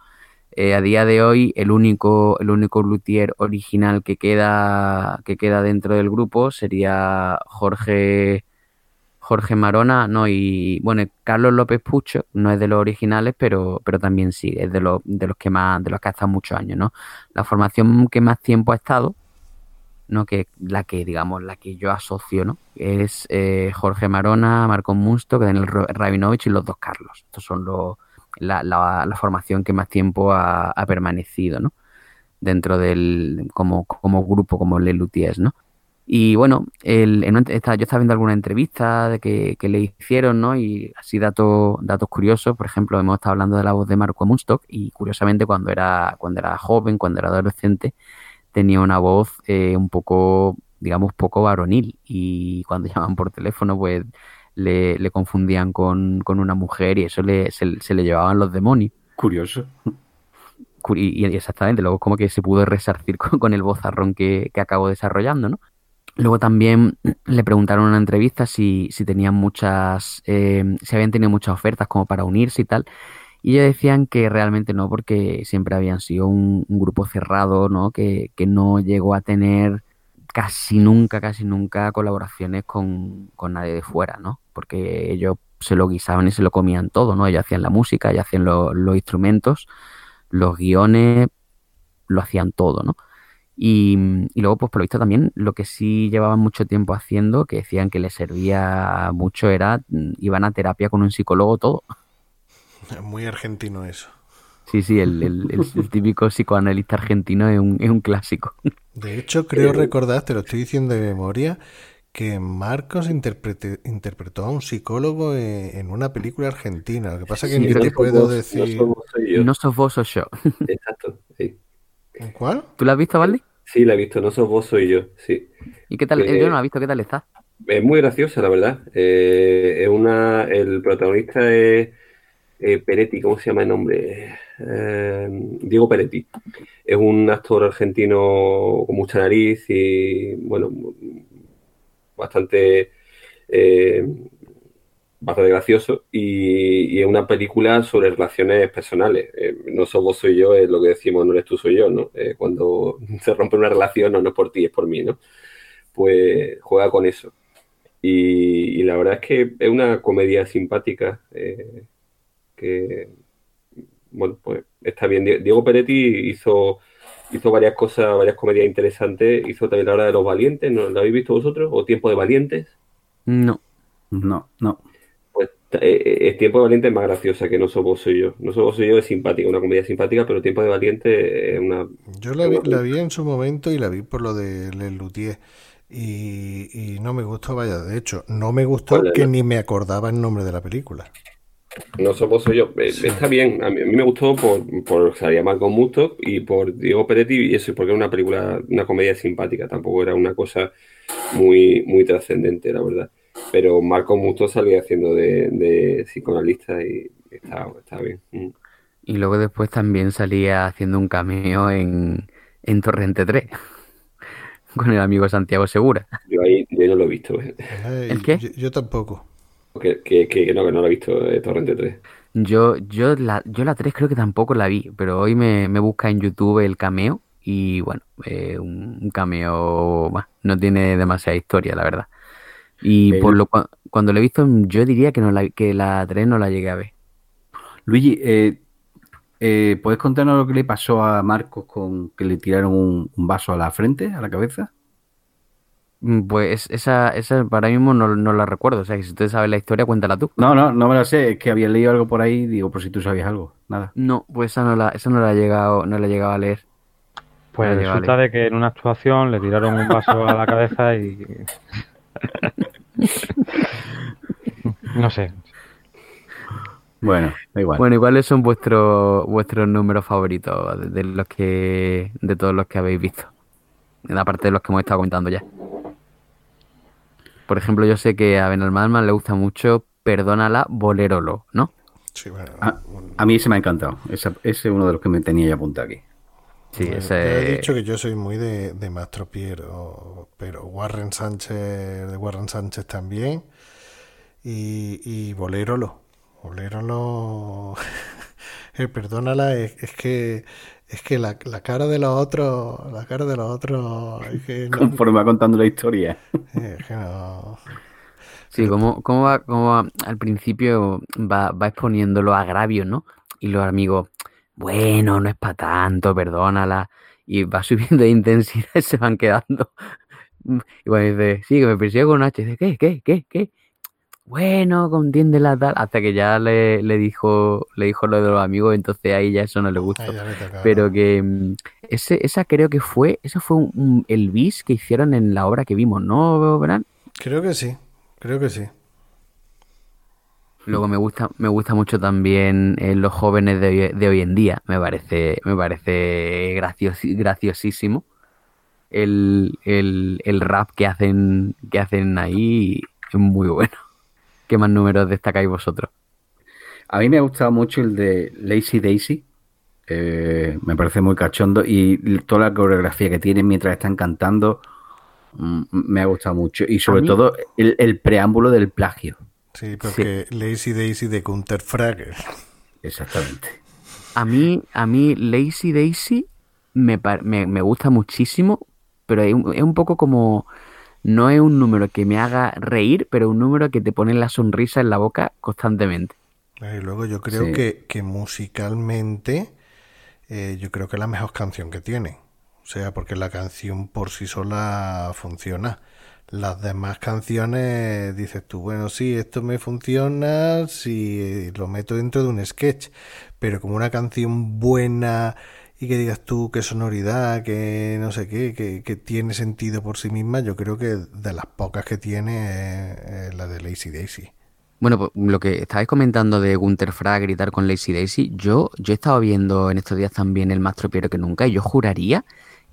Eh, a día de hoy el único, el único luthier original que queda, que queda dentro del grupo sería Jorge, Jorge Marona, no, y bueno, Carlos López Pucho, no es de los originales, pero, pero también sí, es de los, de los que más, de los que ha estado muchos años, ¿no? La formación que más tiempo ha estado, ¿no? Que la que, digamos, la que yo asocio, ¿no? Es eh, Jorge Marona, Marco Musto, Daniel Rabinovich y los dos Carlos. Estos son los, la, la- la formación que más tiempo ha, permanecido, ¿no? Dentro del, como, como grupo, como Le Luthiers, ¿no? Y bueno, el, en esta- yo estaba viendo alguna entrevista de que, que le hicieron, ¿no? Y así datos, datos curiosos, por ejemplo, hemos estado hablando de la voz de Marco Munstock y curiosamente cuando era, cuando era joven, cuando era adolescente, tenía una voz eh, un poco, digamos, poco varonil y cuando (laughs) llamaban por teléfono, pues le, le confundían con, con una mujer y eso le, se, se le llevaban los demonios. Curioso. Cu- Y, y exactamente, luego como que se pudo resarcir con, con el vozarrón que, que acabó desarrollando, ¿no? Luego también le preguntaron en una entrevista si, si tenían muchas, eh, si habían tenido muchas ofertas como para unirse y tal. Y ellos decían que realmente no, porque siempre habían sido un, un grupo cerrado, ¿no? Que, que no llegó a tener casi nunca, casi nunca colaboraciones con, con nadie de fuera, ¿no? Porque ellos se lo guisaban y se lo comían todo, ¿no? Ellos hacían la música, ellos hacían lo- los instrumentos, los guiones, lo hacían todo, ¿no? Y, y luego, pues por lo visto también, lo que sí llevaban mucho tiempo haciendo, que decían que les servía mucho, era, mm, iban a terapia con un psicólogo todo. Es muy argentino eso. Sí, sí, el, el- el- el (laughs) típico psicoanalista argentino es un, es un clásico. De hecho, creo (laughs) recordar, te lo estoy diciendo de memoria, que Marcos interprete- interpretó a un psicólogo en, en una película argentina. Lo que pasa es que Sí, ni no te puedo vos, decir. No yo. Sos vos, sos yo. (laughs) Exacto. Sí. ¿En cuál? ¿Tú la has visto, Valdi? Sí, la he visto. No sos vos, soy yo. Sí. ¿Y qué tal? Eh, Yo no la he visto, ¿qué tal está? Es muy graciosa, la verdad. Eh, es una, el protagonista es eh, Peretti, ¿cómo se llama el nombre? eh, Diego Peretti. Es un actor argentino con mucha nariz y, bueno, bastante, eh, bastante gracioso. Y, es una película sobre relaciones personales. Eh, no sos vos, soy yo, es lo que decimos, no eres tú, soy yo, ¿no? Eh, cuando (laughs) se rompe una relación, no, no es por ti, es por mí, ¿no? Pues juega con eso. Y, y la verdad es que es una comedia simpática que, bueno, pues está bien. Die- Diego Peretti hizo, hizo varias cosas, varias comedias interesantes. Hizo también la hora de los valientes, ¿no? ¿Lo habéis visto vosotros? ¿O Tiempo de Valientes? No. No, no. Pues eh, eh, Tiempo de Valientes es más graciosa que No Soy Vos Soy Yo. No Soy Vos Soy Yo es simpática, una comedia simpática, pero Tiempo de Valiente es una... Yo la vi, la vi en su momento y la vi por lo de Les Luthier. Y, y no me gustó, vaya, de hecho, no me gustó ¿Cuál es que ni me acordaba el nombre de la película. No Soy Vos Soy Yo. Está bien, a mí, a mí me gustó por, por salía Marco Musto y por Diego Peretti y eso, porque era una película, una comedia simpática. Tampoco era una cosa muy, muy trascendente, la verdad. Pero Marco Musto salía haciendo de, de psicoanalista y está, está bien. Mm. Y luego después también salía haciendo un cameo en, en Torrente 3 (laughs) con el amigo Santiago Segura. Yo ahí yo no lo he visto. eh. Eh, ¿El qué? Yo, yo tampoco. Que, que, no, que no lo he visto eh, Torrente 3. Yo, yo, la, yo la 3 creo que tampoco la vi, pero hoy me, me busca en YouTube el cameo y bueno, eh, un, un cameo bah, no tiene demasiada historia, la verdad. Y Pero- por lo cua- cuando lo he visto, yo diría que, no la, que la 3 no la llegué a ver. Luigi, eh, eh, ¿puedes contarnos lo que le pasó a Marcos con que le tiraron un, un vaso a la frente, a la cabeza? Mm, Pues esa, esa para mismo no, no la recuerdo. O sea, que si tú sabes la historia, cuéntala tú. No, no, no me lo sé, es que había leído algo por ahí, digo, por si tú sabías algo, nada. No, pues esa no la, esa no la he llegado, no la he llegado a leer. Pues resulta de que en una actuación le tiraron un vaso a la cabeza y... (laughs) No sé. Bueno, da igual. Bueno, ¿y cuáles son vuestros vuestros números favoritos de, de los que de todos los que habéis visto? Aparte de los que hemos estado comentando ya. Por ejemplo, yo sé que a Benalmádman le gusta mucho Perdónala, Bolerolo, ¿no? Sí, bueno, a, a mí se me ha encantado. Esa- ese es uno de los que me tenía ya apuntado aquí. Sí, Bueno, ese... ya he dicho que yo soy muy de, de Mastro Piero, pero Warren Sánchez, de Warren Sánchez también. Y, y Bolérolo. Bolérolo. (laughs) eh, perdónala, es, es que es que la, la cara de los otros, la cara de los otros, es que no, Conforme va contando la historia. eh, es que no- Sí, como, como va, como va- al principio va, va exponiendo los agravios, ¿no? Y los amigos, bueno, no es para tanto, perdónala. Y va (laughs) subiendo de intensidad y se van quedando. Y bueno, dice, sí, que me persigue con un H. Dice, ¿qué, qué, qué, qué? Bueno, contiéndela tal. Hasta que ya le, le dijo, le dijo lo de los amigos, entonces ahí ya eso no le gustó. Ay. Pero que mm, ese, esa creo que fue, eso fue un- un- el bis que hicieron en la obra que vimos, ¿no, Bran? Creo que sí, creo que sí. Luego me gusta, me gusta mucho también eh, los jóvenes de hoy, de hoy en día. Me parece, me parece graciosísimo el, el, el rap que hacen, que hacen ahí es muy bueno. ¿Qué más números destacáis vosotros? A mí me ha gustado mucho el de Lazy Daisy. Eh, me parece muy cachondo y toda la coreografía que tienen mientras están cantando mm, me ha gustado mucho. Y sobre todo el, el preámbulo del plagio. Sí, porque Lazy Daisy de Gunther Frager. Exactamente. A mí, a mí Lazy Daisy me, me, me gusta muchísimo, pero es un, es un poco como... No es un número que me haga reír, pero un número que te pone la sonrisa en la boca constantemente. Eh, Y luego yo creo Sí. que, que musicalmente, eh, yo creo que es la mejor canción que tiene. O sea, porque la canción por sí sola funciona. Las demás canciones dices tú, bueno, sí, esto me funciona si lo meto dentro de un sketch, pero como una canción buena y que digas tú qué sonoridad, que no sé qué, que, que tiene sentido por sí misma, yo creo que de las pocas que tiene es, es la de Lazy Daisy. Bueno, pues lo que estabais comentando de Gunther Frag tal con Lazy Daisy, yo, yo he estado viendo en estos días también el más tropiero que nunca y yo juraría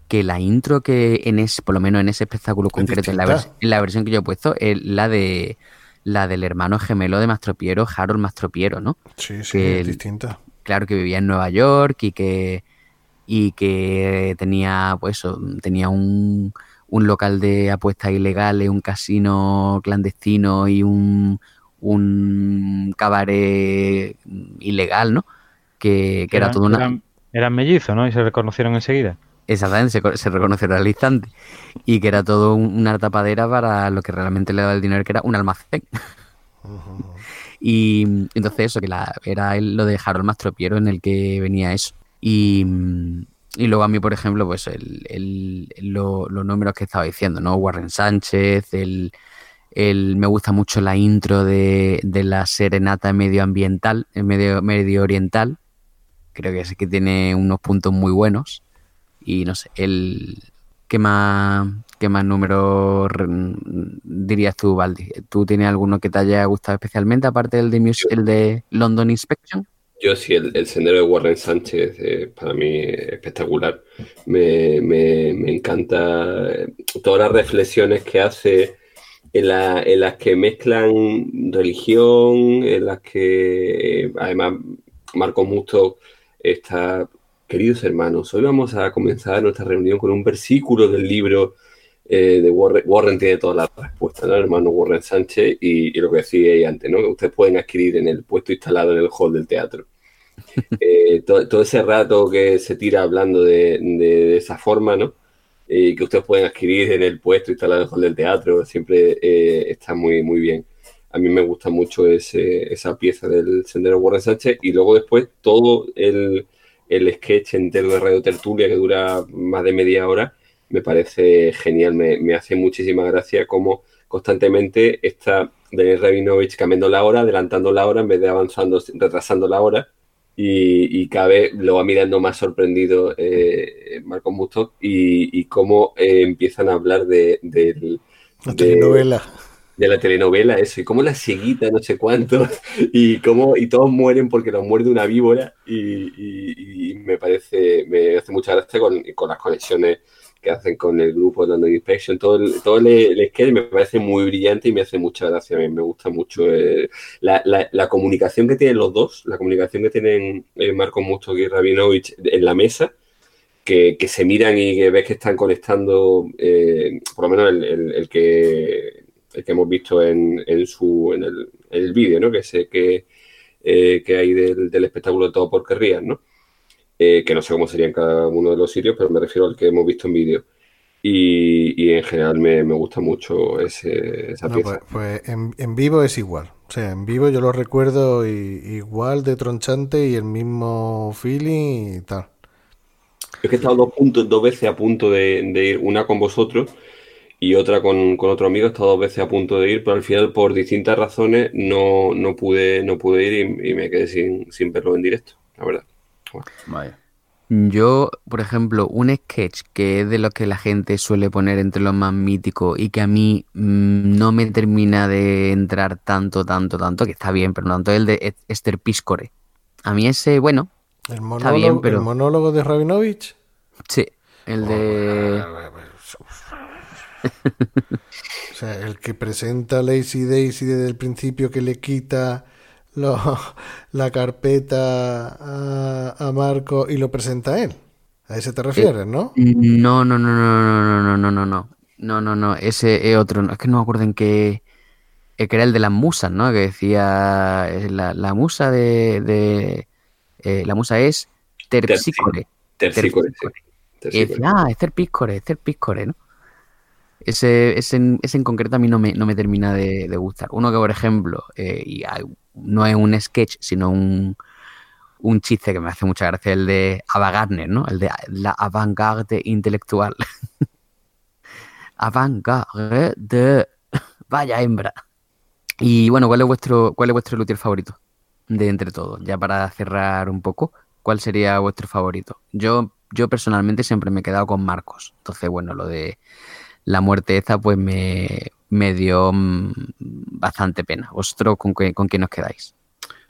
que la intro que en ese, por lo menos en ese espectáculo concreto, en la, vers- distinta. en la versión que yo he puesto, es la de la del hermano gemelo de Mastropiero, Harold Mastropiero, ¿no? Sí, sí, Que es distinta. claro, que vivía en Nueva York y que, y que tenía, pues eso, tenía un, un local de apuestas ilegales, un casino clandestino y un, un cabaret ilegal, ¿no? Que, que era todo una... Eran, eran mellizos, ¿no? Y se reconocieron enseguida. Exactamente, se, co- se reconoció al instante. Y que era todo un- una tapadera para lo que realmente le daba el dinero, que era un almacén. (laughs) y entonces eso, que la, era lo de Harold Mastropiero en el que venía eso. Y, mm, y luego a mí, por ejemplo, pues el, el- lo- los números que estaba diciendo, ¿no? Warren Sánchez, el, el- me gusta mucho la intro de, de la serenata medioambiental, eh, medio, medio oriental. Creo que sí que tiene unos puntos muy buenos. Y no sé, el ¿qué más, qué más números re- dirías tú, Valdi? ¿Tú tienes alguno que te haya gustado especialmente, aparte del de, el de London Inspection? Yo sí, el, sendero de Warren Sánchez eh, para mí es espectacular. Me, me- me encanta eh, todas las reflexiones que hace en las que mezclan religión, en las que eh, además Marcos Musto está, queridos hermanos, hoy vamos a comenzar nuestra reunión con un versículo del libro eh, de Warren. Warren tiene todas las respuestas, ¿no? El hermano Warren Sánchez y, y lo que decía antes, ¿no? Que ustedes pueden adquirir en el puesto instalado en el hall del teatro. (laughs) Eh, to- todo, ese rato que se tira hablando de, de- de esa forma, ¿no? Y que ustedes pueden adquirir en el puesto instalado en el hall del teatro, siempre eh, está muy, muy bien. A mí me gusta mucho ese- esa pieza del Sendero Warren Sánchez y luego después todo el, el sketch entero de Radio Tertulia que dura más de media hora me parece genial, me, me hace muchísima gracia cómo constantemente está Denis Rabinovich cambiando la hora, adelantando la hora en vez de avanzando, retrasando la hora y, y cada vez lo va mirando más sorprendido eh, Marcos Musto y, y cómo eh, empiezan a hablar de, del- La de- telenovela. de la telenovela, eso, y cómo la cieguita, no sé cuánto, y cómo, y todos mueren porque los muerde una víbora, y, y- y me parece, me hace mucha gracia con, con las conexiones que hacen con el grupo de London Inspection, todo el, todo el, el me parece muy brillante y me hace mucha gracia, me, me gusta mucho eh, la, la- comunicación que tienen los dos, la comunicación que tienen eh, Marco Musto y Rabinovich en la mesa, que, que se miran y que ves que están conectando, eh, por lo menos el, el- que, el que hemos visto en, en su, en el, el vídeo, ¿no? Que sé que, eh, que hay del, del espectáculo todo por querrías, ¿no? Eh, que no sé cómo sería en cada uno de los sitios, pero me refiero al que hemos visto en vídeo. Y, y en general me, me gusta mucho ese, esa No, pieza. pues pues en, en vivo es igual. O sea, en vivo yo lo recuerdo i- igual de tronchante y el mismo feeling y tal. Es que he estado dos, puntos, dos veces a punto de, de ir, una con vosotros y otra con, con otro amigo. He estado dos veces a punto de ir, pero al final, por distintas razones, no, no pude, no pude ir y, y me quedé sin, sin verlo en directo, la verdad. Vaya. Yo, por ejemplo, un sketch que es de los que la gente suele poner entre los más míticos y que a mí mm, no me termina de entrar tanto, tanto, tanto, que está bien, pero no tanto, es el de Est- Esther Piscore. A mí ese, bueno, El Está monólogo, bien, pero- el monólogo de Rabinovich. sí, el de... (laughs) O sea, el que presenta a Lazy Daisy desde el principio que le quita lo- la carpeta a, a Marco y lo presenta a él. A ese te refieres, ¿no? No, no, no, no, no, no, no, no, no, no, no, no, ese es otro, no, es que no me acuerdo en qué, eh, que era el de las musas, ¿no? Que decía, eh, la, la musa de, de eh, la musa es Terpsícore. Tercícore, sí. Y decía, ah, Esther Piscore, Esther Piscore, ¿no? Ese, ese, ese en concreto a mí no me, no me termina de, gustar. Uno que, por ejemplo, eh, hay- no es un sketch, sino un, un chiste que me hace mucha gracia, el de Ava Gardner, ¿no? El de la avant-garde intelectual. (laughs) avant-garde. Vaya hembra. Y bueno, ¿cuál es vuestro, cuál es vuestro favorito? De entre todos, ya para cerrar un poco, ¿cuál sería vuestro favorito? Yo, yo personalmente siempre me he quedado con Marcos. Entonces, bueno, lo de la muerte esta, pues me, me dio mm, bastante pena. ¿Vosotros con, qué- con quién os quedáis?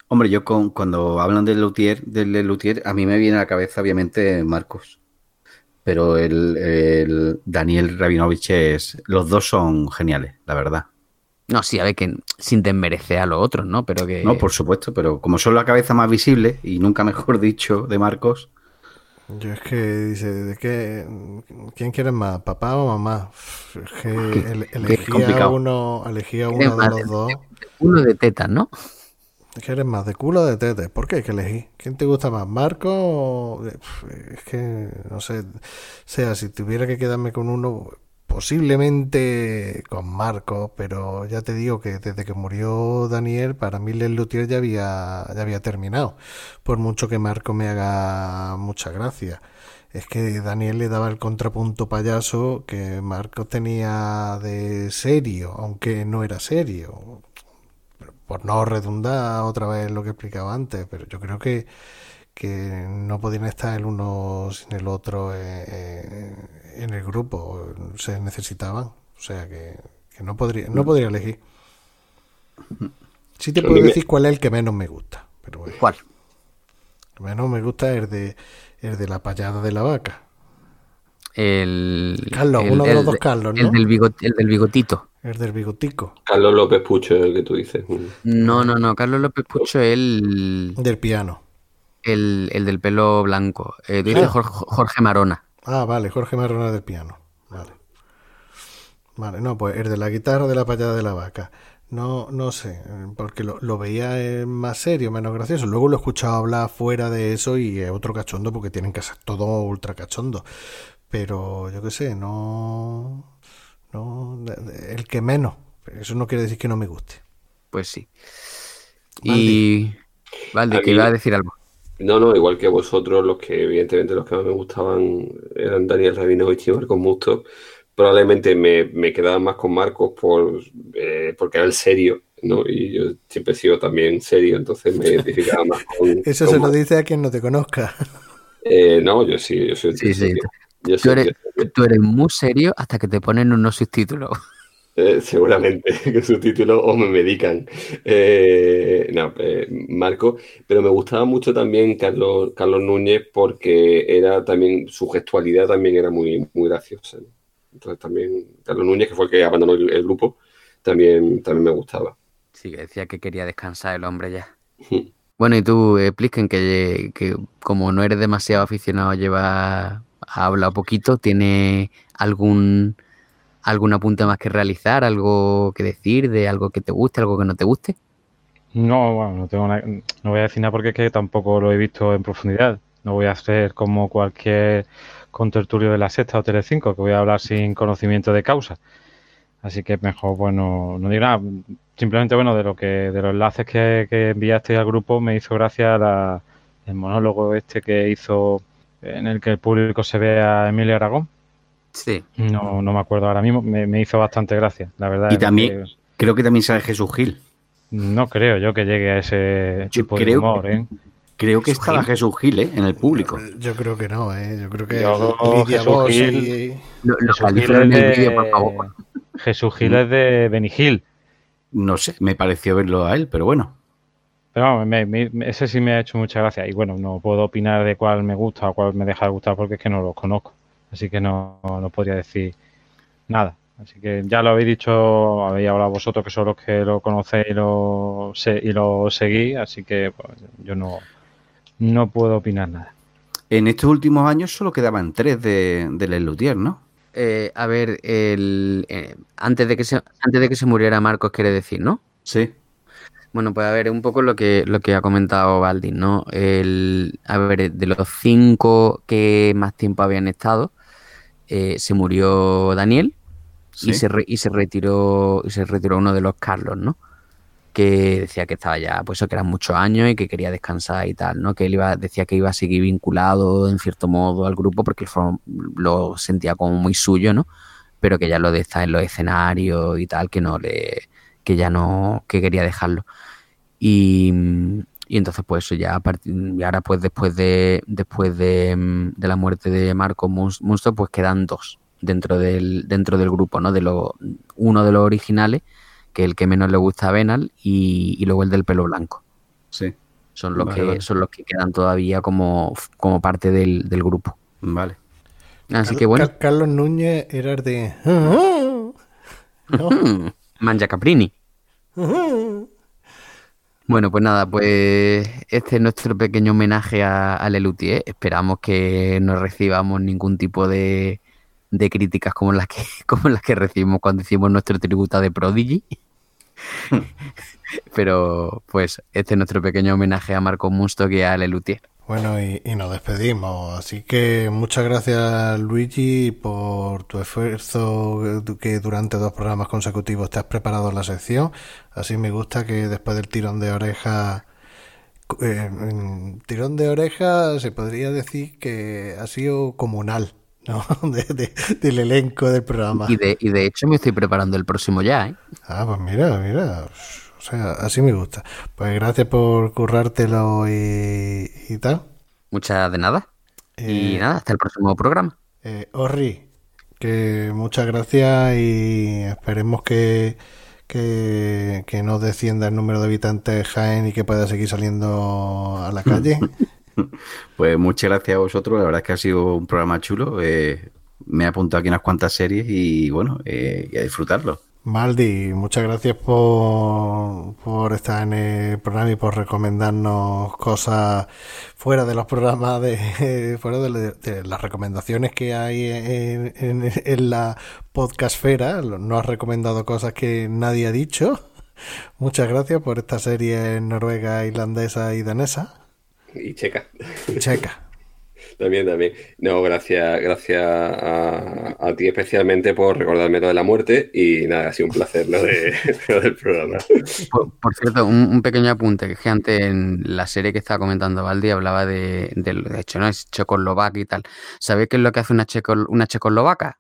Hombre, yo con, cuando hablan del Luthier, del Luthier, a mí me viene a la cabeza, obviamente, Marcos. Pero el, el Daniel Rabinovich es. Los dos son geniales, la verdad. No, sí, a ver, que sin desmerecer a los otros, ¿no? Pero que. No, por supuesto, pero como son la cabeza más visible, y nunca mejor (laughs) dicho, de Marcos, Yo es que dice, ¿de qué? ¿Quién quieres más, papá o mamá? Es que ele- elegí a complicado. uno, elegí a Eres uno de los de- dos. Uno de tetas, ¿no? Es que eres más de culo o de tete. ¿Por qué hay que elegir? ¿Quién te gusta más, Marco o...? Pf, Es que, no sé, o sea, si tuviera que quedarme con uno, posiblemente con Marco, pero ya te digo que desde que murió Daniel, para mí Les Luthier ya había, ya había terminado, por mucho que Marco me haga mucha gracia. Es que Daniel le daba el contrapunto payaso que Marco tenía de serio, aunque no era serio por no redundar otra vez lo que explicaba antes, pero yo creo que, que no podían estar el uno sin el otro eh, eh, en el grupo, se necesitaban, o sea que, que no podría no podría elegir. Sí te puedo decir cuál es el que menos me gusta, pero bueno, ¿Cuál? el que menos me gusta es el de el de la payada de la vaca. El. Carlos, el- uno de el los dos Carlos, El del, bigot- el del bigotito. El del bigotico, Carlos López Pucho es el que tú dices. No, no, no. Carlos López Pucho es el, del piano. el, el del pelo blanco. Eh, tú dices Ah. Jorge, Jorge Marona. Ah, vale, Jorge Marrona del piano. Vale. Vale, no, pues el de la guitarra de la payada de la vaca. No, no sé, porque lo, lo veía eh, más serio, menos gracioso. Luego lo he escuchado hablar fuera de eso y es otro cachondo porque tienen que ser todo ultra cachondo. Pero yo qué sé, no. No. de- de- El que menos. Eso no quiere decir que no me guste. Pues sí. Valdi. Y. Valde, A que iba a decir algo. No, no, igual que vosotros, los que evidentemente los que más me gustaban eran Daniel Rabinovich y Marcos Musto. Probablemente me, me quedaba más con Marcos por, eh, porque era el serio, ¿no? Y yo siempre he sido también serio, entonces me identificaba más con... (laughs) Eso con se lo dice a quien no te conozca. Eh, no, yo sí, yo soy un Sí, sí. serio. Yo Tú soy eres, tú eres muy serio hasta que te ponen unos subtítulos. Eh, seguramente (laughs) que su título o me medican. Eh, no, eh, Marco, pero me gustaba mucho también Carlos, Carlos Núñez porque era también, su gestualidad también era muy, muy graciosa. ¿no? Entonces también Carlos Núñez, que fue el que abandonó el, el grupo, también, también me gustaba. Sí, que decía que quería descansar el hombre ya. Bueno, y tú, expliquen que, que como no eres demasiado aficionado a llevar, a hablar poquito, ¿tiene algún algún apunte más que realizar, algo que decir, de algo que te guste, algo que no te guste? No, bueno, no tengo na- no voy a decir nada porque es que tampoco lo he visto en profundidad. No voy a ser como cualquier contertulio de la Sexta o Telecinco, que voy a hablar sin conocimiento de causa. Así que mejor, bueno, no digo nada. Simplemente, bueno, de lo que, de los enlaces que, que enviaste al grupo me hizo gracia la- el monólogo este que hizo en el que el público se ve a Emilio Aragón. Sí. No, no me acuerdo ahora mismo. Me, me hizo bastante gracia, la verdad. Y también- que creo que también sale Jesús Gil. no creo yo que llegue a ese Yo tipo de creo humor, que- ¿eh? Creo que estaba. Jesús Gil, ¿eh? En el público. Yo creo que no, ¿eh? Yo creo que Yo, Lidia Jesús Bosch Gil- y- Lo, Jesús localizo Gil en es el vídeo, por de, favor. Jesús Gil es de Benigil. No sé, me pareció verlo a él, pero bueno. Pero vamos, me- me- me- ese sí me ha hecho mucha gracia. Y bueno, no puedo opinar de cuál me gusta o cuál me deja de gustar porque es que no los conozco. Así que no, no podría decir nada. Así que ya lo habéis dicho, habéis hablado vosotros que son los que lo conocéis y lo, se- y lo seguís. Así que pues, yo no, no puedo opinar nada. En estos últimos años solo quedaban tres de, de Les Luthier, ¿no? Eh, a ver, el, eh, antes, de que se, antes de que se muriera Marcos, quiere decir, ¿no? Sí. Bueno, pues a ver, un poco lo que, lo que ha comentado Baldi, ¿no? El, a ver, de los cinco que más tiempo habían estado, eh, se murió Daniel Sí. y, se re- y se retiró y se retiró uno de los Carlos, ¿no? Que decía que estaba ya, pues eso, que eran muchos años y que quería descansar y tal, ¿no? Que él iba, decía que iba a seguir vinculado en cierto modo al grupo porque lo sentía como muy suyo, ¿no? Pero que ya lo de estar en los escenarios y tal, que no le, que ya no, que quería dejarlo. Y, y entonces, pues eso ya, a partir- y ahora pues después de, después de, mm, de la muerte de Marco Mus- Munsto, pues quedan dos dentro del, dentro del grupo, ¿no? De los, uno de los originales, que es el que menos le gusta a Benal, y, y luego el del pelo blanco. Sí. Son los Vale, que, vale. son los que quedan todavía como, como parte del, del grupo. Vale. Así Car- que bueno. Car- Carlos Núñez era el de. (laughs) ¿No? Manja Caprini. Bueno, pues nada, pues este es nuestro pequeño homenaje a, a Lelutier. Esperamos que no recibamos ningún tipo de, de críticas como las que (laughs) como las que recibimos cuando hicimos nuestro tributo de Prodigy. (laughs) Pero pues este es nuestro pequeño homenaje a Marco Musto y a Lelutier. Bueno, y, y nos despedimos. Así que muchas gracias, Luigi, por tu esfuerzo que durante dos programas consecutivos te has preparado la sección. Así me gusta que después del tirón de oreja, eh, tirón de oreja se podría decir que ha sido comunal, ¿no? (laughs) De- de- del elenco del programa. Y de, y de hecho me estoy preparando el próximo ya, ¿eh? Ah, pues mira, mira. Sea, así me gusta. Pues gracias por currártelo y, y tal. Muchas de nada. Y Eh, nada, hasta el próximo programa. Eh, Orri, que muchas gracias y esperemos que, que, que no descienda el número de habitantes de Jaén y que pueda seguir saliendo a la calle. (laughs) Pues muchas gracias a vosotros, la verdad es que ha sido un programa chulo. eh, me he apuntado aquí unas cuantas series y bueno, eh, y a disfrutarlo. Maldi, muchas gracias por, por estar en el programa y por recomendarnos cosas fuera de los programas, de, (laughs) fuera de, de las recomendaciones que hay en, en, en la podcastfera. No has recomendado cosas que nadie ha dicho. Muchas gracias por esta serie noruega, irlandesa y danesa. Y checa. Checa. También, también. No, gracias, gracias a, a ti especialmente por recordarme lo de la muerte y nada, ha sido un placer lo, de, (laughs) lo del programa. Por, por cierto, un, un pequeño apunte, que es que antes en la serie que estaba comentando Valdi hablaba de, de, de hecho, ¿no? Es checoslovaca y tal. ¿Sabéis qué es lo que hace una, checo, una checoslovaca?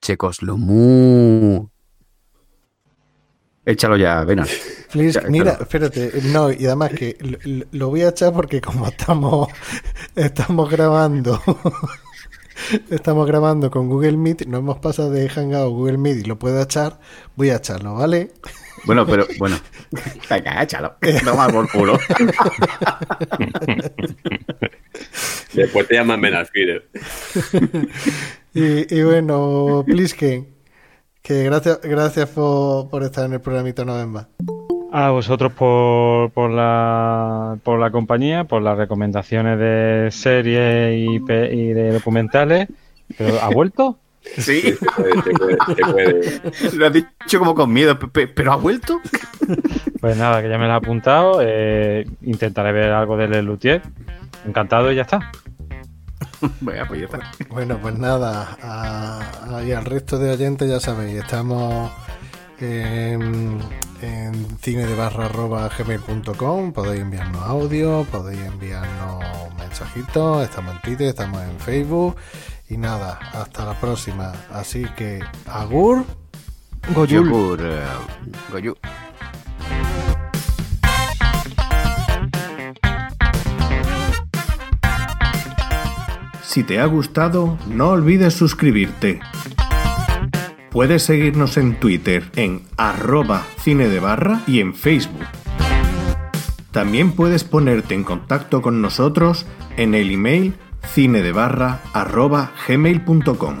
Checoslomu. Échalo ya, Venas. Flisk, Ya, mira, claro. espérate, no, y además que lo, lo voy a echar porque como estamos, (laughs) estamos grabando, (laughs) estamos grabando con Google Meet, no hemos pasado de Hangout Google Meet y lo puedo echar, voy a echarlo, ¿vale? Bueno, pero (laughs) bueno. Venga, échalo. Toma por culo. Después te llaman Menalfider. Y, y bueno, Plisken, que gracias, gracias por, por estar en el programita una vez más. A vosotros por, por, la, por la compañía, por las recomendaciones de series y, de documentales. Pero, ¿Ha vuelto? (laughs) Sí. Se puede, se puede, se puede. Lo has dicho como con miedo, pe- pe- pero ha vuelto. (laughs) Pues nada, que ya me lo he apuntado. eh, intentaré ver algo de Lelutier. Encantado y ya está. (laughs) Venga, pues ya está. Bueno, pues nada, a- a- y al resto de oyentes ya sabéis, estamos en, en cine de barra arroba gmail.com, podéis enviarnos audio, podéis enviarnos mensajitos, estamos en Twitter, estamos en Facebook y nada, hasta la próxima. Así que, agur. Yogur, eh, Goyu. Si te ha gustado, no olvides suscribirte. Puedes seguirnos en Twitter en arroba cine de barra y en Facebook. También puedes ponerte en contacto con nosotros en el email cinedebarra arroba gmail.com.